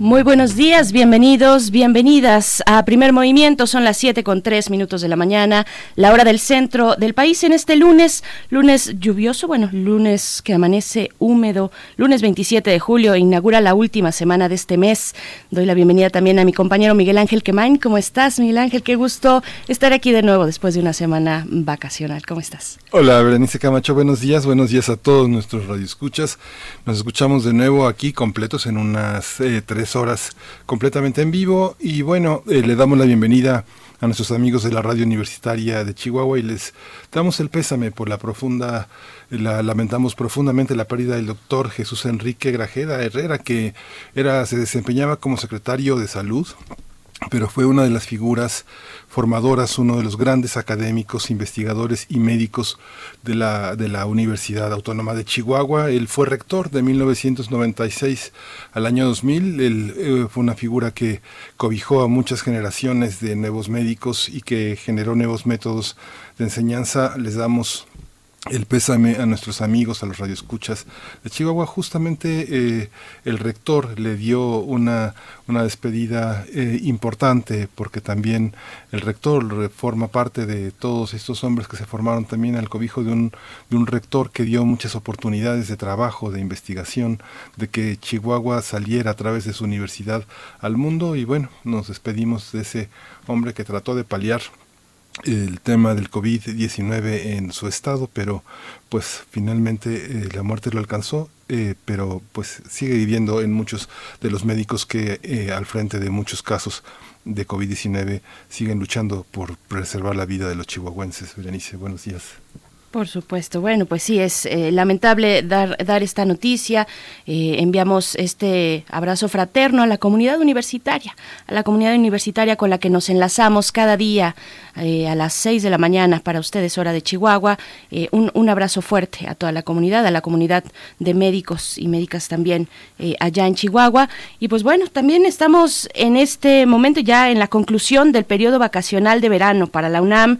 Muy buenos días, bienvenidos, bienvenidas a Primer Movimiento. Son las 7 con 3 minutos de la mañana, la hora del centro del país en este lunes, lunes lluvioso, bueno, lunes que amanece húmedo, lunes 27 de julio, inaugura la última semana de este mes. Doy la bienvenida también a mi compañero Miguel Ángel Quemain. ¿Cómo estás, Miguel Ángel? Qué gusto estar aquí de nuevo después de una semana vacacional. ¿Cómo estás? Hola, Berenice Camacho, buenos días, buenos días a todos nuestros radioescuchas. Nos escuchamos de nuevo aquí completos en unas eh, tres horas completamente en vivo. Y bueno, eh, le damos la bienvenida a nuestros amigos de la radio universitaria de Chihuahua y les damos el pésame por la profunda, la, lamentamos profundamente la pérdida del doctor Jesús Enrique Grajeda Herrera, que era, se desempeñaba como secretario de salud, pero fue una de las figuras formadoras, uno de los grandes académicos, investigadores y médicos de la, de la Universidad Autónoma de Chihuahua. Él fue rector de 1996 al año 2000. Él eh, fue una figura que cobijó a muchas generaciones de nuevos médicos y que generó nuevos métodos de enseñanza. Les damos el pésame a nuestros amigos, a los radioescuchas de Chihuahua. Justamente eh, el rector le dio una, una despedida eh, importante porque también el rector forma parte de todos estos hombres que se formaron también al cobijo de un, de un rector que dio muchas oportunidades de trabajo, de investigación, de que Chihuahua saliera a través de su universidad al mundo y bueno, nos despedimos de ese hombre que trató de paliar el tema del COVID-19 en su estado, pero pues finalmente eh, la muerte lo alcanzó, eh, pero pues sigue viviendo en muchos de los médicos que eh, al frente de muchos casos de COVID-19 siguen luchando por preservar la vida de los chihuahuenses. Berenice, buenos días. Por supuesto. Bueno, pues sí, es eh, lamentable dar, dar esta noticia. Eh, enviamos este abrazo fraterno a la comunidad universitaria, a la comunidad universitaria con la que nos enlazamos cada día eh, a las 6 de la mañana para ustedes, hora de Chihuahua. Un, un, abrazo fuerte a toda la comunidad, a la comunidad de médicos y médicas también allá en Chihuahua. Y pues bueno, también estamos en este momento ya en la conclusión del periodo vacacional de verano para la UNAM,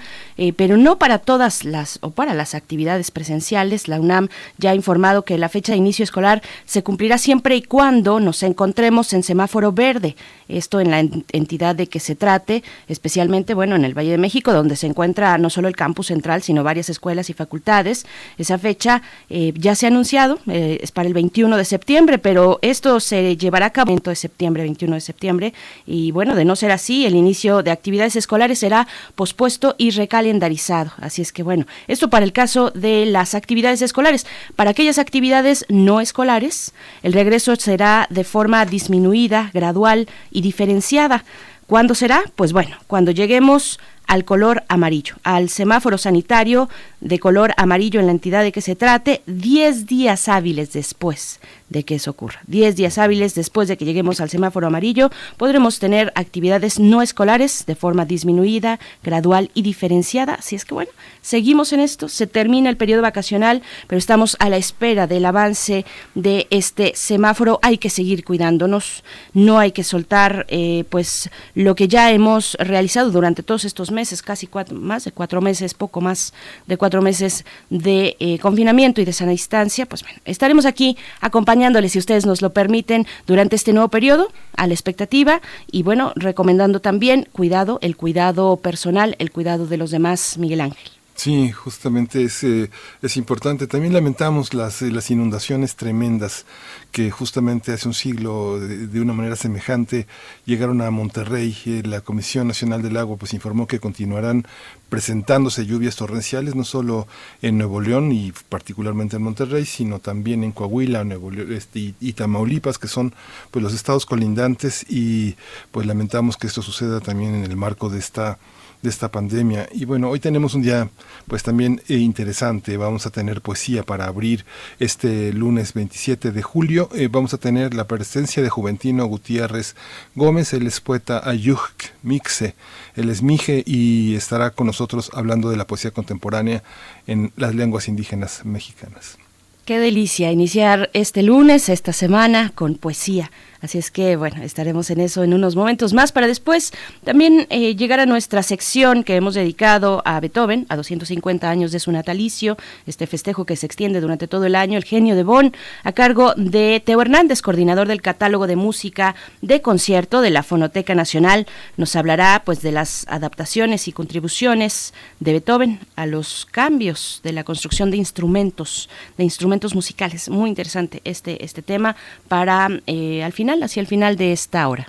pero no para todas las, o para las actividades presenciales. La UNAM ya ha informado que la fecha de inicio escolar se cumplirá siempre y cuando nos encontremos en semáforo verde. Esto en la entidad de que se trate, especialmente, bueno, en el Valle de México, donde se encuentra no solo el campus central, sino varias escuelas y facultades. Esa fecha eh, ya se ha anunciado, eh, es para el 21 de septiembre, pero esto se llevará a cabo el de septiembre, 21 de septiembre, y bueno, de no ser así, el inicio de actividades escolares será pospuesto y recalendarizado. Así es que bueno, esto para el caso de las actividades escolares. Para aquellas actividades no escolares, el regreso será de forma disminuida, gradual y diferenciada. ¿Cuándo será? Pues bueno, cuando lleguemos al color amarillo, al semáforo sanitario de color amarillo en la entidad de que se trate, 10 días hábiles después de que eso ocurra. 10 días hábiles después de que lleguemos al semáforo amarillo, podremos tener actividades no escolares de forma disminuida, gradual y diferenciada. Así es que bueno, seguimos en esto, se termina el periodo vacacional, pero estamos a la espera del avance de este semáforo. Hay que seguir cuidándonos, no hay que soltar eh, pues lo que ya hemos realizado durante todos estos meses meses, casi cuatro, más de cuatro meses, poco más de cuatro meses de eh, confinamiento y de sana distancia, pues bueno, estaremos aquí acompañándoles, si ustedes nos lo permiten, durante este nuevo periodo, a la expectativa y bueno, recomendando también cuidado, el cuidado personal, el cuidado de los demás, Miguel Ángel. Sí, justamente es, eh, es importante. También lamentamos las, eh, las inundaciones tremendas que justamente hace un siglo, de, una manera semejante, llegaron a Monterrey. Eh, la Comisión Nacional del Agua pues informó que continuarán presentándose lluvias torrenciales, no solo en Nuevo León y particularmente en Monterrey, sino también en Coahuila, Nuevo León, este, y, Tamaulipas, que son pues los estados colindantes y pues lamentamos que esto suceda también en el marco de esta de esta pandemia. Y bueno, hoy tenemos un día pues también eh, interesante. Vamos a tener poesía para abrir este lunes 27 de julio eh, vamos a tener la presencia de Juventino Gutiérrez Gómez, él es poeta Ayuk Mixe, él es Mije y estará con nosotros hablando de la poesía contemporánea en las lenguas indígenas mexicanas. Qué delicia iniciar este lunes, esta semana, con poesía. Así es que, bueno, estaremos en eso en unos momentos más para después también eh, llegar a nuestra sección que hemos dedicado a Beethoven, a 250 años de su natalicio, este festejo que se extiende durante todo el año, el genio de Bonn, a cargo de Teo Hernández, coordinador del catálogo de música de concierto de la Fonoteca Nacional. Nos hablará pues de las adaptaciones y contribuciones de Beethoven a los cambios de la construcción de instrumentos, de instrumentos musicales. Muy interesante este, este tema para eh, al final hacia el final de esta hora.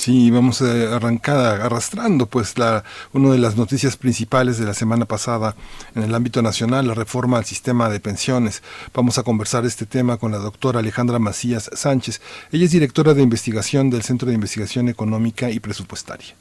Sí, vamos eh, arrancada, arrastrando pues la, una de las noticias principales de la semana pasada en el ámbito nacional, la reforma al sistema de pensiones. Vamos a conversar este tema con la doctora Alejandra Macías Sánchez. Ella es directora de investigación del Centro de Investigación Económica y Presupuestaria.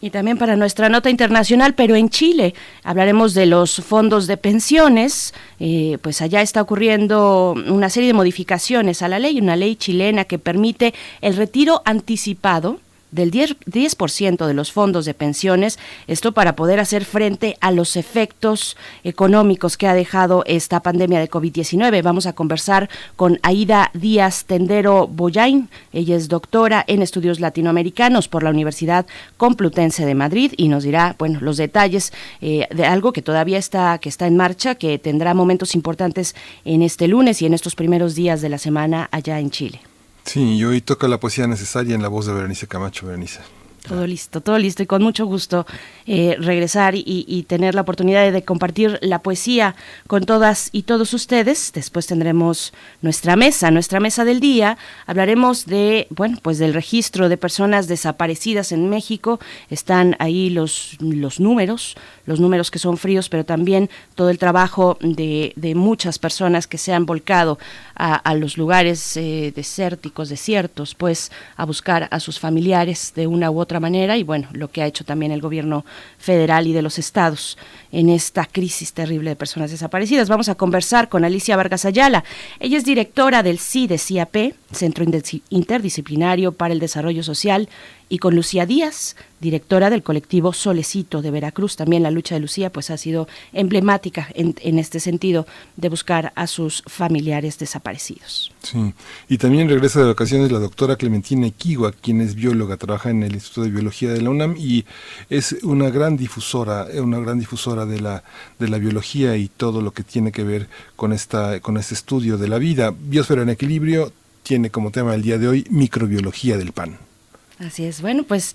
Y también para nuestra nota internacional, pero en Chile hablaremos de los fondos de pensiones. Eh, pues allá está ocurriendo una serie de modificaciones a la ley, una ley chilena que permite el retiro anticipado del 10%, de los fondos de pensiones, esto para poder hacer frente a los efectos económicos que ha dejado esta pandemia de COVID-19. Vamos a conversar con Aida Díaz Tendero Boyain, ella es doctora en estudios latinoamericanos por la Universidad Complutense de Madrid y nos dirá, bueno, los detalles eh, de algo que todavía está, que está en marcha, que tendrá momentos importantes en este lunes y en estos primeros días de la semana allá en Chile. Sí, y hoy toca la poesía necesaria en la voz de Berenice Camacho. Berenice. Todo listo, todo listo y con mucho gusto eh, regresar y, tener la oportunidad de compartir la poesía con todas y todos ustedes. Después tendremos nuestra mesa, nuestra mesa del día. Hablaremos de, bueno, pues del registro de personas desaparecidas en México. Están ahí los, los números, los números que son fríos, pero también todo el trabajo de, de muchas personas que se han volcado a, los lugares eh, desérticos, desiertos, pues a buscar a sus familiares de una u otra manera y bueno, lo que ha hecho también el gobierno federal y de los estados en esta crisis terrible de personas desaparecidas. Vamos a conversar con Alicia Vargas Ayala. Ella es directora del CIDE-CIAP, Centro Interdisciplinario para el Desarrollo Social, y con Lucía Díaz, directora del colectivo Solecito de Veracruz. También la lucha de Lucía pues ha sido emblemática en, en, este sentido de buscar a sus familiares desaparecidos. Sí, y también regresa de vacaciones la doctora Clementina Equigua, quien es bióloga, trabaja en el Instituto de Biología de la UNAM y es una gran difusora, una gran difusora de la, de la biología y todo lo que tiene que ver con, esta, con este estudio de la vida. Biosfera en equilibrio tiene como tema el día de hoy microbiología del pan. Así es. Bueno, pues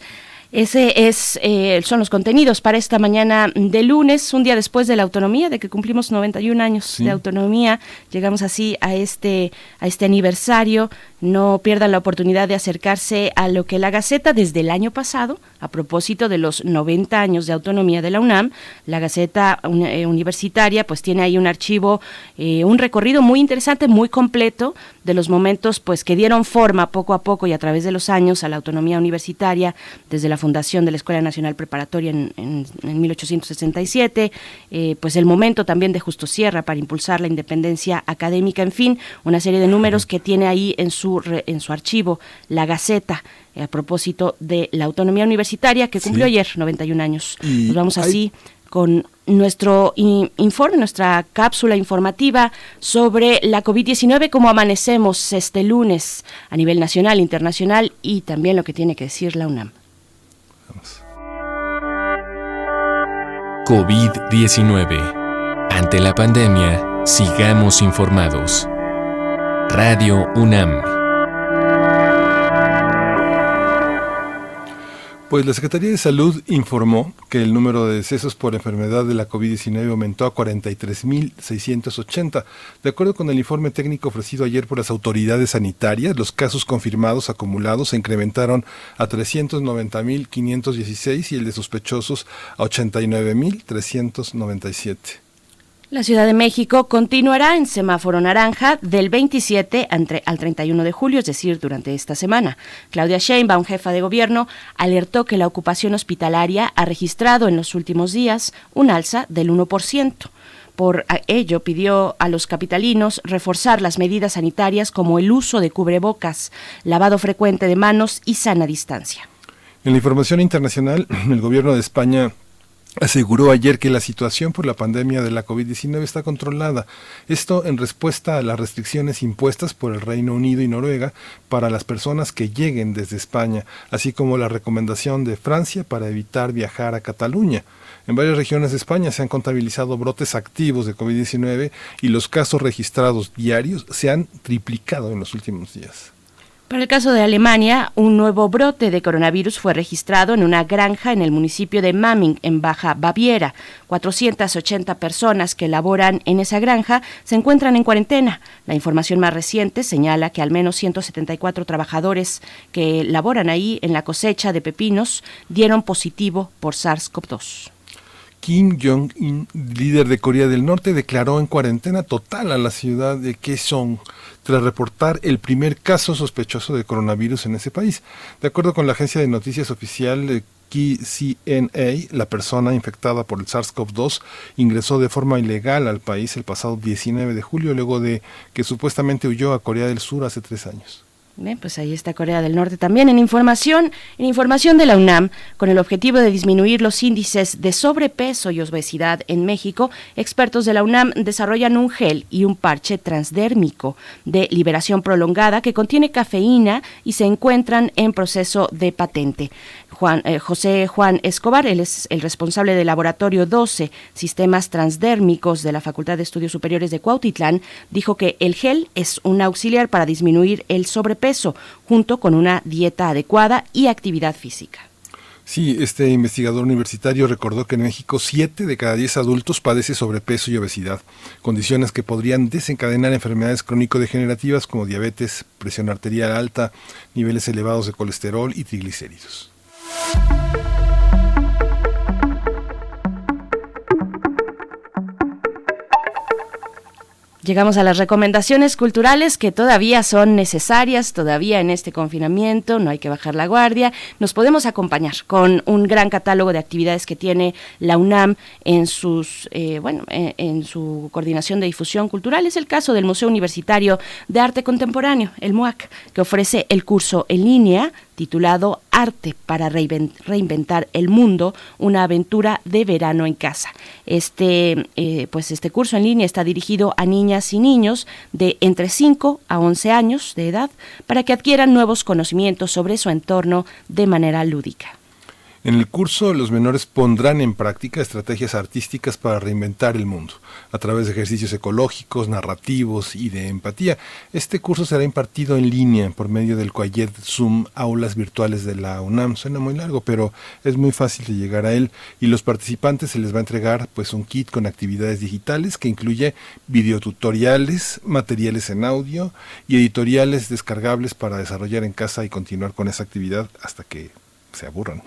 ese es, eh, son los contenidos para esta mañana de lunes, un día después de la autonomía, de que cumplimos 91 años de autonomía. Llegamos así a este, a este aniversario no pierdan la oportunidad de acercarse a lo que la Gaceta desde el año pasado, a propósito de los 90 años de autonomía de la UNAM, la Gaceta eh, Universitaria pues tiene ahí un archivo, eh, un recorrido muy interesante, muy completo de los momentos pues que dieron forma poco a poco y a través de los años a la autonomía universitaria desde la fundación de la Escuela Nacional Preparatoria en, en, 1867, eh, pues el momento también de Justo Sierra para impulsar la independencia académica, en fin, una serie de números que tiene ahí en su en su archivo la Gaceta a propósito de la autonomía universitaria que cumplió ayer 91 años. Nos vamos así con nuestro informe, nuestra cápsula informativa sobre la COVID-19, cómo amanecemos este lunes a nivel nacional, internacional y también lo que tiene que decir la UNAM. COVID-19. Ante la pandemia, sigamos informados. Radio UNAM. Pues la Secretaría de Salud informó que el número de decesos por enfermedad de la COVID-19 aumentó a 43.680. De acuerdo con el informe técnico ofrecido ayer por las autoridades sanitarias, los casos confirmados acumulados se incrementaron a 390.516 y el de sospechosos a 89.397. La Ciudad de México continuará en semáforo naranja del 27 al 31 de julio, es decir, durante esta semana. Claudia Sheinbaum, jefa de gobierno, alertó que la ocupación hospitalaria ha registrado en los últimos días un alza del 1%. Por ello, pidió a los capitalinos reforzar las medidas sanitarias como el uso de cubrebocas, lavado frecuente de manos y sana distancia. En la información internacional, el gobierno de España aseguró ayer que la situación por la pandemia de la COVID-19 está controlada. Esto en respuesta a las restricciones impuestas por el Reino Unido y Noruega para las personas que lleguen desde España, así como la recomendación de Francia para evitar viajar a Cataluña. En varias regiones de España se han contabilizado brotes activos de COVID-19 y los casos registrados diarios se han triplicado en los últimos días. Para el caso de Alemania, un nuevo brote de coronavirus fue registrado en una granja en el municipio de Mamming, en Baja Baviera. 480 personas que laboran en esa granja se encuentran en cuarentena. La información más reciente señala que al menos 174 trabajadores que laboran ahí en la cosecha de pepinos dieron positivo por SARS-CoV-2. Kim Jong-un, líder de Corea del Norte, declaró en cuarentena total a la ciudad de Kaesong tras reportar el primer caso sospechoso de coronavirus en ese país. De acuerdo con la agencia de noticias oficial KCNA, la persona infectada por el SARS-CoV-2 ingresó de forma ilegal al país el pasado 19 de julio, luego de que supuestamente huyó a Corea del Sur hace tres años pues ahí está Corea del Norte también en información, en información de la UNAM, con el objetivo de disminuir los índices de sobrepeso y obesidad en México, expertos de la UNAM desarrollan un gel y un parche transdérmico de liberación prolongada que contiene cafeína y se encuentran en proceso de patente. Juan, eh, José Juan Escobar, él es el responsable del laboratorio 12 Sistemas Transdérmicos de la Facultad de Estudios Superiores de Cuautitlán, dijo que el gel es un auxiliar para disminuir el sobrepeso junto con una dieta adecuada y actividad física. Sí, este investigador universitario recordó que en México 7 de cada 10 adultos padece sobrepeso y obesidad, condiciones que podrían desencadenar enfermedades crónico-degenerativas como diabetes, presión arterial alta, niveles elevados de colesterol y triglicéridos. Llegamos a las recomendaciones culturales que todavía son necesarias, todavía en este confinamiento, no hay que bajar la guardia. Nos podemos acompañar con un gran catálogo de actividades que tiene la UNAM en sus, eh, en, en, su coordinación de difusión cultural. Es el caso del Museo Universitario de Arte Contemporáneo, el MUAC, que ofrece el curso en línea titulado Arte para reinventar el mundo, una aventura de verano en casa. Este, eh, pues este curso en línea está dirigido a niñas y niños de entre 5 a 11 años de edad para que adquieran nuevos conocimientos sobre su entorno de manera lúdica. En el curso, los menores pondrán en práctica estrategias artísticas para reinventar el mundo, a través de ejercicios ecológicos, narrativos y de empatía. Este curso será impartido en línea por medio del Coayet Zoom Aulas Virtuales de la UNAM. Suena muy largo, pero es muy fácil de llegar a él y los participantes se les va a entregar pues un kit con actividades digitales que incluye videotutoriales, materiales en audio y editoriales descargables para desarrollar en casa y continuar con esa actividad hasta que se aburran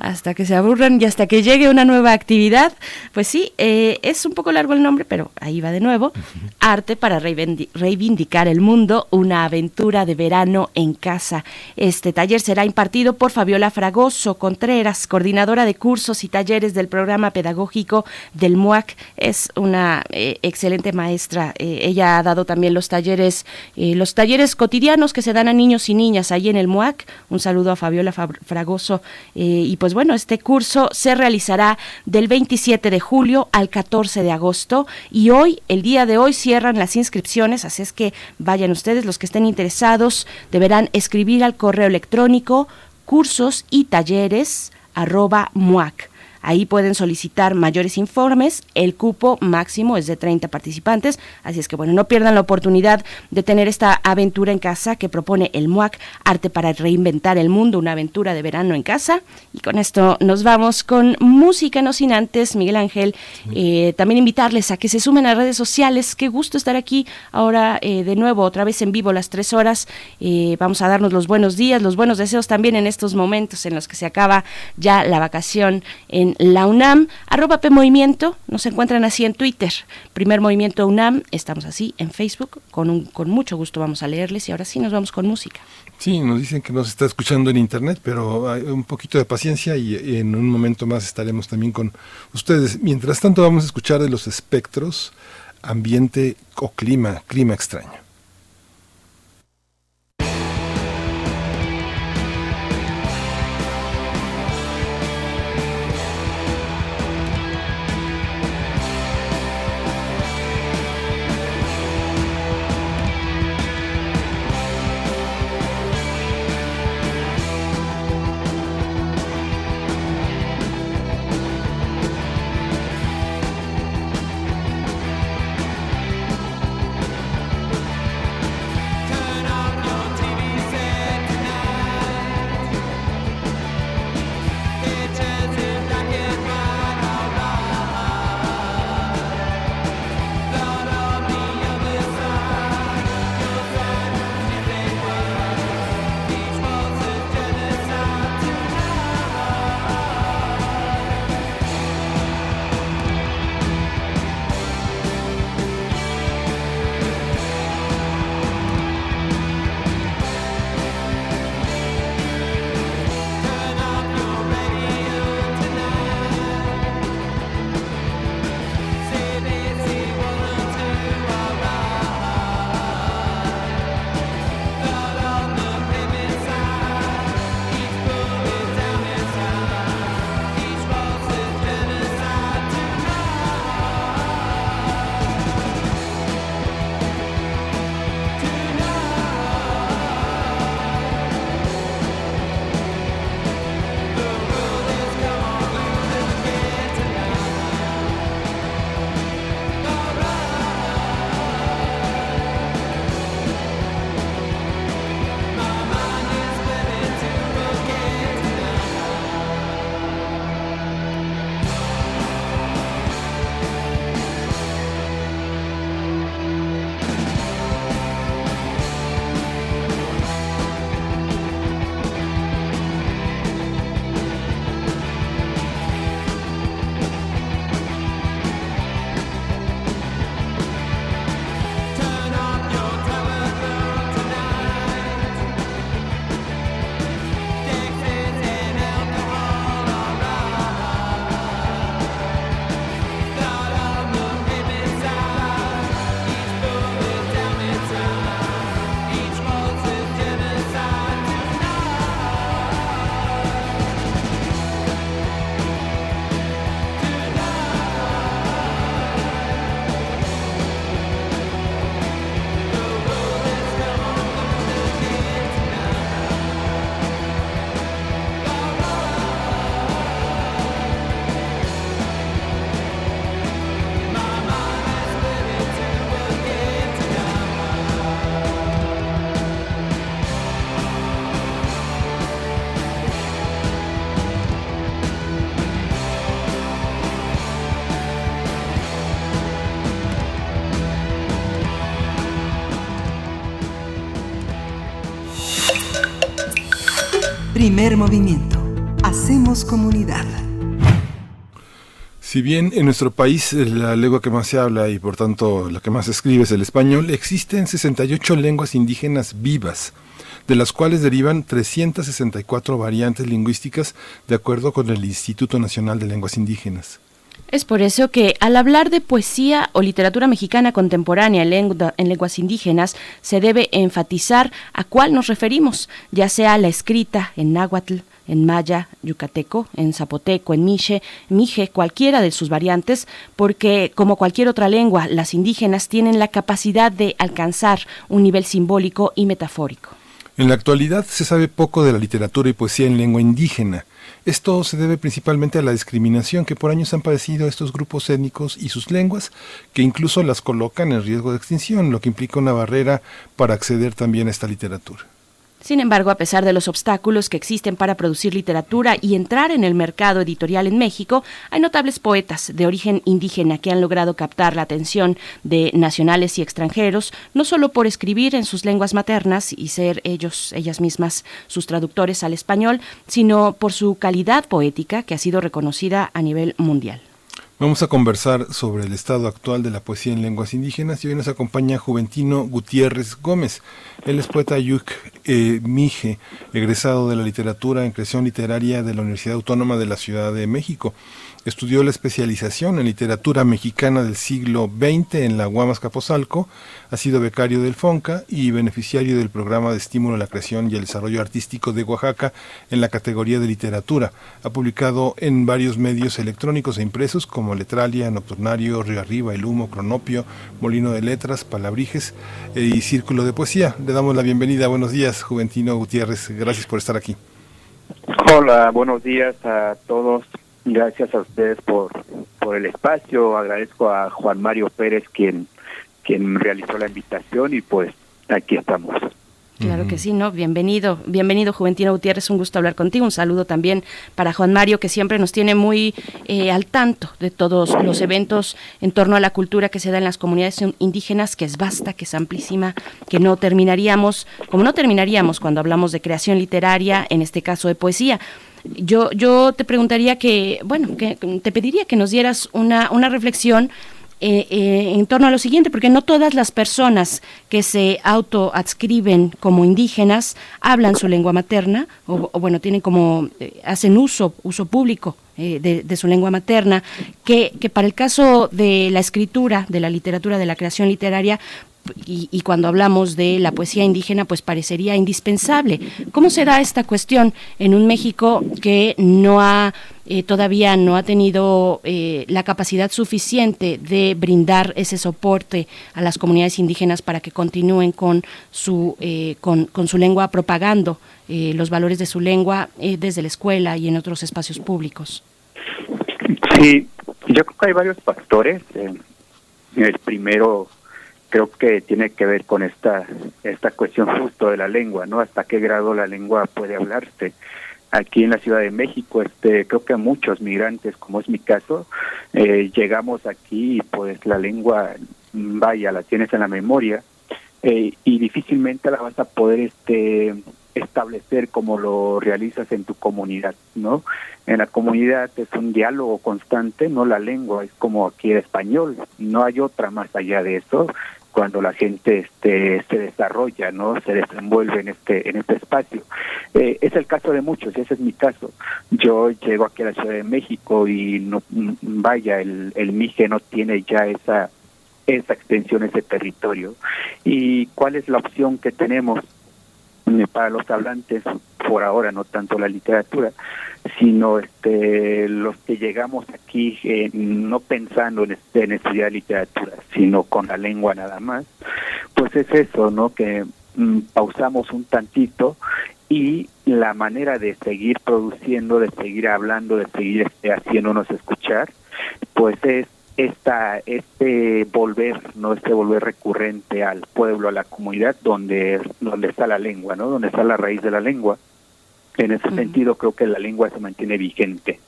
hasta que se aburran y hasta que llegue una nueva actividad. Pues sí, eh, es un poco largo el nombre, pero ahí va de nuevo. Arte para reivindicar el mundo, una aventura de verano en casa. Este taller será impartido por Fabiola Fragoso Contreras, coordinadora de cursos y talleres del programa pedagógico del MUAC. Es una eh, excelente maestra. Eh, ella ha dado también los talleres, los talleres cotidianos que se dan a niños y niñas ahí en el MUAC. Un saludo a Fabiola Fragoso y pues pues bueno, este curso se realizará del 27 de julio al 14 de agosto y hoy, el día de hoy, cierran las inscripciones, así es que vayan ustedes, los que estén interesados, deberán escribir al correo electrónico cursos y talleres arroba muac Ahí pueden solicitar mayores informes. El cupo máximo es de 30 participantes. Así es que, bueno, no pierdan la oportunidad de tener esta aventura en casa que propone el MUAC, Arte para Reinventar el Mundo, una aventura de verano en casa. Y con esto nos vamos con música, no sin antes, Miguel Ángel, eh, también invitarles a que se sumen a redes sociales. Qué gusto estar aquí ahora eh, de nuevo, otra vez en vivo las tres horas. Eh, vamos a darnos los buenos días, los buenos deseos también en estos momentos en los que se acaba ya la vacación en la UNAM, arroba P Movimiento, nos encuentran así en Twitter, Primer Movimiento UNAM, estamos así en Facebook, con, un, con mucho gusto vamos a leerles y ahora sí nos vamos con música. Sí, nos dicen que nos está escuchando en internet, pero hay un poquito de paciencia y en un momento más estaremos también con ustedes. Mientras tanto vamos a escuchar de los espectros, ambiente o clima, clima extraño. Movimiento. Hacemos comunidad. Si bien en nuestro país la lengua que más se habla y por tanto la que más se escribe es el español, existen 68 lenguas indígenas vivas, de las cuales derivan 364 variantes lingüísticas de acuerdo con el Instituto Nacional de Lenguas Indígenas. Es por eso que al hablar de poesía o literatura mexicana contemporánea en, lenguas indígenas, se debe enfatizar a cuál nos referimos, ya sea la escrita en náhuatl, en maya, yucateco, en zapoteco, en miche, mije, cualquiera de sus variantes, porque como cualquier otra lengua, las indígenas tienen la capacidad de alcanzar un nivel simbólico y metafórico. En la actualidad se sabe poco de la literatura y poesía en lengua indígena. Esto se debe principalmente a la discriminación que por años han padecido estos grupos étnicos y sus lenguas, que incluso las colocan en riesgo de extinción, lo que implica una barrera para acceder también a esta literatura. Sin embargo, a pesar de los obstáculos que existen para producir literatura y entrar en el mercado editorial en México, hay notables poetas de origen indígena que han logrado captar la atención de nacionales y extranjeros, no solo por escribir en sus lenguas maternas y ser ellos, ellas mismas, sus traductores al español, sino por su calidad poética que ha sido reconocida a nivel mundial. Vamos a conversar sobre el estado actual de la poesía en lenguas indígenas y hoy nos acompaña Juventino Gutiérrez Gómez. Él es poeta yuk eh, mije, egresado de la literatura en creación literaria de la Universidad Autónoma de la Ciudad de México. Estudió la especialización en literatura mexicana del siglo XX en la Guamas Capozalco, ha sido becario del FONCA y beneficiario del programa de estímulo a la creación y el desarrollo artístico de Oaxaca en la categoría de literatura. Ha publicado en varios medios electrónicos e impresos como Letralia, Nocturnario, Río Arriba, El Humo, Cronopio, Molino de Letras, Palabrijes eh, y Círculo de Poesía. Le damos la bienvenida. Buenos días, Juventino Gutiérrez. Gracias por estar aquí. Hola, buenos días a todos. Gracias a ustedes por, por el espacio. Agradezco a Juan Mario Pérez quien, quien realizó la invitación y pues aquí estamos. Claro que sí, ¿no? Bienvenido, bienvenido Juventino Gutiérrez, un gusto hablar contigo. Un saludo también para Juan Mario, que siempre nos tiene muy eh, al tanto de todos los eventos en torno a la cultura que se da en las comunidades indígenas, que es vasta, que es amplísima, que no terminaríamos, como no terminaríamos cuando hablamos de creación literaria, en este caso de poesía. Yo, yo te preguntaría que, bueno, que te pediría que nos dieras una, una reflexión eh, eh, en torno a lo siguiente, porque no todas las personas que se autoadscriben como indígenas hablan su lengua materna, o, bueno, tienen como, eh, hacen uso, uso público de, de, su lengua materna, que, que para el caso de la escritura, de la literatura, de la creación literaria, y, cuando hablamos de la poesía indígena, pues parecería indispensable. ¿Cómo se da esta cuestión en un México que no ha eh, todavía no ha tenido eh, la capacidad suficiente de brindar ese soporte a las comunidades indígenas para que continúen con su eh, con, con, su lengua propagando los valores de su lengua desde la escuela y en otros espacios públicos? Sí, yo creo que hay varios factores. el primero creo que tiene que ver con esta esta cuestión justo de la lengua, ¿no? Hasta qué grado la lengua puede hablarse. Aquí en la Ciudad de México, este, creo que muchos migrantes, como es mi caso, eh, llegamos aquí y pues la lengua, vaya, la tienes en la memoria eh, y difícilmente la vas a poder este establecer como lo realizas en tu comunidad, ¿no? En la comunidad es un diálogo constante, no la lengua, es como aquí el español, no hay otra más allá de eso cuando la gente este, se desarrolla, no se desenvuelve en este en este espacio. Eh, es el caso de muchos, ese es mi caso. Yo llego aquí a la Ciudad de México y no vaya, el, el MIGE no tiene ya esa esa extensión, ese territorio. ¿Y cuál es la opción que tenemos? para los hablantes por ahora no tanto la literatura sino este los que llegamos aquí eh, no pensando en, este, en, estudiar literatura sino con la lengua nada más pues es eso no que mm, pausamos un tantito y la manera de seguir produciendo de seguir hablando de seguir este, haciéndonos escuchar pues es esta este volver no este volver recurrente al pueblo a la comunidad donde donde está la lengua no donde está la raíz de la lengua en ese sentido creo que la lengua se mantiene vigente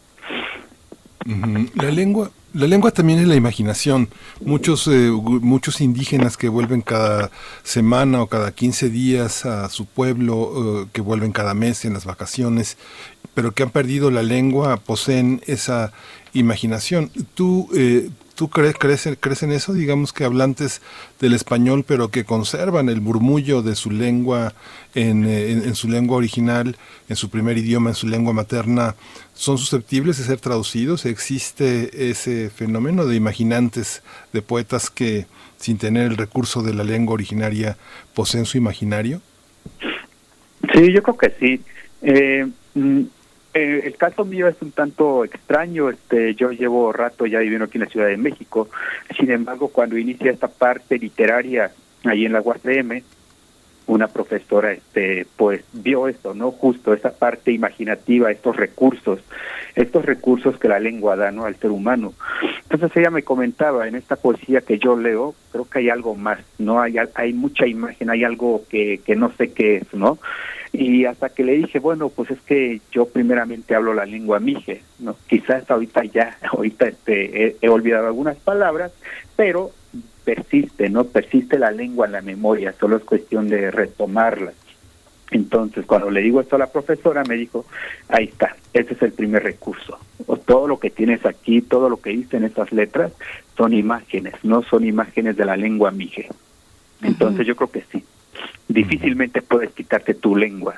la lengua la lengua también es la imaginación. Muchos, eh, muchos indígenas que vuelven cada semana o cada 15 días a su pueblo, eh, que vuelven cada mes en las vacaciones, pero que han perdido la lengua, poseen esa imaginación. Tú, eh, ¿Tú crees, crees, crees, en eso? Digamos que hablantes del español, pero que conservan el murmullo de su lengua en, en, su lengua original, en su primer idioma, en su lengua materna, ¿son susceptibles de ser traducidos? ¿Existe ese fenómeno de imaginantes, de poetas que, sin tener el recurso de la lengua originaria, poseen su imaginario? Sí, yo creo que sí. Eh, mm, eh, el caso mío es un tanto extraño. Este, yo llevo rato ya viviendo aquí en la Ciudad de México. Sin embargo, cuando inicia esta parte literaria ahí en la UASM, una profesora, este, pues vio esto, no justo esa parte imaginativa, estos recursos, estos recursos que la lengua da, ¿no? Al ser humano. Entonces ella me comentaba en esta poesía que yo leo, creo que hay algo más, no hay hay mucha imagen, hay algo que que no sé qué es, ¿no? Y hasta que le dije, bueno, pues es que yo primeramente hablo la lengua mije, ¿no? Quizás ahorita ya, ahorita este, he, olvidado algunas palabras, pero persiste, ¿no? Persiste la lengua en la memoria, solo es cuestión de retomarla. Entonces, cuando le digo esto a la profesora, me dijo, ahí está, ese es el primer recurso. O todo lo que tienes aquí, todo lo que dice en estas letras, son imágenes, no son imágenes de la lengua mije. Entonces, yo creo que sí. Difícilmente puedes quitarte tu lengua.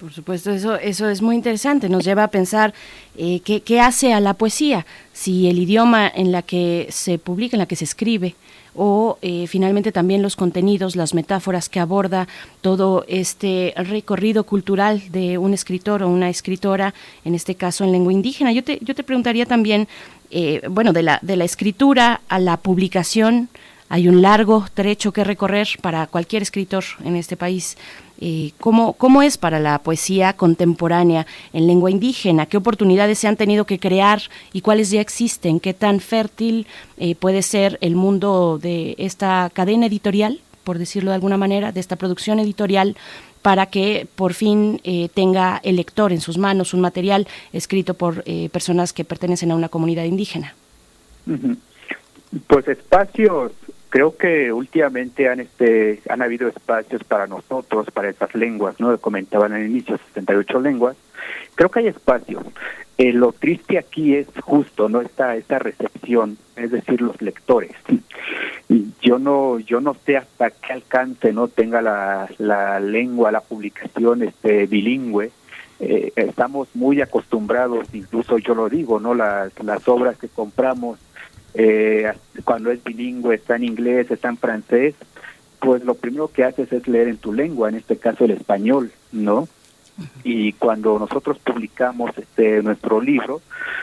Por supuesto, eso, eso es muy interesante. Nos lleva a pensar eh, qué, qué hace a la poesía, si el idioma en la que se publica, en la que se escribe, o eh, finalmente también los contenidos, las metáforas que aborda todo este recorrido cultural de un escritor o una escritora, en este caso en lengua indígena. Yo te, yo te preguntaría también, eh, bueno, de la, de la escritura a la publicación, hay un largo trecho que recorrer para cualquier escritor en este país. Eh, ¿cómo, ¿Cómo es para la poesía contemporánea en lengua indígena? ¿Qué oportunidades se han tenido que crear y cuáles ya existen? ¿Qué tan fértil eh, puede ser el mundo de esta cadena editorial, por decirlo de alguna manera, de esta producción editorial? para que por fin eh, tenga el lector en sus manos un material escrito por personas que pertenecen a una comunidad indígena. Pues espacios creo que últimamente han este han habido espacios para nosotros para estas lenguas no comentaban al inicio 68 lenguas. Creo que hay espacios. Eh, lo triste aquí es justo no esta esta recepción es decir los lectores. Yo no yo no sé hasta qué alcance no tenga la, la lengua la publicación este bilingüe. Eh, estamos muy acostumbrados incluso yo lo digo no las las obras que compramos eh, cuando es bilingüe, está en inglés, está en francés, pues lo primero que haces es leer en tu lengua, en este caso el español, ¿no? Y cuando nosotros publicamos este nuestro libro,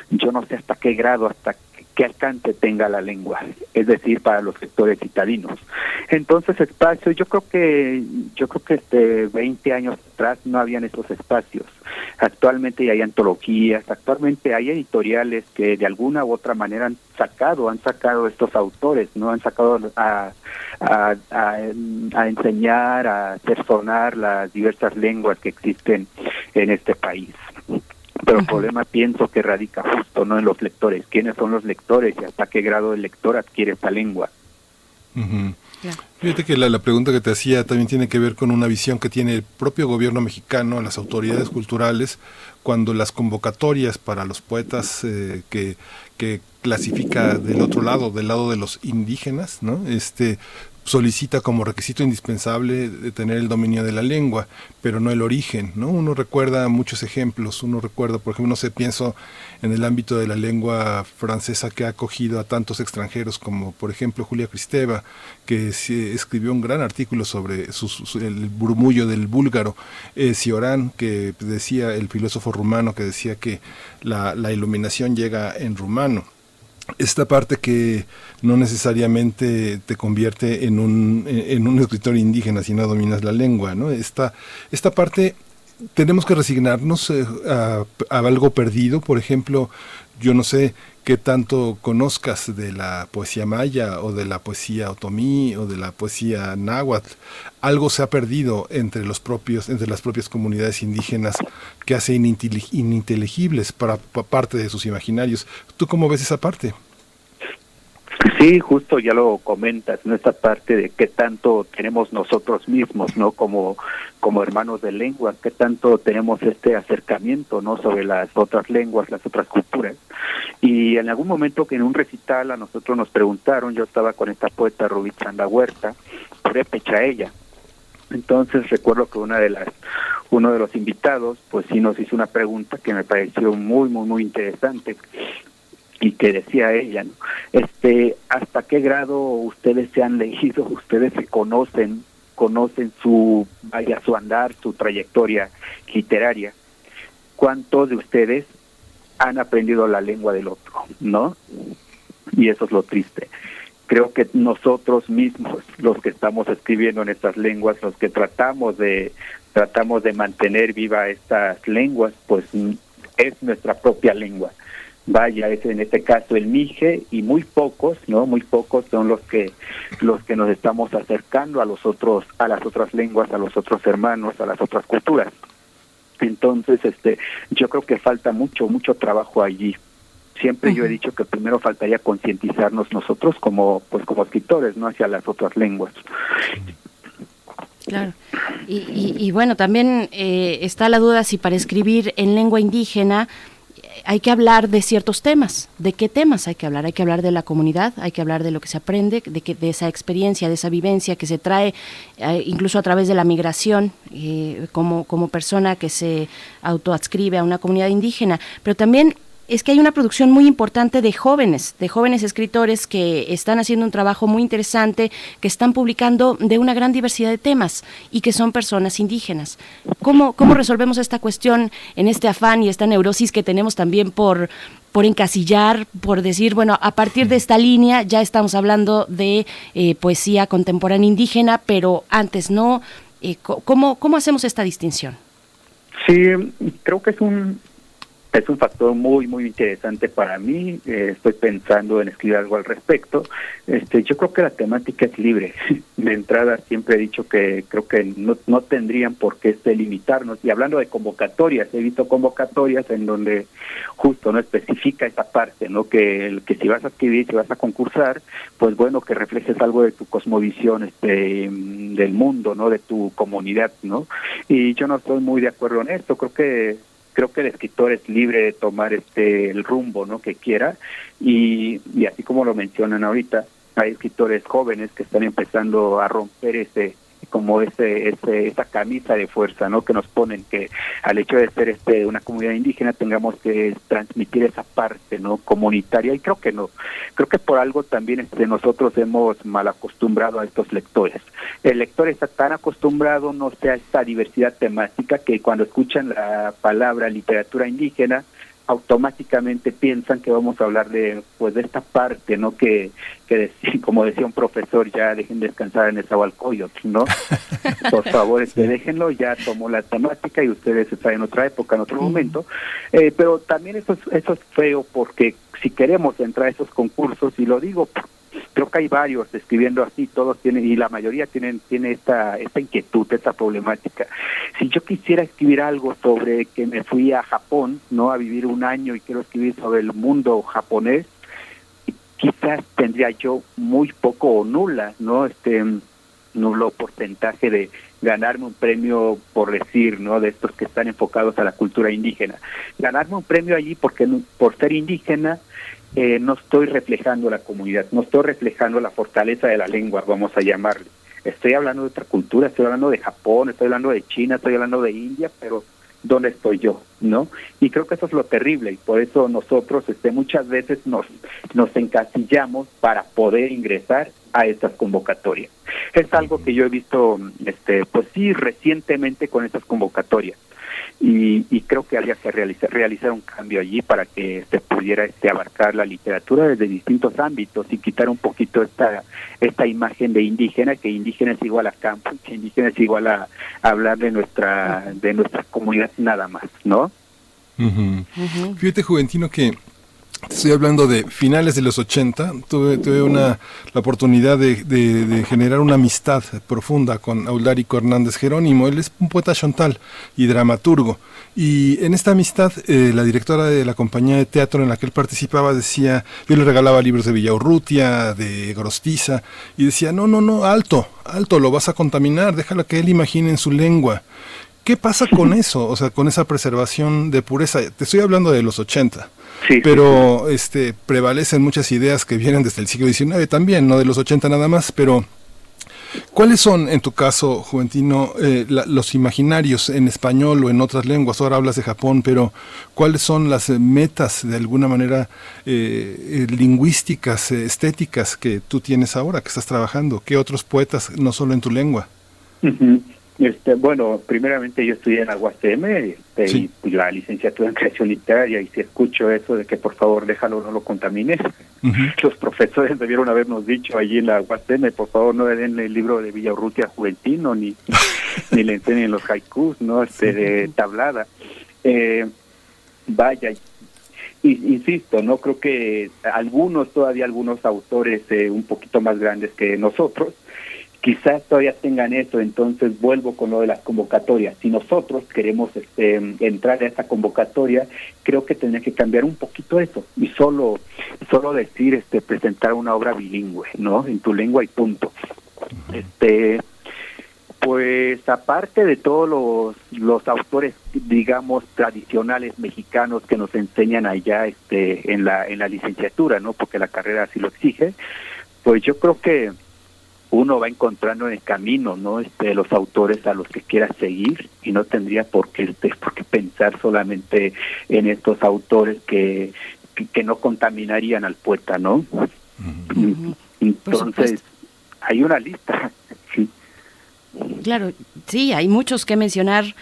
yo no sé hasta qué grado, hasta que alcance tenga la lengua, es decir, para los sectores citadinos. Entonces, espacios, yo creo que yo creo que este 20 años atrás no habían esos espacios. Actualmente hay antologías, actualmente hay editoriales que de alguna u otra manera han sacado, han sacado estos autores, no han sacado a, a, a enseñar, a hacer sonar las diversas lenguas que existen en este país. Pero el problema pienso que radica justo no en los lectores. ¿Quiénes son los lectores y hasta qué grado el lector adquiere esta lengua? Fíjate que la, pregunta que te hacía también tiene que ver con una visión que tiene el propio gobierno mexicano, las autoridades culturales, cuando las convocatorias para los poetas eh, que, que clasifica del otro lado, del lado de los indígenas, ¿no? Este, solicita como requisito indispensable de tener el dominio de la lengua, pero no el origen, ¿no? Uno recuerda muchos ejemplos, uno recuerda, por ejemplo, no sé, pienso en el ámbito de la lengua francesa que ha acogido a tantos extranjeros como, por ejemplo, Julia Cristeva, que escribió un gran artículo sobre el murmullo del búlgaro, eh, que decía, el filósofo rumano, que decía que la iluminación llega en rumano esta parte que no necesariamente te convierte en un, en un escritor indígena si no dominas la lengua, ¿no? Esta, esta parte tenemos que resignarnos eh, a, algo perdido, por ejemplo, yo no sé qué tanto conozcas de la poesía maya o de la poesía otomí o de la poesía náhuatl. Algo se ha perdido entre los propios, entre las propias comunidades indígenas que hace ininteligibles para, para parte de sus imaginarios. ¿Tú cómo ves esa parte? Sí, justo ya lo comentas, en esta parte de qué tanto tenemos nosotros mismos, ¿no? Como, como hermanos de lengua, qué tanto tenemos este acercamiento, ¿no? Sobre las otras lenguas, las otras culturas. Y en algún momento que en un recital a nosotros nos preguntaron, yo estaba con esta poeta Rubí Chanda Huerta, pecha ella. Entonces recuerdo que una de las, uno de los invitados, pues sí nos hizo una pregunta que me pareció muy, muy, muy interesante y que decía ella, ¿no? este, hasta qué grado ustedes se han leído, ustedes se conocen, conocen su vaya su andar, su trayectoria literaria, cuántos de ustedes han aprendido la lengua del otro, ¿no? Y eso es lo triste. Creo que nosotros mismos, los que estamos escribiendo en estas lenguas, los que tratamos de tratamos de mantener viva estas lenguas, pues es nuestra propia lengua vaya, es en este caso el MIGE y muy pocos, ¿no? Muy pocos son los que los que nos estamos acercando a los otros a las otras lenguas, a los otros hermanos, a las otras culturas. Entonces, este yo creo que falta mucho mucho trabajo allí. Siempre yo he dicho que primero faltaría concientizarnos nosotros como pues como escritores, no hacia las otras lenguas. Claro. Y, bueno, también eh, está la duda si para escribir en lengua indígena hay que hablar de ciertos temas. ¿De qué temas hay que hablar? Hay que hablar de la comunidad, hay que hablar de lo que se aprende, de, que, de esa experiencia, de esa vivencia que se trae eh, incluso a través de la migración eh, como, como persona que se autoadscribe a una comunidad indígena. Pero también es que hay una producción muy importante de jóvenes, de jóvenes escritores que están haciendo un trabajo muy interesante, que están publicando de una gran diversidad de temas y que son personas indígenas. ¿Cómo, cómo resolvemos esta cuestión en este afán y esta neurosis que tenemos también por, por encasillar, por decir, bueno, a partir de esta línea ya estamos hablando de eh, poesía contemporánea indígena, pero antes no? Eh, ¿cómo, ¿Cómo hacemos esta distinción? Sí, creo que es un, es un factor muy muy interesante para mí. Eh, estoy pensando en escribir algo al respecto. Este yo creo que la temática es libre. De entrada siempre he dicho que creo que no, no tendrían por qué limitarnos. Y hablando de convocatorias he visto convocatorias en donde justo no especifica esa parte no que que si vas a escribir si vas a concursar pues bueno que reflejes algo de tu cosmovisión este del mundo no de tu comunidad no y yo no estoy muy de acuerdo en esto. Creo que creo que el escritor es libre de tomar este el rumbo no que quiera. Y, y así como lo mencionan ahorita hay escritores jóvenes que están empezando a romper ese como ese, ese esa camisa de fuerza no que nos ponen que al hecho de ser este una comunidad indígena tengamos que transmitir esa parte no comunitaria. Y creo que no. Creo que por algo también este, nosotros hemos mal acostumbrado a estos lectores. El lector está tan acostumbrado no sé a esta diversidad temática que cuando escuchan la palabra literatura indígena automáticamente piensan que vamos a hablar de pues de esta parte no que que como decía un profesor ya dejen descansar en el Zahualcoyotl no por favor este, déjenlo ya tomó la temática y ustedes están en otra época en otro momento eh, pero también eso es, eso es feo porque si queremos entrar a esos concursos y lo digo creo que hay varios escribiendo así, todos tienen, y la mayoría tienen, tiene esta, esta inquietud, esta problemática. Si yo quisiera escribir algo sobre que me fui a Japón, ¿no? A vivir un año y quiero escribir sobre el mundo japonés, quizás tendría yo muy poco o nula, ¿no? Este nulo porcentaje de ganarme un premio por decir, ¿no? De estos que están enfocados a la cultura indígena. Ganarme un premio allí porque por ser indígena eh, no estoy reflejando la comunidad, no estoy reflejando la fortaleza de la lengua, vamos a llamarle. Estoy hablando de otra cultura, estoy hablando de Japón, estoy hablando de China, estoy hablando de India, pero ¿dónde estoy yo? ¿No? Y creo que eso es lo terrible y por eso nosotros este, muchas veces nos, nos encasillamos para poder ingresar a estas convocatorias. Es algo que yo he visto, este, pues sí, recientemente con estas convocatorias y, creo que había que realizar, realizar un cambio allí para que se pudiera este, abarcar la literatura desde distintos ámbitos y quitar un poquito esta esta imagen de indígena que indígena es igual a campo que indígena es igual a, hablar de nuestra de nuestra comunidad nada más no Fíjate, Juventino, que Estoy hablando de finales de los 80. Tuve, tuve una, la oportunidad de, generar una amistad profunda con Aulárico Hernández Jerónimo. Él es un poeta chontal y dramaturgo. Y en esta amistad, eh, la directora de la compañía de teatro en la que él participaba decía, yo le regalaba libros de Villaurrutia, de Grostiza, y decía, no, no, no, alto, alto, lo vas a contaminar, déjalo que él imagine en su lengua. ¿Qué pasa con eso? O sea, con esa preservación de pureza. Te estoy hablando de los 80 pero este prevalecen muchas ideas que vienen desde el siglo XIX también, no de los 80 nada más, pero ¿Cuáles son, en tu caso, Juventino, eh, los imaginarios en español o en otras lenguas? Ahora hablas de Japón, pero ¿cuáles son las metas, de alguna manera, eh, eh, lingüísticas, estéticas que tú tienes ahora, que estás trabajando? ¿Qué otros poetas, no solo en tu lengua? Este, bueno, primeramente yo estudié en la UACM este, y la licenciatura en creación literaria y si escucho eso de que por favor déjalo, no lo contamines, los profesores debieron habernos dicho allí en la UACM, por favor no le den el libro de Villaurrutia Juventino ni, ni le enseñen los haikus, ¿no? Este, de tablada. Eh, vaya, insisto, no creo que algunos, todavía algunos autores eh, un poquito más grandes que nosotros, quizás todavía tengan eso, entonces vuelvo con lo de las convocatorias. Si nosotros queremos este, entrar a esta convocatoria, creo que tendría que cambiar un poquito eso y solo solo decir este presentar una obra bilingüe, ¿no? En tu lengua y punto. Este pues aparte de todos los, los autores, digamos, tradicionales mexicanos que nos enseñan allá este, en, la, en la licenciatura, ¿no? Porque la carrera así lo exige, pues yo creo que uno va encontrando en el camino, ¿no? Este, los autores a los que quiera seguir y no tendría por qué, este, por qué pensar solamente en estos autores que, que, no contaminarían al poeta, ¿no? Entonces, hay una lista, sí. Claro, sí, hay muchos que mencionar.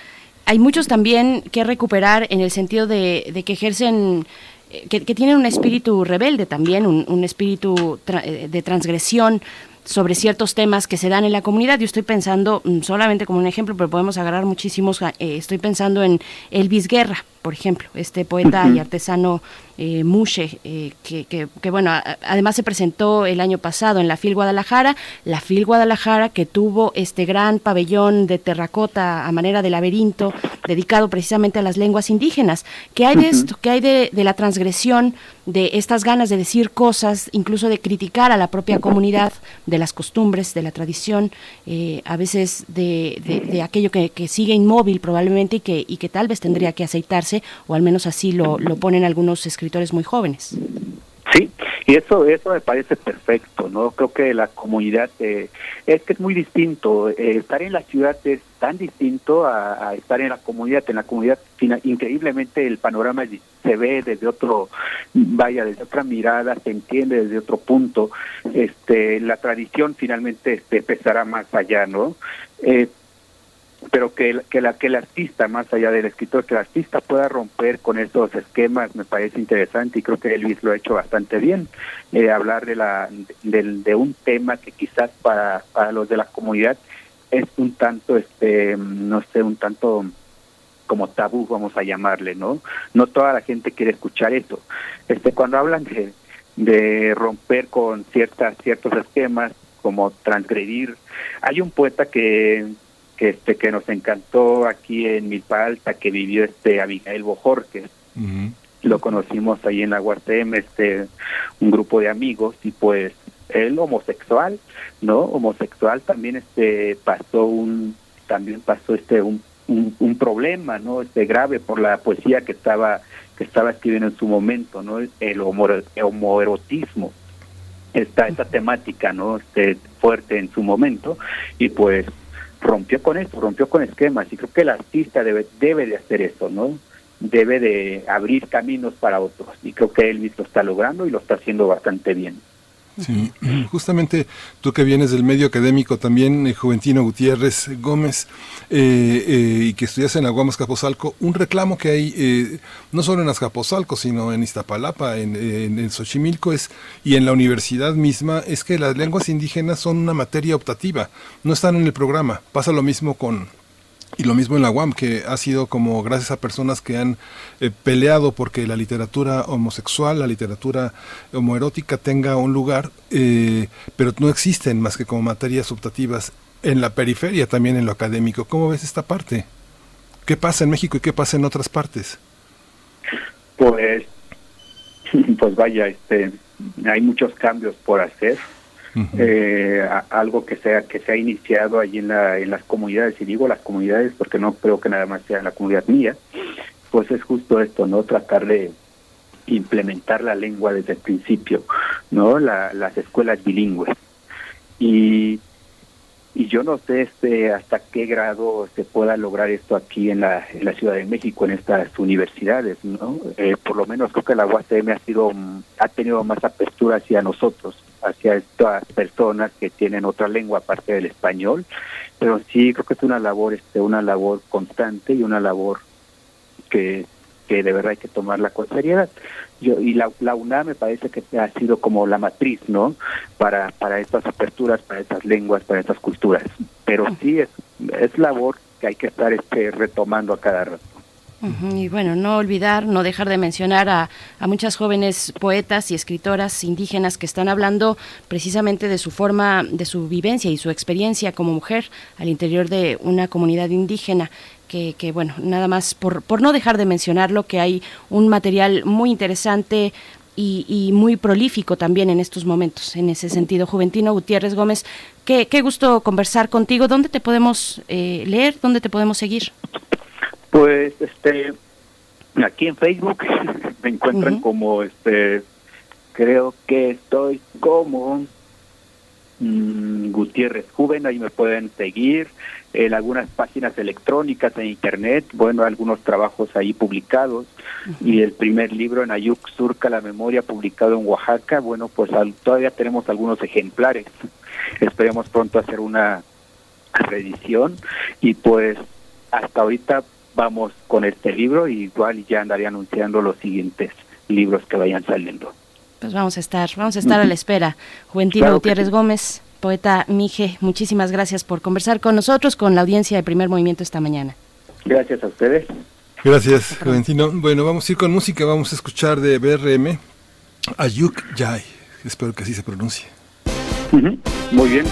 Hay muchos también que recuperar en el sentido de, que ejercen, eh, que, tienen un espíritu rebelde también, un, espíritu eh, de transgresión sobre ciertos temas que se dan en la comunidad. Yo estoy pensando, mm, solamente como un ejemplo, pero podemos agarrar muchísimos, eh, estoy pensando en Elvis Guerra, por ejemplo, este poeta y artesano eh, Mushe, eh, que, que, bueno, además se presentó el año pasado en la FIL Guadalajara, la FIL Guadalajara que tuvo este gran pabellón de terracota a manera de laberinto dedicado precisamente a las lenguas indígenas. ¿Qué hay de esto? ¿Qué hay de, la transgresión, de estas ganas de decir cosas, incluso de criticar a la propia comunidad, de las costumbres, de la tradición, eh, a veces de, de, aquello que, que, sigue inmóvil probablemente y que, y que tal vez tendría que aceitarse? O al menos así lo, lo ponen algunos escritores muy jóvenes. Sí, y eso eso me parece perfecto, ¿no? Creo que la comunidad eh, es que es muy distinto. Eh, estar en la ciudad es tan distinto a, estar en la comunidad. En la comunidad, increíblemente, el panorama se ve desde otro, vaya, desde otra mirada, se entiende desde otro punto. Este, la tradición finalmente este, pesará más allá, ¿no? Eh, pero que, que, la, que el artista, más allá del escritor, que el artista pueda romper con esos esquemas me parece interesante y creo que Elvis lo ha hecho bastante bien. Eh, hablar de, la, de, de, un tema que quizás para, para los de la comunidad es un tanto, este no sé, un tanto como tabú, vamos a llamarle, ¿no? No toda la gente quiere escuchar eso. Este, cuando hablan de, de romper con ciertas, ciertos esquemas, como transgredir, hay un poeta que que este que nos encantó aquí en Milpa Alta que vivió este Abigail Bojorquez lo conocimos ahí en la UACM este un grupo de amigos y pues él homosexual no homosexual también este pasó un también pasó este un, un, problema no este grave por la poesía que estaba que estaba escribiendo en su momento no el homoerotismo. Esta esta temática no este fuerte en su momento y pues rompió con esto, rompió con esquemas y creo que el artista debe, debe de hacer eso, ¿no? Debe de abrir caminos para otros y creo que Elvis lo está logrando y lo está haciendo bastante bien. Sí, justamente tú que vienes del medio académico también, eh, Juventino Gutiérrez Gómez, eh, eh, y que estudias en Aguamas Capozalco, un reclamo que hay no solo en Azcapotzalco, sino en Iztapalapa, en, en, Xochimilco, es, y en la universidad misma, es que las lenguas indígenas son una materia optativa, no están en el programa. Pasa lo mismo con, y lo mismo en la UAM, que ha sido como gracias a personas que han eh, peleado porque la literatura homosexual, la literatura homoerótica tenga un lugar, eh, pero no existen más que como materias optativas en la periferia, también en lo académico. ¿Cómo ves esta parte? ¿Qué pasa en México y qué pasa en otras partes? Pues, pues vaya, este, hay muchos cambios por hacer eh, algo que sea que se ha iniciado allí en, la, en las comunidades y digo las comunidades porque no creo que nada más sea la comunidad mía pues es justo esto no tratar de implementar la lengua desde el principio no las escuelas bilingües. Y y yo no sé este hasta qué grado se pueda lograr esto aquí en la, en la Ciudad de México en estas universidades no eh, por lo menos creo que la UACM ha sido ha tenido más apertura hacia nosotros hacia estas personas que tienen otra lengua aparte del español pero sí creo que es una labor este una labor constante y una labor que que de verdad hay que tomarla con seriedad. Yo, y la, la UNAM me parece que ha sido como la matriz, ¿no? Para, para estas aperturas, para estas lenguas, para estas culturas. Pero sí es, es labor que hay que estar este, retomando a cada rato. Y bueno, no olvidar, no dejar de mencionar a, muchas jóvenes poetas y escritoras indígenas que están hablando precisamente de su forma, de su vivencia y su experiencia como mujer al interior de una comunidad indígena. Que, que, bueno, nada más por, por no dejar de mencionarlo, que hay un material muy interesante, y, muy prolífico también en estos momentos, en ese sentido. Juventino Gutiérrez Gómez, qué, qué gusto conversar contigo. ¿Dónde te podemos eh, leer? ¿Dónde te podemos seguir? Pues este aquí en Facebook me encuentran como este creo que estoy como mm, Gutiérrez Juven, ahí me pueden seguir en algunas páginas electrónicas en internet, bueno, algunos trabajos ahí publicados y el primer libro en Ayuk Surca la Memoria publicado en Oaxaca, bueno, pues todavía tenemos algunos ejemplares. Esperemos pronto hacer una reedición y pues hasta ahorita vamos con este libro y igual ya andaré anunciando los siguientes libros que vayan saliendo. Pues vamos a estar, vamos a estar a la espera. Juventino Gutiérrez Gómez, poeta Mije, muchísimas gracias por conversar con nosotros, con la audiencia de Primer Movimiento esta mañana. Gracias a ustedes. Gracias, Juventino. Bueno, vamos a ir con música, vamos a escuchar de BRM Ayuk Yai. Espero que así se pronuncie. Muy bien.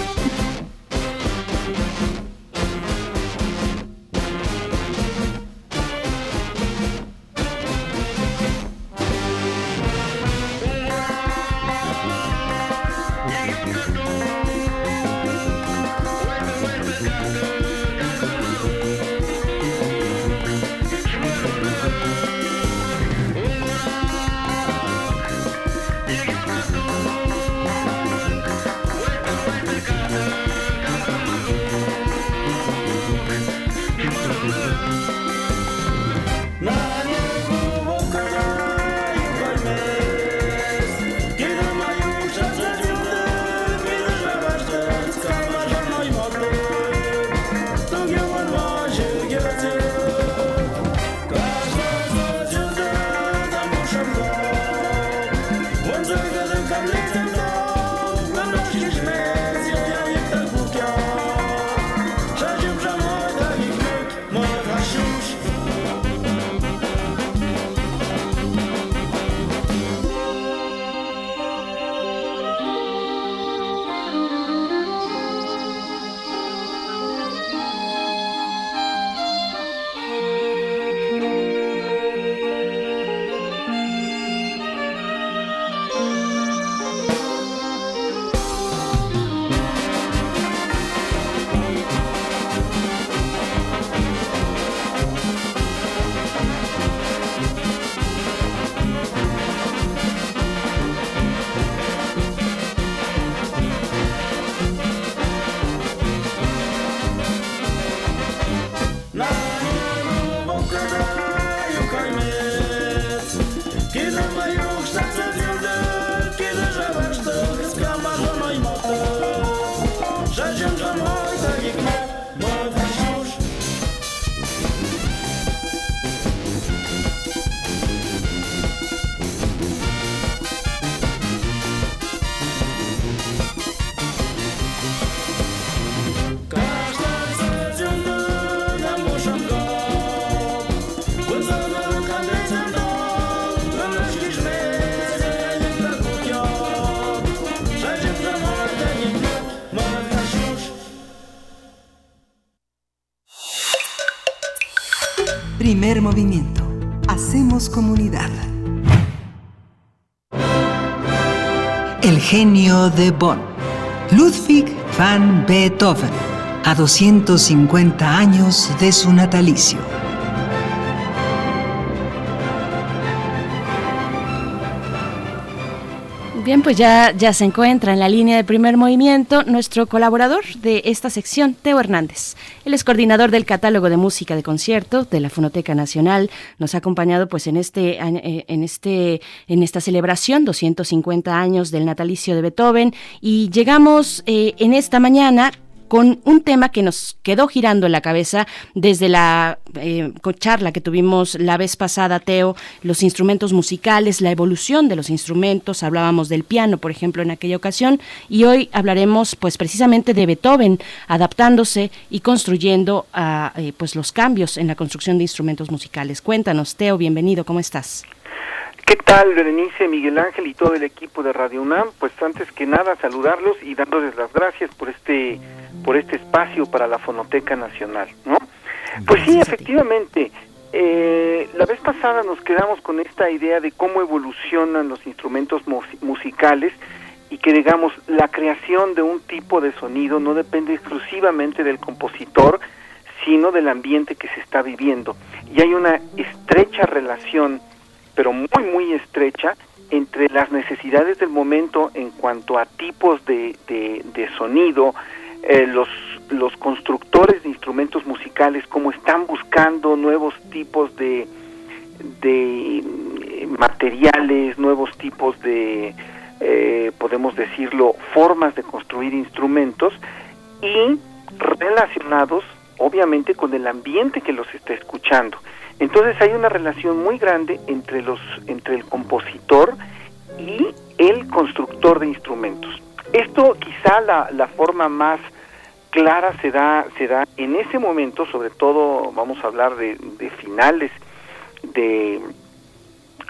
De Bonn. Ludwig van Beethoven. A 250 años de su natalicio. Bien, pues ya, ya se encuentra en la línea de primer movimiento nuestro colaborador de esta sección, Teo Hernández. Él es coordinador del catálogo de música de concierto de la Fonoteca Nacional. Nos ha acompañado pues en este, eh, en este, en esta celebración, 250 años del natalicio de Beethoven. Y llegamos eh, en esta mañana con un tema que nos quedó girando en la cabeza desde la eh, charla que tuvimos la vez pasada, Teo, los instrumentos musicales, la evolución de los instrumentos, hablábamos del piano, por ejemplo, en aquella ocasión, y hoy hablaremos pues precisamente de Beethoven adaptándose y construyendo eh, pues los cambios en la construcción de instrumentos musicales. Cuéntanos, Teo, bienvenido, ¿cómo estás? ¿Qué tal, Berenice, Miguel Ángel y todo el equipo de Radio UNAM? Pues antes que nada saludarlos y dándoles las gracias por este por este espacio para la Fonoteca Nacional, ¿no? Pues sí, efectivamente. Eh, la vez pasada nos quedamos con esta idea de cómo evolucionan los instrumentos musicales y que digamos la creación de un tipo de sonido no depende exclusivamente del compositor, sino del ambiente que se está viviendo. Y hay una estrecha relación, pero muy, muy estrecha, entre las necesidades del momento en cuanto a tipos de, de, sonido, eh, los, los constructores de instrumentos musicales, cómo están buscando nuevos tipos de, de eh, materiales, nuevos tipos de, eh, podemos decirlo, formas de construir instrumentos y relacionados obviamente con el ambiente que los está escuchando. Entonces hay una relación muy grande entre los entre el compositor y el constructor de instrumentos. Esto quizá la, forma más clara se da se da en ese momento, sobre todo vamos a hablar de, de finales de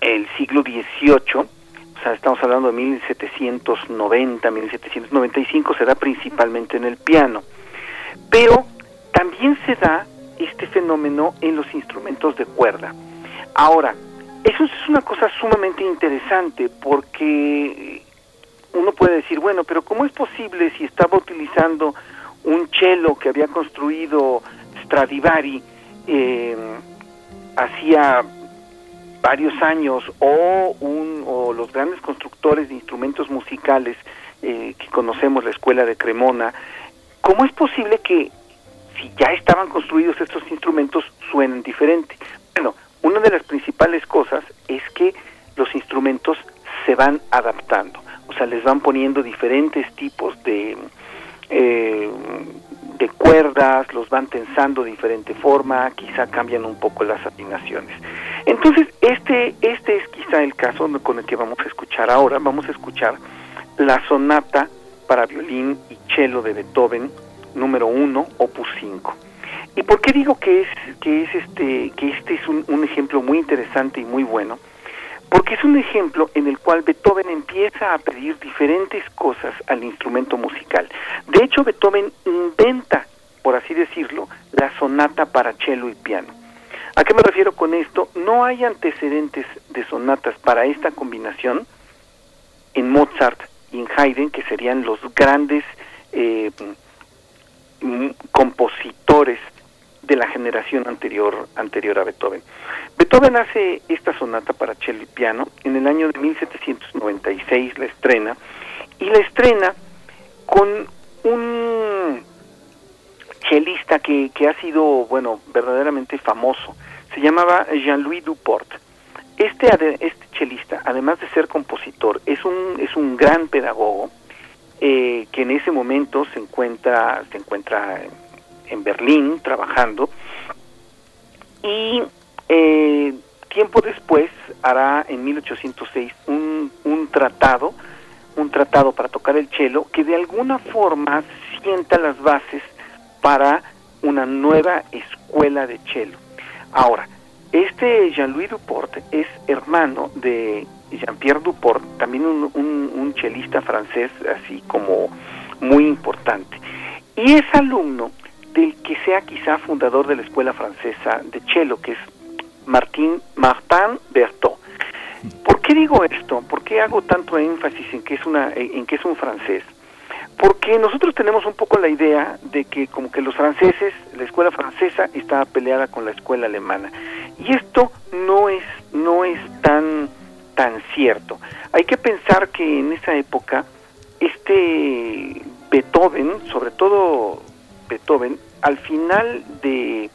el siglo XVIII, o sea, estamos hablando de 1790, 1795, se da principalmente en el piano. Pero también se da este fenómeno en los instrumentos de cuerda. Ahora, eso es una cosa sumamente interesante porque uno puede decir, bueno, pero ¿cómo es posible si estaba utilizando un cello que había construido Stradivari eh, hacía varios años o, un, o los grandes constructores de instrumentos musicales eh, que conocemos, la escuela de Cremona, ¿cómo es posible que si ya estaban construidos estos instrumentos, suenan diferente. Bueno, una de las principales cosas es que los instrumentos se van adaptando, o sea, les van poniendo diferentes tipos de, eh, de cuerdas, los van tensando de diferente forma, quizá cambian un poco las afinaciones. Entonces, este, este es quizá el caso con el que vamos a escuchar ahora. Vamos a escuchar la sonata para violín y cello de Beethoven, número uno, opus 5. ¿Y por qué digo que es, que es este, que este es un, un ejemplo muy interesante y muy bueno? Porque es un ejemplo en el cual Beethoven empieza a pedir diferentes cosas al instrumento musical. De hecho, Beethoven inventa, por así decirlo, la sonata para cello y piano. ¿A qué me refiero con esto? No hay antecedentes de sonatas para esta combinación en Mozart y en Haydn, que serían los grandes eh, compositores de la generación anterior anterior a Beethoven. Beethoven hace esta sonata para cello y piano en el año de 1796 la estrena y la estrena con un chelista que, que ha sido bueno verdaderamente famoso se llamaba Jean-Louis Duport este este chelista además de ser compositor es un es un gran pedagogo eh, que en ese momento se encuentra, se encuentra en Berlín trabajando y eh, tiempo después hará en 1806 un, un tratado, un tratado para tocar el cello que de alguna forma sienta las bases para una nueva escuela de cello. Ahora, este Jean-Louis Duport es hermano de Jean-Pierre Duport, también un, un, chelista francés así como muy importante. Y es alumno del que sea quizá fundador de la escuela francesa de cello, que es Martin, Martin Berthaud. ¿Por qué digo esto? ¿Por qué hago tanto énfasis en que es, una, en que es un francés? Porque nosotros tenemos un poco la idea de que como que los franceses, la escuela francesa estaba peleada con la escuela alemana. Y esto no es, no es tan tan cierto. Hay que pensar que en esa época este Beethoven, sobre todo Beethoven, al final de,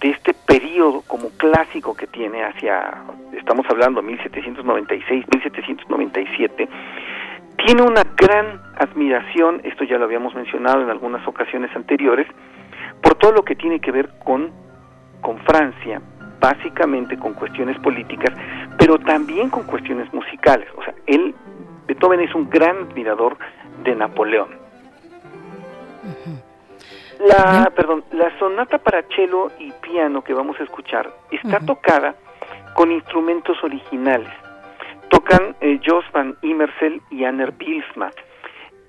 de este periodo como clásico que tiene hacia, estamos hablando 1796, 1797, tiene una gran admiración, esto ya lo habíamos mencionado en algunas ocasiones anteriores, por todo lo que tiene que ver con, con Francia, básicamente con cuestiones políticas, pero también con cuestiones musicales. O sea, él, Beethoven es un gran admirador de Napoleón. La, perdón, la sonata para cello y piano que vamos a escuchar está tocada con instrumentos originales. Tocan eh, Jos van Immersel y Anner Bilsma.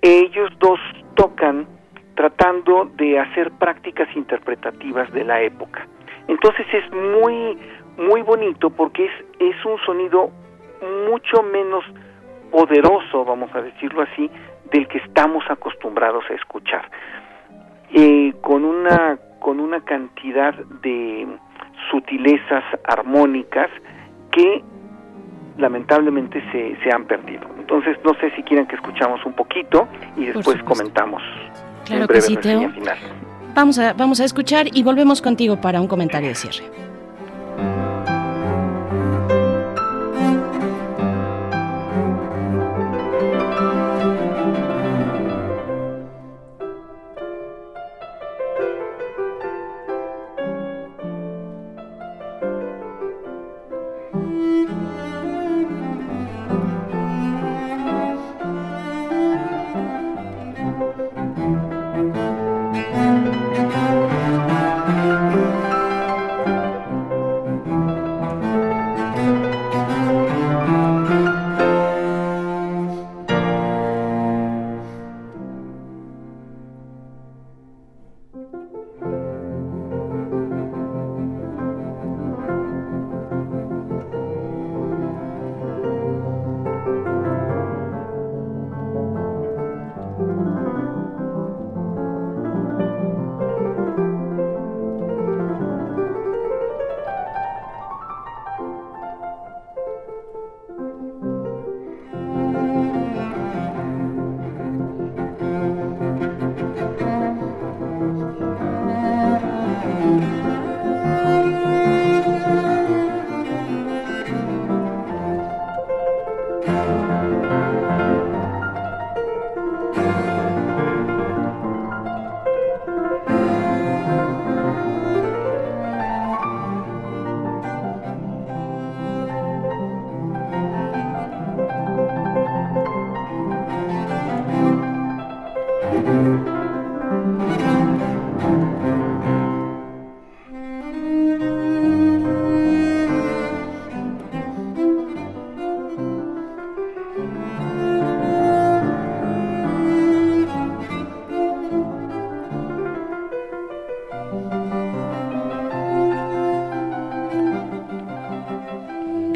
Ellos dos tocan tratando de hacer prácticas interpretativas de la época. Entonces es muy muy bonito porque es es un sonido mucho menos poderoso, vamos a decirlo así, del que estamos acostumbrados a escuchar. Eh, con una con una cantidad de sutilezas armónicas que lamentablemente se, se han perdido. Entonces no sé si quieren que escuchamos un poquito y después comentamos claro que sí, Teo. Vamos a, vamos a escuchar y volvemos contigo para un comentario de cierre.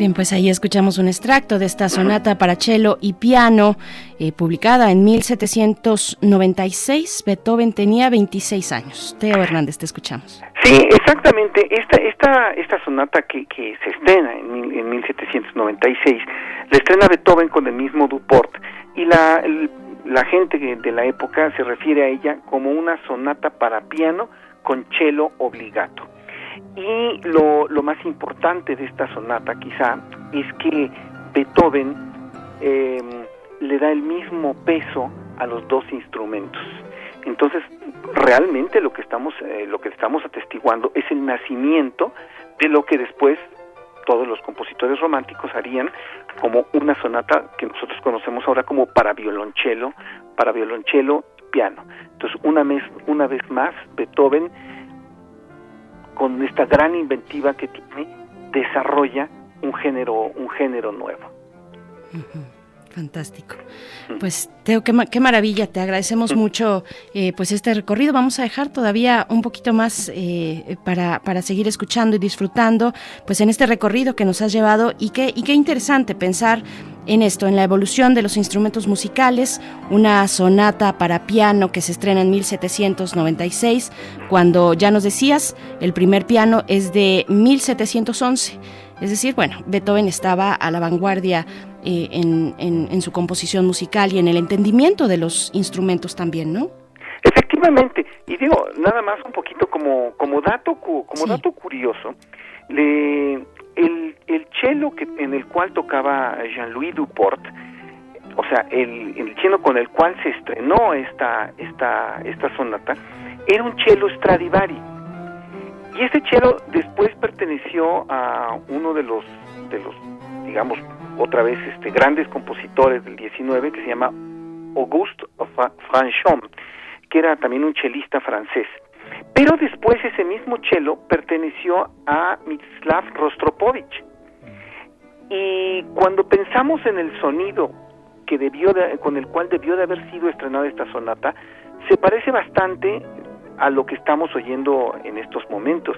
Bien, pues ahí escuchamos un extracto de esta sonata para cello y piano, eh, publicada en 1796. Beethoven tenía 26 años. Teo Hernández, te escuchamos. Sí, exactamente. Esta, esta, esta sonata que, se estrena en, en 1796, la estrena Beethoven con el mismo Duport y la, la gente de la época se refiere a ella como una sonata para piano con cello obligato. Y lo, lo más importante de esta sonata quizá es que Beethoven eh, le da el mismo peso a los dos instrumentos. Entonces, realmente lo que estamos eh, lo que estamos atestiguando es el nacimiento de lo que después todos los compositores románticos harían como una sonata que nosotros conocemos ahora como para violonchelo, para violonchelo piano. Entonces, una vez una vez más Beethoven con esta gran inventiva que tiene, desarrolla un género, un género nuevo. Fantástico. Pues Teo, qué, qué, maravilla, te agradecemos mucho eh, pues este recorrido. Vamos a dejar todavía un poquito más eh, para, para, seguir escuchando y disfrutando pues en este recorrido que nos has llevado y qué, y qué interesante pensar en esto, en la evolución de los instrumentos musicales, una sonata para piano que se estrena en 1796, cuando ya nos decías, el primer piano es de 1711. Es decir, bueno, Beethoven estaba a la vanguardia eh, en, en, su composición musical y en el entendimiento de los instrumentos también, ¿no? Efectivamente, y digo, nada más un poquito como, como dato como dato curioso, le, el, el cello que, en el cual tocaba Jean-Louis Duport, o sea, el, el chelo con el cual se estrenó esta, esta, esta sonata, era un chelo Stradivari. Y ese chelo después perteneció a uno de los, de los digamos, otra vez este, grandes compositores del 19 que se llama Auguste Franchon, que era también un chelista francés. Pero después ese mismo chelo perteneció a Mislav Rostropovich. Y cuando pensamos en el sonido que debió con el cual debió de haber sido estrenada esta sonata, se parece bastante a lo que estamos oyendo en estos momentos.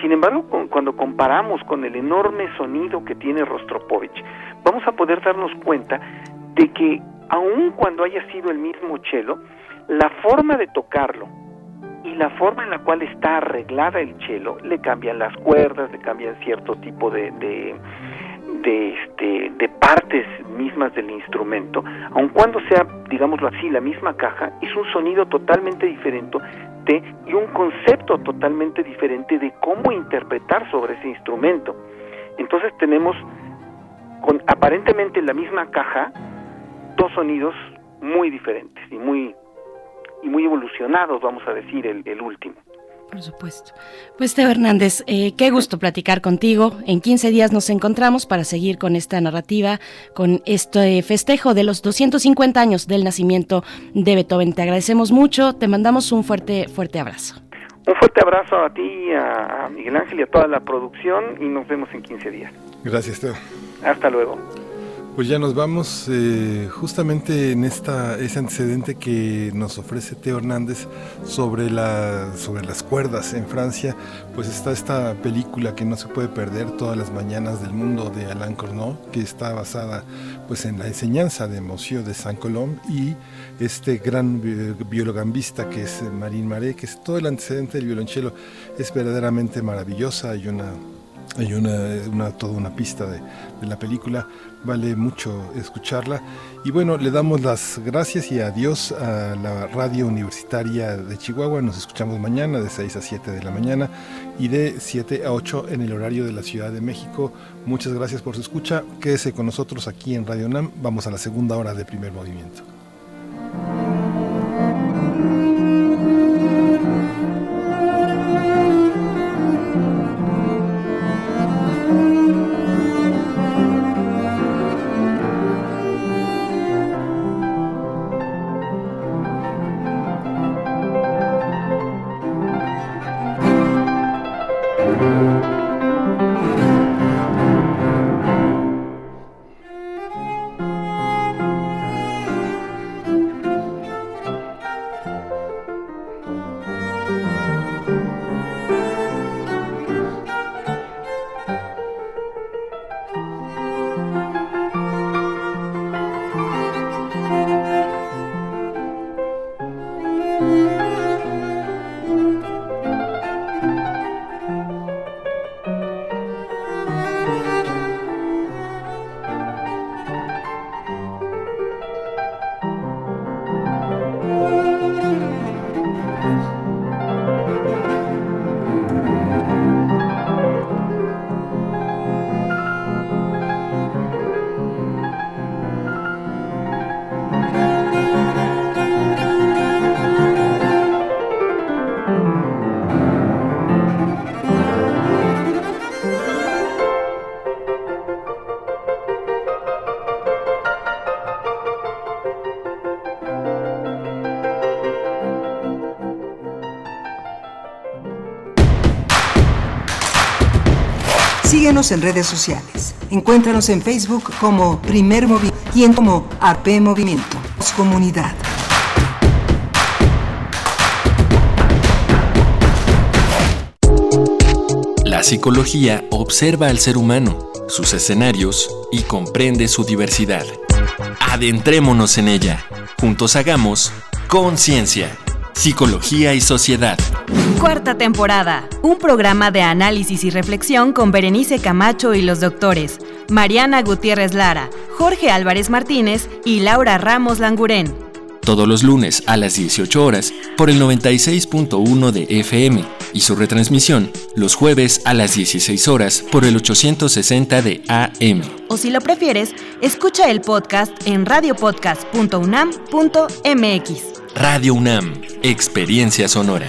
Sin embargo, cuando comparamos con el enorme sonido que tiene Rostropovich, vamos a poder darnos cuenta de que aun cuando haya sido el mismo cello, la forma de tocarlo y la forma en la cual está arreglada el cello, le cambian las cuerdas, le cambian cierto tipo de, de, de, este, de partes mismas del instrumento, aun cuando sea, digámoslo así, la misma caja, es un sonido totalmente diferente y un concepto totalmente diferente de cómo interpretar sobre ese instrumento. Entonces tenemos con aparentemente la misma caja dos sonidos muy diferentes y muy y muy evolucionados, vamos a decir, el, el último. Por supuesto. Pues Teo Hernández, eh, qué gusto platicar contigo. En 15 días nos encontramos para seguir con esta narrativa, con este festejo de los 250 años del nacimiento de Beethoven. Te agradecemos mucho, te mandamos un fuerte, fuerte abrazo. Un fuerte abrazo a ti, a Miguel Ángel y a toda la producción y nos vemos en 15 días. Gracias, Teo. Hasta luego. Pues ya nos vamos eh, justamente en esta ese antecedente que nos ofrece Teo Hernández sobre la sobre las cuerdas en Francia, pues está esta película que no se puede perder todas las mañanas del mundo de Alain Corneau, que está basada pues en la enseñanza de Monsieur de Saint-Colomb y este gran viologambista que es Marine Maré, que es todo el antecedente del violonchelo es verdaderamente maravillosa, hay una hay una, toda una pista de, la película, vale mucho escucharla. Y bueno, le damos las gracias y adiós a la radio universitaria de Chihuahua. Nos escuchamos mañana de 6 a 7 de la mañana y de 7 a 8 en el horario de la Ciudad de México. Muchas gracias por su escucha. Quédese con nosotros aquí en Radio NAM. Vamos a la segunda hora de primer movimiento. En redes sociales. Encuéntranos en Facebook como Primer Movimiento y en como AP Movimiento. Comunidad. La psicología observa al ser humano, sus escenarios y comprende su diversidad. Adentrémonos en ella. Juntos hagamos conciencia, psicología y sociedad. Cuarta temporada. Un programa de análisis y reflexión con Berenice Camacho y los doctores Mariana Gutiérrez Lara, Jorge Álvarez Martínez y Laura Ramos Langurén. Todos los lunes a las 18 horas por el 96.1 de FM y su retransmisión los jueves a las 16 horas por el 860 de AM. o si lo prefieres, escucha el podcast en radiopodcast.unam.mx. Radio UNAM, experiencia sonora.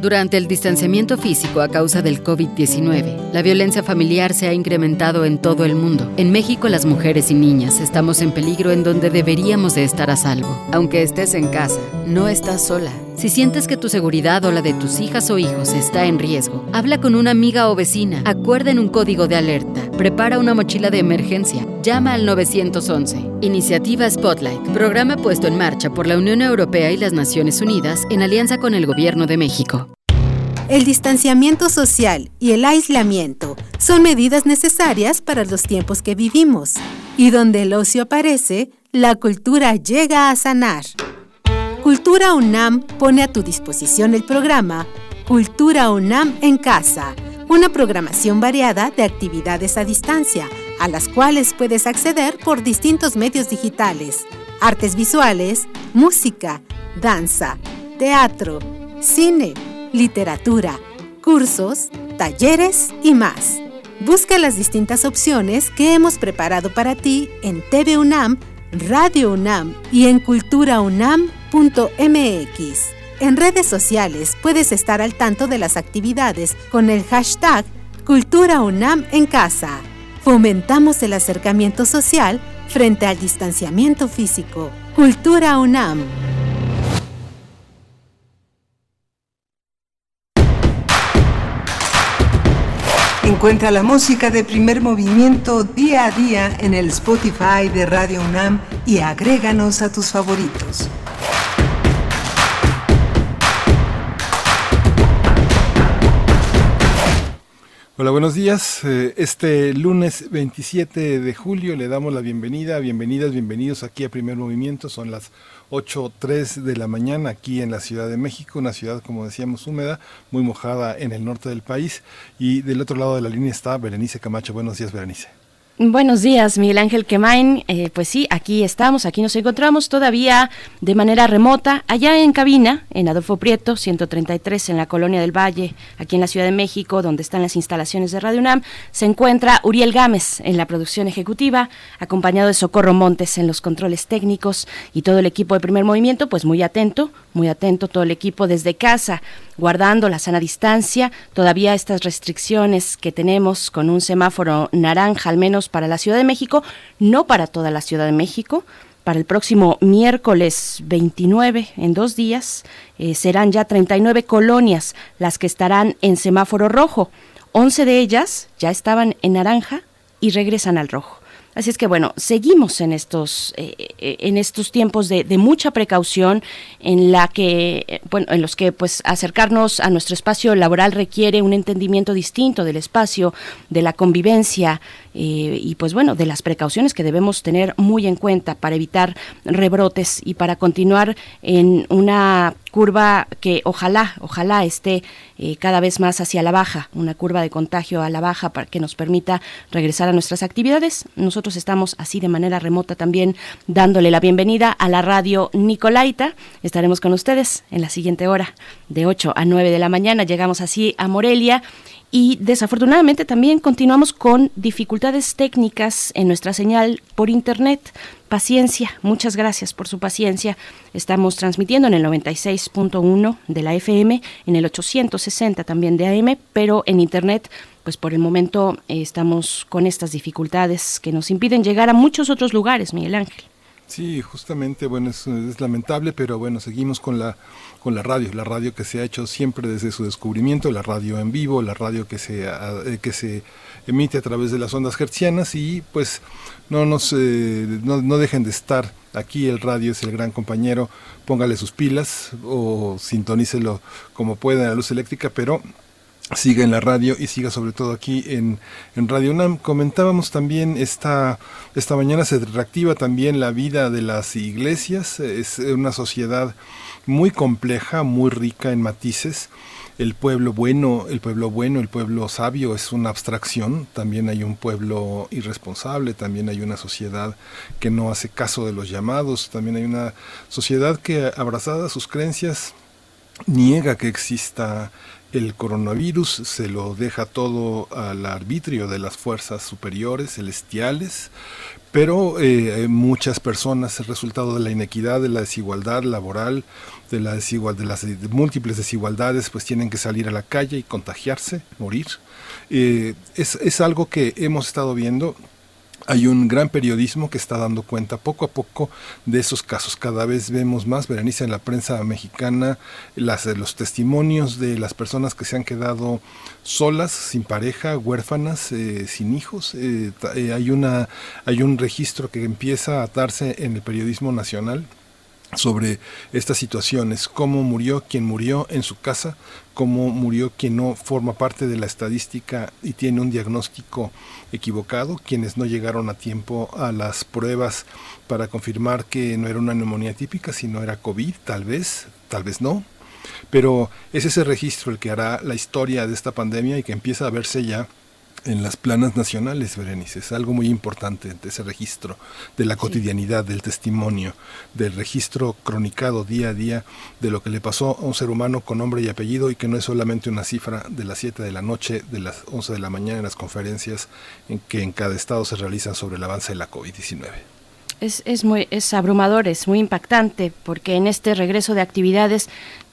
Durante el distanciamiento físico a causa del COVID-19, la violencia familiar se ha incrementado en todo el mundo. En México, las mujeres y niñas estamos en peligro en donde deberíamos de estar a salvo. Aunque estés en casa, no estás sola. Si sientes que tu seguridad o la de tus hijas o hijos está en riesgo, habla con una amiga o vecina, acuerden un código de alerta, prepara una mochila de emergencia, llama al 911. Iniciativa Spotlight, programa puesto en marcha por la Unión Europea y las Naciones Unidas en alianza con el Gobierno de México. El distanciamiento social y el aislamiento son medidas necesarias para los tiempos que vivimos. Y donde el ocio aparece, la cultura llega a sanar. Cultura UNAM pone a tu disposición el programa Cultura UNAM en Casa, una programación variada de actividades a distancia, a las cuales puedes acceder por distintos medios digitales, artes visuales, música, danza, teatro, cine, literatura, cursos, talleres y más. Busca las distintas opciones que hemos preparado para ti en TV UNAM, Radio UNAM y en culturaunam.mx. En redes sociales puedes estar al tanto de las actividades con el hashtag Cultura UNAM en casa. Fomentamos el acercamiento social frente al distanciamiento físico. Cultura UNAM. Encuentra la música de primer movimiento día a día en el Spotify de Radio UNAM y agréganos a tus favoritos. Hola, buenos días. Eh, Este lunes 27 de julio le damos la bienvenida, bienvenidas, bienvenidos aquí a Primer Movimiento. Son las 8.03 de la mañana aquí en la Ciudad de México, una ciudad, como decíamos, húmeda, muy mojada en el norte del país. Y del otro lado de la línea está Berenice Camacho. Buenos días, Berenice. Buenos días, Miguel Ángel Quemain. Eh, pues sí, aquí estamos, aquí nos encontramos todavía de manera remota, allá en cabina, en Adolfo Prieto, 133, en la Colonia del Valle, aquí en la Ciudad de México, donde están las instalaciones de Radio UNAM. Se encuentra Uriel Gámez en la producción ejecutiva, acompañado de Socorro Montes en los controles técnicos y todo el equipo de primer movimiento, pues muy atento, muy atento todo el equipo desde casa guardando la sana distancia, todavía estas restricciones que tenemos con un semáforo naranja, al menos para la Ciudad de México, no para toda la Ciudad de México. Para el próximo miércoles 29, en dos días, eh, serán ya 39 colonias las que estarán en semáforo rojo. 11 de ellas ya estaban en naranja y regresan al rojo. Así es que bueno, seguimos en estos, eh, eh, en estos tiempos de, de, mucha precaución, en la que, eh, bueno, en los que pues acercarnos a nuestro espacio laboral requiere un entendimiento distinto del espacio, de la convivencia eh, y pues bueno, de las precauciones que debemos tener muy en cuenta para evitar rebrotes y para continuar en una curva que ojalá, ojalá esté eh, cada vez más hacia la baja, una curva de contagio a la baja para que nos permita regresar a nuestras actividades. Nosotros estamos así de manera remota también dándole la bienvenida a la radio Nicolaita. Estaremos con ustedes en la siguiente hora, de 8 a 9 de la mañana. Llegamos así a Morelia y desafortunadamente también continuamos con dificultades técnicas en nuestra señal por internet. Paciencia, muchas gracias por su paciencia. Estamos transmitiendo en el 96.1 de la FM, en el 860 también de AM, pero en internet pues por el momento eh, estamos con estas dificultades que nos impiden llegar a muchos otros lugares, Miguel Ángel. Sí, justamente, bueno, es, lamentable, pero bueno, seguimos con la con la radio, la radio que se ha hecho siempre desde su descubrimiento, la radio en vivo, la radio que se, eh, que se emite a través de las ondas hertzianas y pues no nos eh, no, no, dejen de estar aquí, el radio es el gran compañero, póngale sus pilas o sintonícelo como pueda en la luz eléctrica, pero siga en la radio y siga sobre todo aquí en, en Radio UNAM. Comentábamos también esta, esta mañana se reactiva también la vida de las iglesias, es una sociedad muy compleja, muy rica en matices. El pueblo bueno, el pueblo bueno, el pueblo sabio es una abstracción, también hay un pueblo irresponsable, también hay una sociedad que no hace caso de los llamados, también hay una sociedad que abrazada a sus creencias niega que exista el coronavirus se lo deja todo al arbitrio de las fuerzas superiores, celestiales, pero eh, muchas personas, el resultado de la inequidad, de la desigualdad laboral, de, las múltiples desigualdades, pues tienen que salir a la calle y contagiarse, morir. Eh, es, es algo que hemos estado viendo hay un gran periodismo que está dando cuenta poco a poco de esos casos. Cada vez vemos más, Berenice, en la prensa mexicana, las, los testimonios de las personas que se han quedado solas, sin pareja, huérfanas, eh, sin hijos. Eh, eh, hay, una, hay un registro que empieza a atarse en el periodismo nacional sobre estas situaciones, cómo murió quien murió en su casa, cómo murió quien no forma parte de la estadística y tiene un diagnóstico equivocado, quienes no llegaron a tiempo a las pruebas para confirmar que no era una neumonía típica, sino era COVID, tal vez, tal vez no. Pero es ese registro el que hará la historia de esta pandemia y que empieza a verse ya en las planas nacionales, Berenice. Es algo muy importante ese registro de la cotidianidad, del testimonio, del registro cronicado día a día de lo que le pasó a un ser humano con nombre y apellido y que no es solamente una cifra de las 7 de la noche, de las 11 de la mañana en las conferencias en que en cada estado se realizan sobre el avance de la COVID-19. Es, es, muy, es abrumador, es muy impactante, porque en este regreso de actividades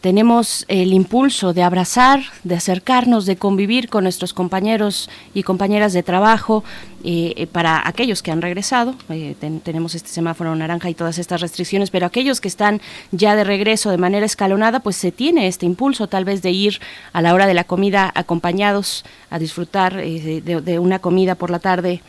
tenemos el impulso de abrazar, de acercarnos, de convivir con nuestros compañeros y compañeras de trabajo. Eh, eh, para aquellos que han regresado, eh, tenemos este semáforo naranja y todas estas restricciones, pero aquellos que están ya de regreso de manera escalonada, pues se tiene este impulso tal vez de ir a la hora de la comida acompañados a disfrutar de, una comida por la tarde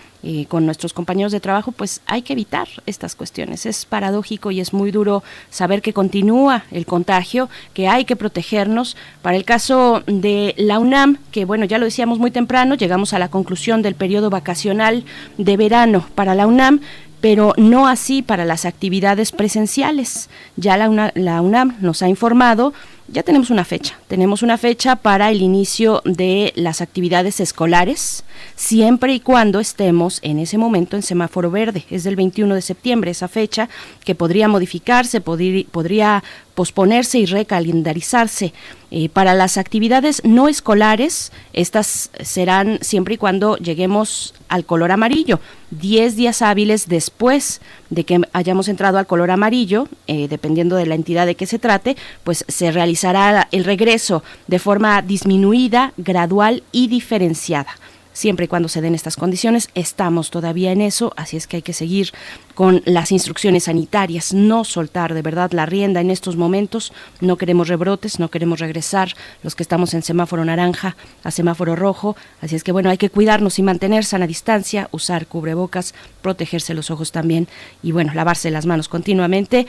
con nuestros compañeros de trabajo, pues hay que evitar estas cuestiones. Es paradójico y es muy duro saber que continúa el contagio, que hay que protegernos. Para el caso de la UNAM, que bueno, ya lo decíamos muy temprano, llegamos a la conclusión del periodo vacacional de verano para la UNAM, pero no así para las actividades presenciales. Ya la, la UNAM nos ha informado ya tenemos una fecha. Tenemos una fecha para el inicio de las actividades escolares, siempre y cuando estemos en ese momento en semáforo verde. Es del 21 de septiembre esa fecha que podría modificarse, podría posponerse y recalendarizarse. Eh, para las actividades no escolares, estas serán siempre y cuando lleguemos al color amarillo. Diez días hábiles después de que hayamos entrado al color amarillo, eh, dependiendo de la entidad de que se trate, pues se realizará el regreso de forma disminuida, gradual y diferenciada siempre y cuando se den estas condiciones. Estamos todavía en eso, así es que hay que seguir con las instrucciones sanitarias, no soltar de verdad la rienda en estos momentos. No queremos rebrotes, no queremos regresar los que estamos en semáforo naranja a semáforo rojo, así es que bueno, hay que cuidarnos y mantener sana distancia, usar cubrebocas, protegerse los ojos también y bueno, lavarse las manos continuamente.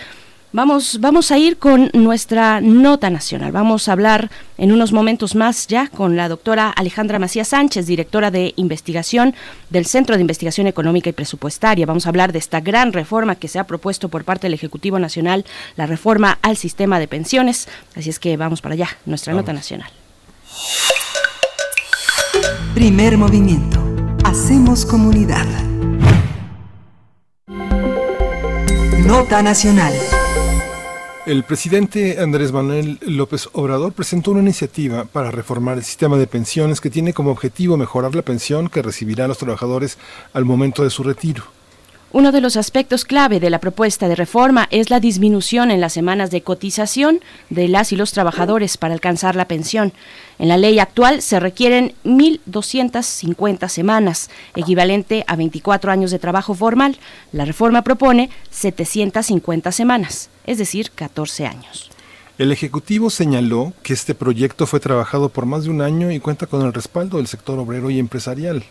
Vamos, vamos a ir con nuestra nota nacional. Vamos a hablar en unos momentos más ya con la doctora Alejandra Macías Sánchez, directora de investigación del Centro de Investigación Económica y Presupuestaria. Vamos a hablar de esta gran reforma que se ha propuesto por parte del Ejecutivo Nacional, la reforma al sistema de pensiones. Así es que vamos para allá, nuestra nota nacional. Primer movimiento. Hacemos comunidad. Nota nacional. El presidente Andrés Manuel López Obrador presentó una iniciativa para reformar el sistema de pensiones que tiene como objetivo mejorar la pensión que recibirán los trabajadores al momento de su retiro. Uno de los aspectos clave de la propuesta de reforma es la disminución en las semanas de cotización de las y los trabajadores para alcanzar la pensión. En la ley actual se requieren 1.250 semanas, equivalente a 24 años de trabajo formal. La reforma propone 750 semanas, es decir, 14 años. El Ejecutivo señaló que este proyecto fue trabajado por más de un año y cuenta con el respaldo del sector obrero y empresarial.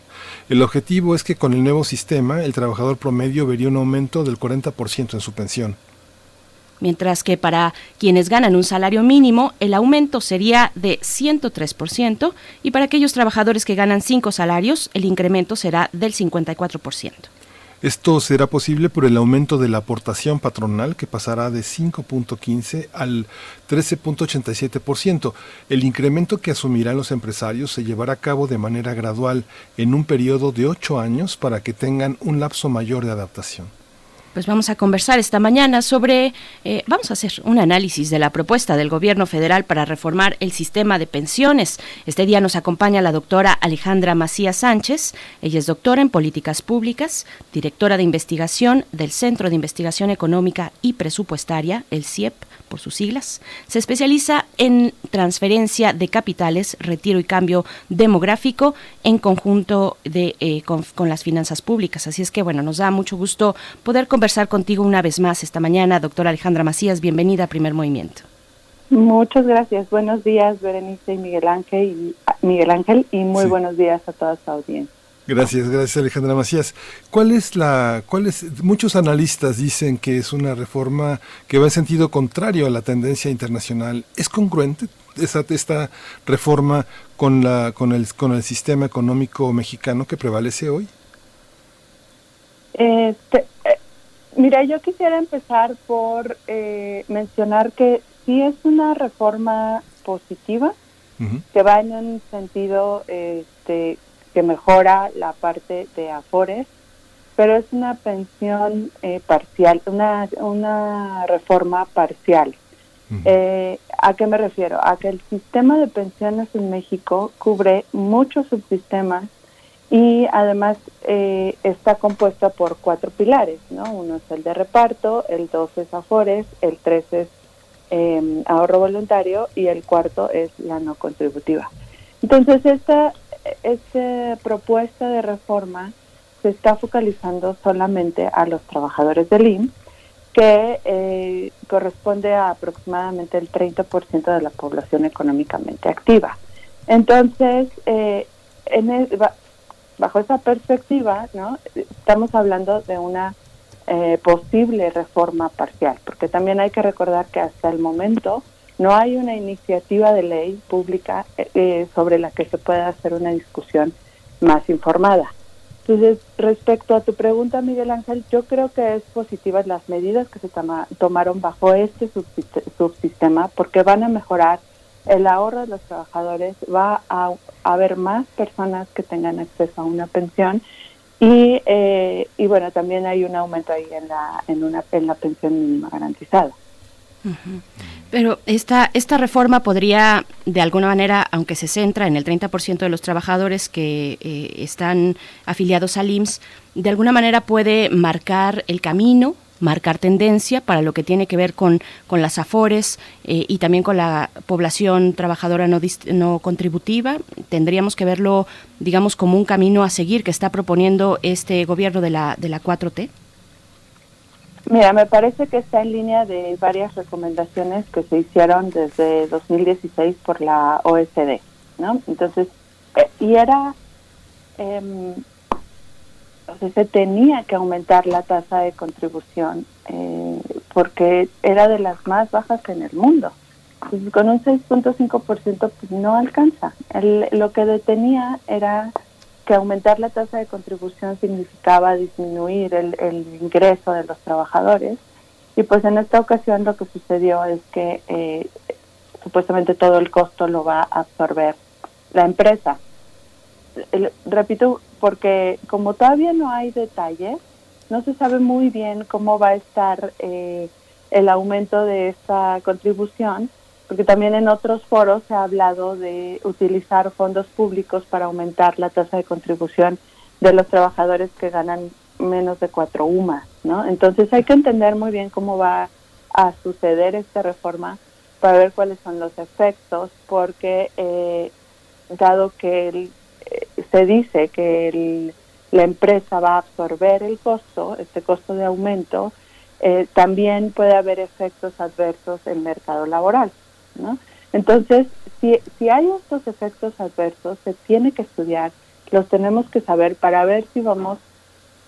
El objetivo es que con el nuevo sistema el trabajador promedio vería un aumento del 40% en su pensión. mientras que para quienes ganan un salario mínimo el aumento sería de 103% y para aquellos trabajadores que ganan cinco salarios el incremento será del 54%. Esto será posible por el aumento de la aportación patronal que pasará de 5.15 al 13.87%. El incremento que asumirán los empresarios se llevará a cabo de manera gradual en un periodo de ocho años para que tengan un lapso mayor de adaptación pues vamos a conversar esta mañana sobre, eh, vamos a hacer un análisis de la propuesta del gobierno federal para reformar el sistema de pensiones. Este día nos acompaña la doctora Alejandra Macías Sánchez. Ella es doctora en políticas públicas, directora de investigación del Centro de Investigación Económica y Presupuestaria, el CIEP por sus siglas. Se especializa en transferencia de capitales, retiro y cambio demográfico en conjunto de, eh, con, con las finanzas públicas. Así es que, bueno, nos da mucho gusto poder conversar contigo una vez más esta mañana. Doctora Alejandra Macías, bienvenida a Primer Movimiento. Muchas gracias. Buenos días, Berenice y Miguel Ángel, y, Miguel Ángel, y muy buenos días a toda su audiencia. Gracias, gracias Alejandra Macías. ¿Cuál es la, cuál es, muchos analistas dicen que es una reforma que va en sentido contrario a la tendencia internacional. ¿Es congruente esa, esta reforma con la, con el, con el sistema económico mexicano que prevalece hoy? Este, eh, Mira, yo quisiera empezar por eh, mencionar que sí es una reforma positiva, que va en un sentido este, que mejora la parte de Afores, pero es una pensión eh, parcial, una, una reforma parcial. Eh, ¿A qué me refiero? A que el sistema de pensiones en México cubre muchos subsistemas y además eh, está compuesta por cuatro pilares, ¿no? Uno es el de reparto, el dos es afores, el tres es em, ahorro voluntario y el cuarto es la no contributiva. Entonces esta, esta propuesta de reforma se está focalizando solamente a los trabajadores del IMSS, que eh, corresponde a aproximadamente el 30% de la población económicamente activa. Entonces, eh, en bajo esa perspectiva, ¿no? estamos hablando de una eh, posible reforma parcial, porque también hay que recordar que hasta el momento no hay una iniciativa de ley pública eh, eh, sobre la que se pueda hacer una discusión más informada. Entonces, respecto a tu pregunta, Miguel Ángel, yo creo que es positiva las medidas que se tomaron bajo este subsistema porque van a mejorar el ahorro de los trabajadores, va a, haber más personas que tengan acceso a una pensión y, eh, y bueno, también hay un aumento ahí en la, en una, en la pensión mínima garantizada. Pero esta, esta reforma podría, de alguna manera, aunque se centra en el 30% de los trabajadores que eh, están afiliados al IMSS, de alguna manera puede marcar el camino marcar tendencia para lo que tiene que ver con, con las AFORES eh, y también con la población trabajadora no, no contributiva. Tendríamos que verlo, digamos, como un camino a seguir que está proponiendo este gobierno de la, de la 4T. Mira, me parece que está en línea de varias recomendaciones que se hicieron desde 2016 por la OSD, ¿no? Entonces, eh, y era... Eh, se tenía que aumentar la tasa de contribución eh, porque era de las más bajas en el mundo. Entonces, con un 6.5% pues no alcanza. lo que detenía era que aumentar la tasa de contribución significaba disminuir el, ingreso de los trabajadores y pues en esta ocasión lo que sucedió es que eh, supuestamente todo el costo lo va a absorber la empresa. repito, porque como todavía no hay detalles, no se sabe muy bien cómo va a estar eh, el aumento de esta contribución, porque también en otros foros se ha hablado de utilizar fondos públicos para aumentar la tasa de contribución de los trabajadores que ganan menos de cuatro UMAS, ¿no? Entonces hay que entender muy bien cómo va a suceder esta reforma para ver cuáles son los efectos, porque eh, dado que el se dice que la empresa va a absorber el costo, este costo de aumento, eh, también puede haber efectos adversos en el mercado laboral. ¿No? Entonces, si, si hay estos efectos adversos, se tiene que estudiar, los tenemos que saber para ver si vamos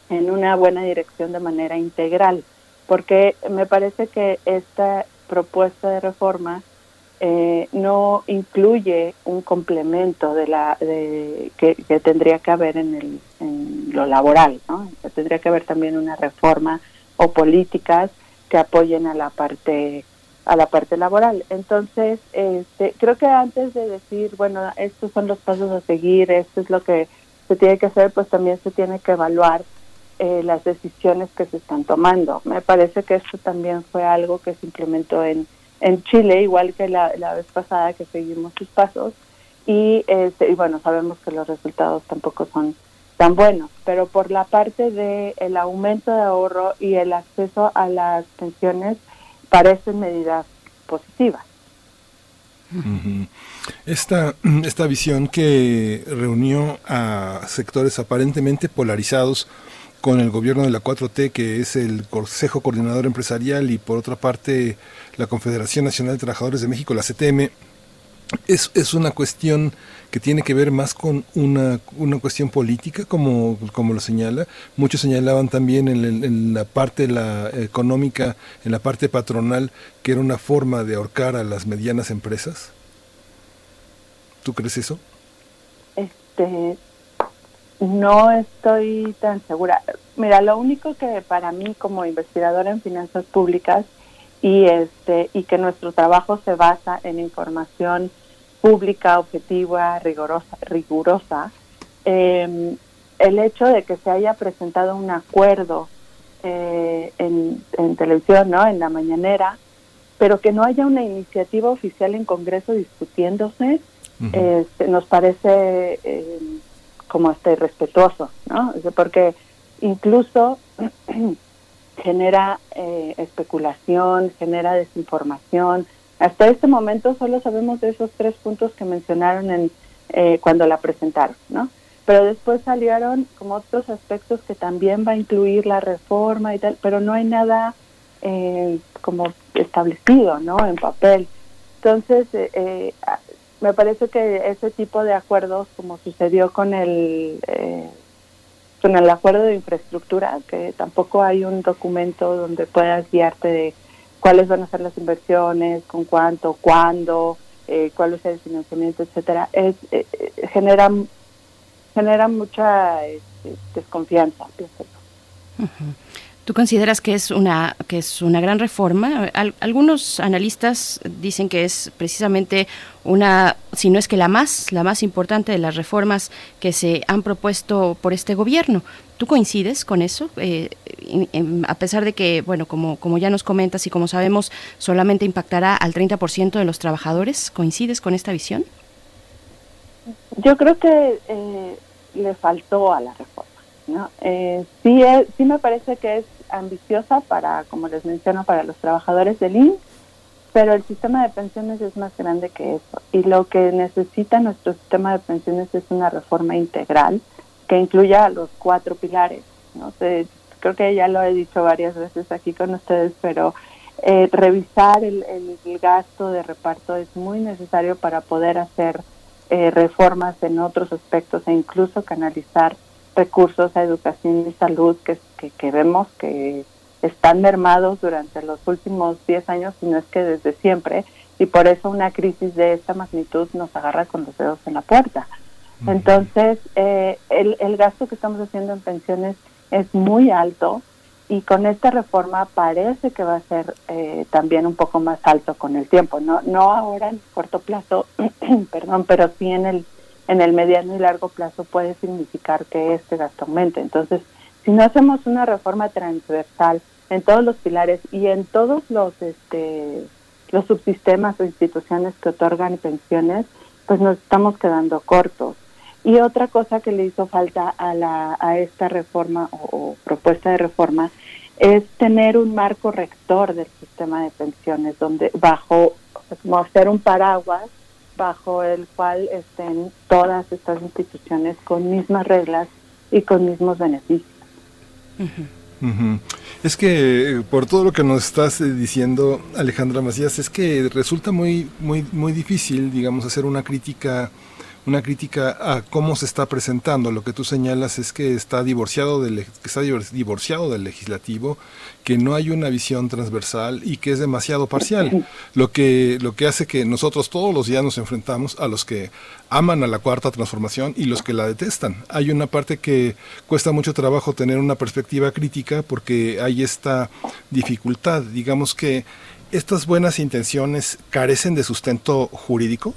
en una buena dirección de manera integral. porque me parece que esta propuesta de reforma eh, no incluye un complemento de la de, que, tendría que haber en, el, en lo laboral, ¿no? tendría que haber también una reforma o políticas que apoyen a la parte a la parte laboral. Entonces, este, creo que antes de decir, bueno, estos son los pasos a seguir, esto es lo que se tiene que hacer, pues también se tiene que evaluar eh, las decisiones que se están tomando. Me parece que esto también fue algo que se implementó en, en Chile, igual que la, la vez pasada que seguimos sus pasos, y, este, y bueno, sabemos que los resultados tampoco son tan buenos, pero por la parte de el aumento de ahorro y el acceso a las pensiones parecen medidas positivas. Esta, esta visión que reunió a sectores aparentemente polarizados con el gobierno de la 4T, que es el Consejo Coordinador Empresarial, y por otra parte la Confederación Nacional de Trabajadores de México, la CTM, es, es una cuestión que tiene que ver más con una, una cuestión política, como, como lo señala. Muchos señalaban también en, la parte la económica, en la parte patronal, que era una forma de ahorcar a las medianas empresas. ¿Tú crees eso? Este, no estoy tan segura. Mira, lo único que para mí como investigadora en finanzas públicas y este y que nuestro trabajo se basa en información pública, objetiva, rigurosa, rigurosa em, el hecho de que se haya presentado un acuerdo eh, en, televisión, ¿no? En la mañanera, pero que no haya una iniciativa oficial en Congreso discutiéndose, este, nos parece eh, como hasta irrespetuoso, ¿no? Porque incluso genera eh, especulación, genera desinformación. Hasta este momento solo sabemos de esos tres puntos que mencionaron en eh, cuando la presentaron, ¿no? Pero después salieron como otros aspectos que también va a incluir la reforma y tal, pero no hay nada eh, como establecido, ¿no? En papel. Entonces, me parece que ese tipo de acuerdos, como sucedió con el con el acuerdo de infraestructura, que tampoco hay un documento donde puedas guiarte de cuáles van a ser las inversiones, con cuánto, cuándo, eh, cuál es el financiamiento, etcétera, es eh, eh, genera genera mucha este, desconfianza. Pienso. ¿Tú consideras que es una que es una gran reforma? algunos analistas dicen que es precisamente una, si no es que la más, la más importante de las reformas que se han propuesto por este gobierno. ¿Tú coincides con eso? Eh, a pesar de que, bueno, como, como ya nos comentas y como sabemos, solamente impactará al 30% de los trabajadores, ¿coincides con esta visión? Yo creo que eh, le faltó a la reforma. ¿no? Eh, sí, sí me parece que es ambiciosa para, como les menciono, para los trabajadores del INS, pero el sistema de pensiones es más grande que eso. Y lo que necesita nuestro sistema de pensiones es una reforma integral que incluya los cuatro pilares. ¿no? creo que ya lo he dicho varias veces aquí con ustedes, pero eh, revisar el, el, gasto de reparto es muy necesario para poder hacer eh, reformas en otros aspectos e incluso canalizar recursos a educación y salud que, que, vemos que están mermados durante los últimos 10 años, si no es que desde siempre, y por eso una crisis de esta magnitud nos agarra con los dedos en la puerta. Entonces, eh, el, el gasto que estamos haciendo en pensiones es muy alto y con esta reforma parece que va a ser eh, también un poco más alto con el tiempo, no, no ahora en corto plazo, perdón, pero sí en el en el mediano y largo plazo puede significar que este gasto aumente. Entonces, si no hacemos una reforma transversal en todos los pilares y en todos los este los subsistemas o instituciones que otorgan pensiones, pues nos estamos quedando cortos. Y otra cosa que le hizo falta a, la, a esta reforma o, propuesta de reforma es tener un marco rector del sistema de pensiones, donde bajo, como hacer un paraguas bajo el cual estén todas estas instituciones con mismas reglas y con mismos beneficios. Es que eh, por todo lo que nos estás eh, diciendo, Alejandra Macías, es que resulta muy, muy, muy difícil, digamos, hacer una crítica una crítica a cómo se está presentando. Lo que tú señalas es que está divorciado del, está divorciado del legislativo, que no hay una visión transversal y que es demasiado parcial. Lo que, lo que hace que nosotros todos los días nos enfrentamos a los que aman a la cuarta transformación y los que la detestan. Hay una parte que cuesta mucho trabajo tener una perspectiva crítica porque hay esta dificultad. Digamos que estas buenas intenciones carecen de sustento jurídico.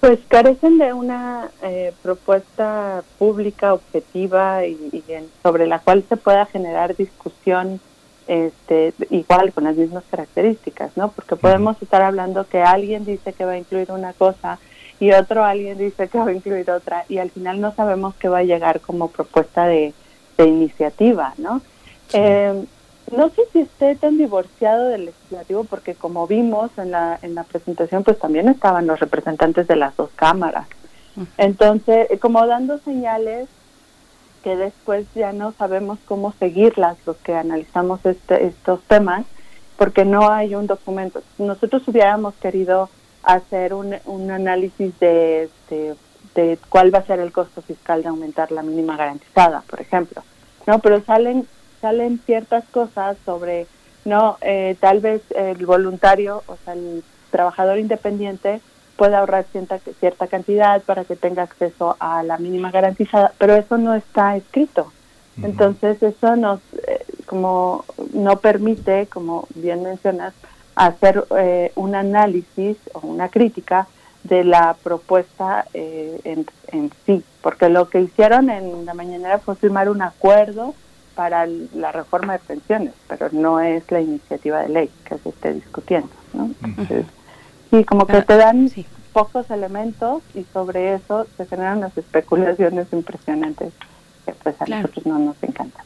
Pues carecen de una eh, propuesta pública, objetiva y, sobre la cual se pueda generar discusión este, igual con las mismas características, ¿no? Porque podemos estar hablando que alguien dice que va a incluir una cosa y otro alguien dice que va a incluir otra y al final no sabemos qué va a llegar como propuesta de, iniciativa, ¿no? Eh, no sé si esté tan divorciado del legislativo porque como vimos en la, en la presentación, pues también estaban los representantes de las dos cámaras. Entonces, eh, como dando señales que después ya no sabemos cómo seguirlas los que analizamos este, estos temas, porque no hay un documento. Nosotros hubiéramos querido hacer un, un análisis de, de, de cuál va a ser el costo fiscal de aumentar la mínima garantizada, por ejemplo. No, pero salen salen ciertas cosas sobre, no, eh, tal vez el voluntario, o sea, el trabajador independiente puede ahorrar cierta, cierta cantidad para que tenga acceso a la mínima garantizada, pero eso no está escrito. Entonces eso nos, eh, como no permite, como bien mencionas, hacer eh, un análisis o una crítica de la propuesta en, en sí, porque lo que hicieron en la mañanera fue firmar un acuerdo para la reforma de pensiones, pero no es la iniciativa de ley que se esté discutiendo. ¿no? sí, como que te dan pocos elementos y sobre eso se generan las especulaciones impresionantes que pues a nosotros no nos encantan.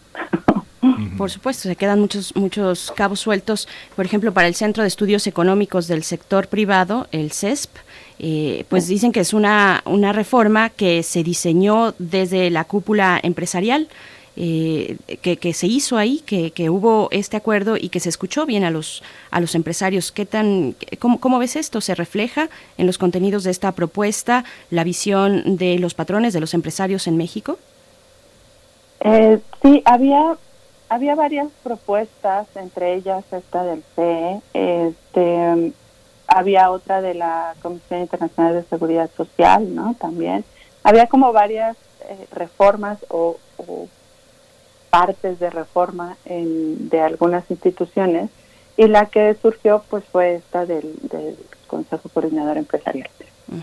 Por supuesto, se quedan muchos muchos cabos sueltos. Por ejemplo, para el Centro de Estudios Económicos del Sector Privado, el CESP, eh, pues dicen que es una, una reforma que se diseñó desde la cúpula empresarial, eh, que, se hizo ahí, que, que, hubo este acuerdo y que se escuchó bien a los, a los empresarios. ¿Qué tan, cómo, cómo, ves esto? ¿Se refleja en los contenidos de esta propuesta la visión de los patrones, de los empresarios en México? Eh, sí, había, había varias propuestas, entre ellas esta del CE. Este, había otra de la Comisión Internacional de Seguridad Social, ¿no? También. Había como varias eh, reformas o, o partes de reforma en, de algunas instituciones y la que surgió pues fue esta del, Consejo Coordinador Empresarial.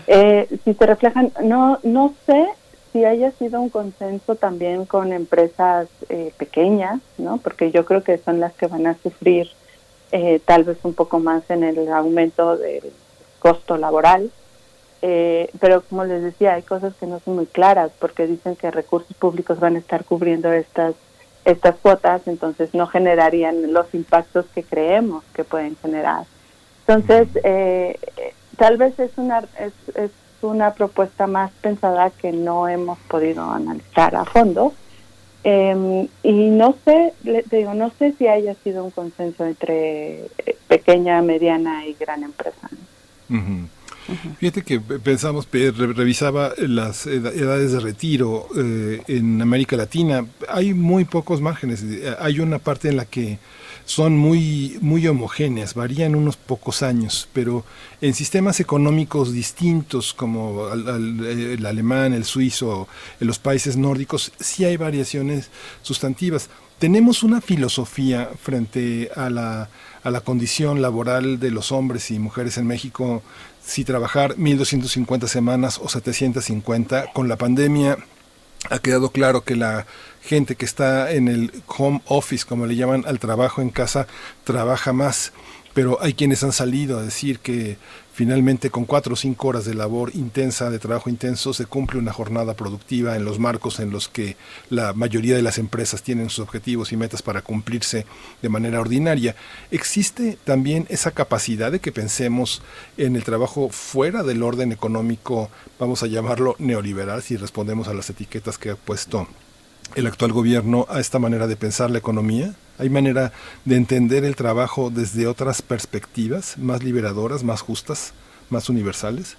Eh, si se reflejan, no, no sé si haya sido un consenso también con empresas eh, pequeñas, ¿no? Porque yo creo que son las que van a sufrir eh, tal vez un poco más en el aumento del costo laboral. pero como les decía, hay cosas que no son muy claras porque dicen que recursos públicos van a estar cubriendo estas estas cuotas entonces no generarían los impactos que creemos que pueden generar. Entonces, eh, tal vez es una, es, es, una propuesta más pensada que no hemos podido analizar a fondo. Em, y no sé, le digo, no sé si haya sido un consenso entre pequeña, mediana y gran empresa. Fíjate que pensamos, revisaba las edades de retiro eh, en América Latina. Hay muy pocos márgenes. Hay una parte en la que son muy, muy homogéneas, varían unos pocos años, pero en sistemas económicos distintos como el alemán, el suizo, en los países nórdicos, sí hay variaciones sustantivas. Tenemos una filosofía frente a la, a la condición laboral de los hombres y mujeres en México si trabajar 1250 semanas o 750. Con la pandemia ha quedado claro que la gente que está en el home office, como le llaman al trabajo en casa, trabaja más. Pero hay quienes han salido a decir que Finalmente, con cuatro o cinco horas de labor intensa, de trabajo intenso, se cumple una jornada productiva en los marcos en los que la mayoría de las empresas tienen sus objetivos y metas para cumplirse de manera ordinaria. ¿Existe también esa capacidad de que pensemos en el trabajo fuera del orden económico, vamos a llamarlo neoliberal, si respondemos a las etiquetas que ha puesto el actual gobierno a esta manera de pensar la economía? ¿Hay manera de entender el trabajo desde otras perspectivas, más liberadoras, más justas, más universales?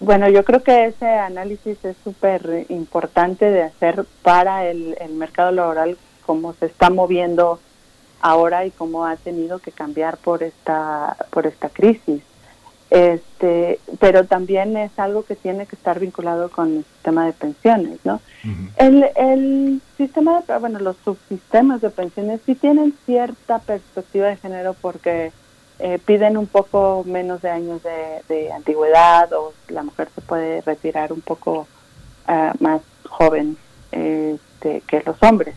bueno, yo creo que ese análisis es súper importante de hacer para el, mercado laboral, cómo se está moviendo ahora y cómo ha tenido que cambiar por esta por esta crisis. Este, pero también es algo que tiene que estar vinculado con el sistema de pensiones, ¿no? el, el sistema de, bueno, los subsistemas de pensiones sí tienen cierta perspectiva de género porque eh, piden un poco menos de años de, antigüedad o la mujer se puede retirar un poco uh, más joven este, que los hombres.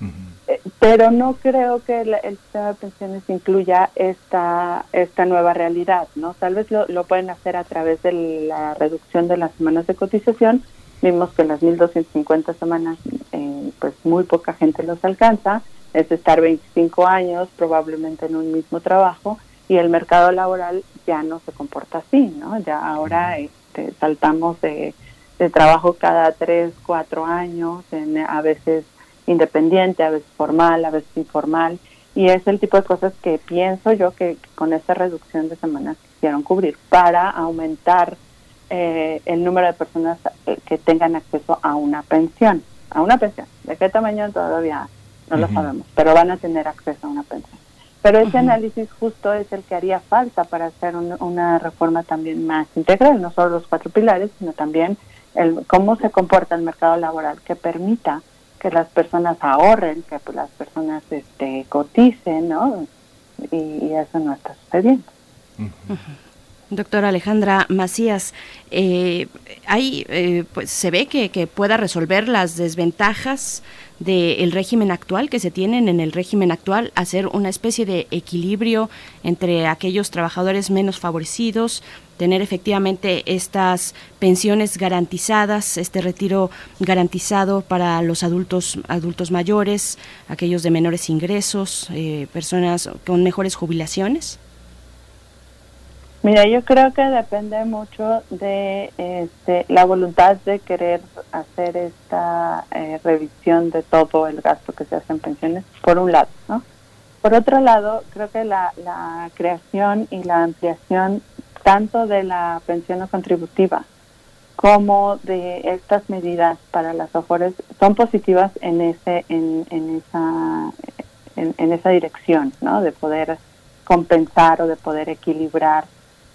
Eh, pero no creo que el, sistema de pensiones incluya esta esta nueva realidad, ¿no? Tal vez lo, lo pueden hacer a través de la reducción de las semanas de cotización. Vimos que las 1.250 semanas, eh, pues muy poca gente los alcanza. Es estar 25 años probablemente en un mismo trabajo y el mercado laboral ya no se comporta así, ¿no? Ya ahora este, saltamos de, de trabajo cada 3, 4 años, en, a veces independiente, a veces formal, a veces informal, y es el tipo de cosas que pienso yo que, con esa reducción de semanas quisieron cubrir para aumentar eh, el número de personas eh, que tengan acceso a una pensión, a una pensión. ¿De qué tamaño todavía no lo sabemos? Pero van a tener acceso a una pensión. Pero ese análisis justo es el que haría falta para hacer una reforma también más integral, no solo los cuatro pilares, sino también el cómo se comporta el mercado laboral que permita que las personas ahorren, que pues, las personas este, coticen, ¿no? Y, eso no está sucediendo. Doctora Alejandra Macías, eh, eh, pues, se ve que, que, pueda resolver las desventajas del régimen actual, que se tienen en el régimen actual, hacer una especie de equilibrio entre aquellos trabajadores menos favorecidos, tener efectivamente estas pensiones garantizadas, este retiro garantizado para los adultos adultos mayores, aquellos de menores ingresos, eh, personas con mejores jubilaciones? Mira, yo creo que depende mucho de este, la voluntad de querer hacer esta eh, revisión de todo el gasto que se hace en pensiones, por un lado, ¿no? Por otro lado, creo que la, creación y la ampliación tanto de la pensión no contributiva como de estas medidas para las OFORES son positivas en ese en, en esa en, esa dirección no de poder compensar o de poder equilibrar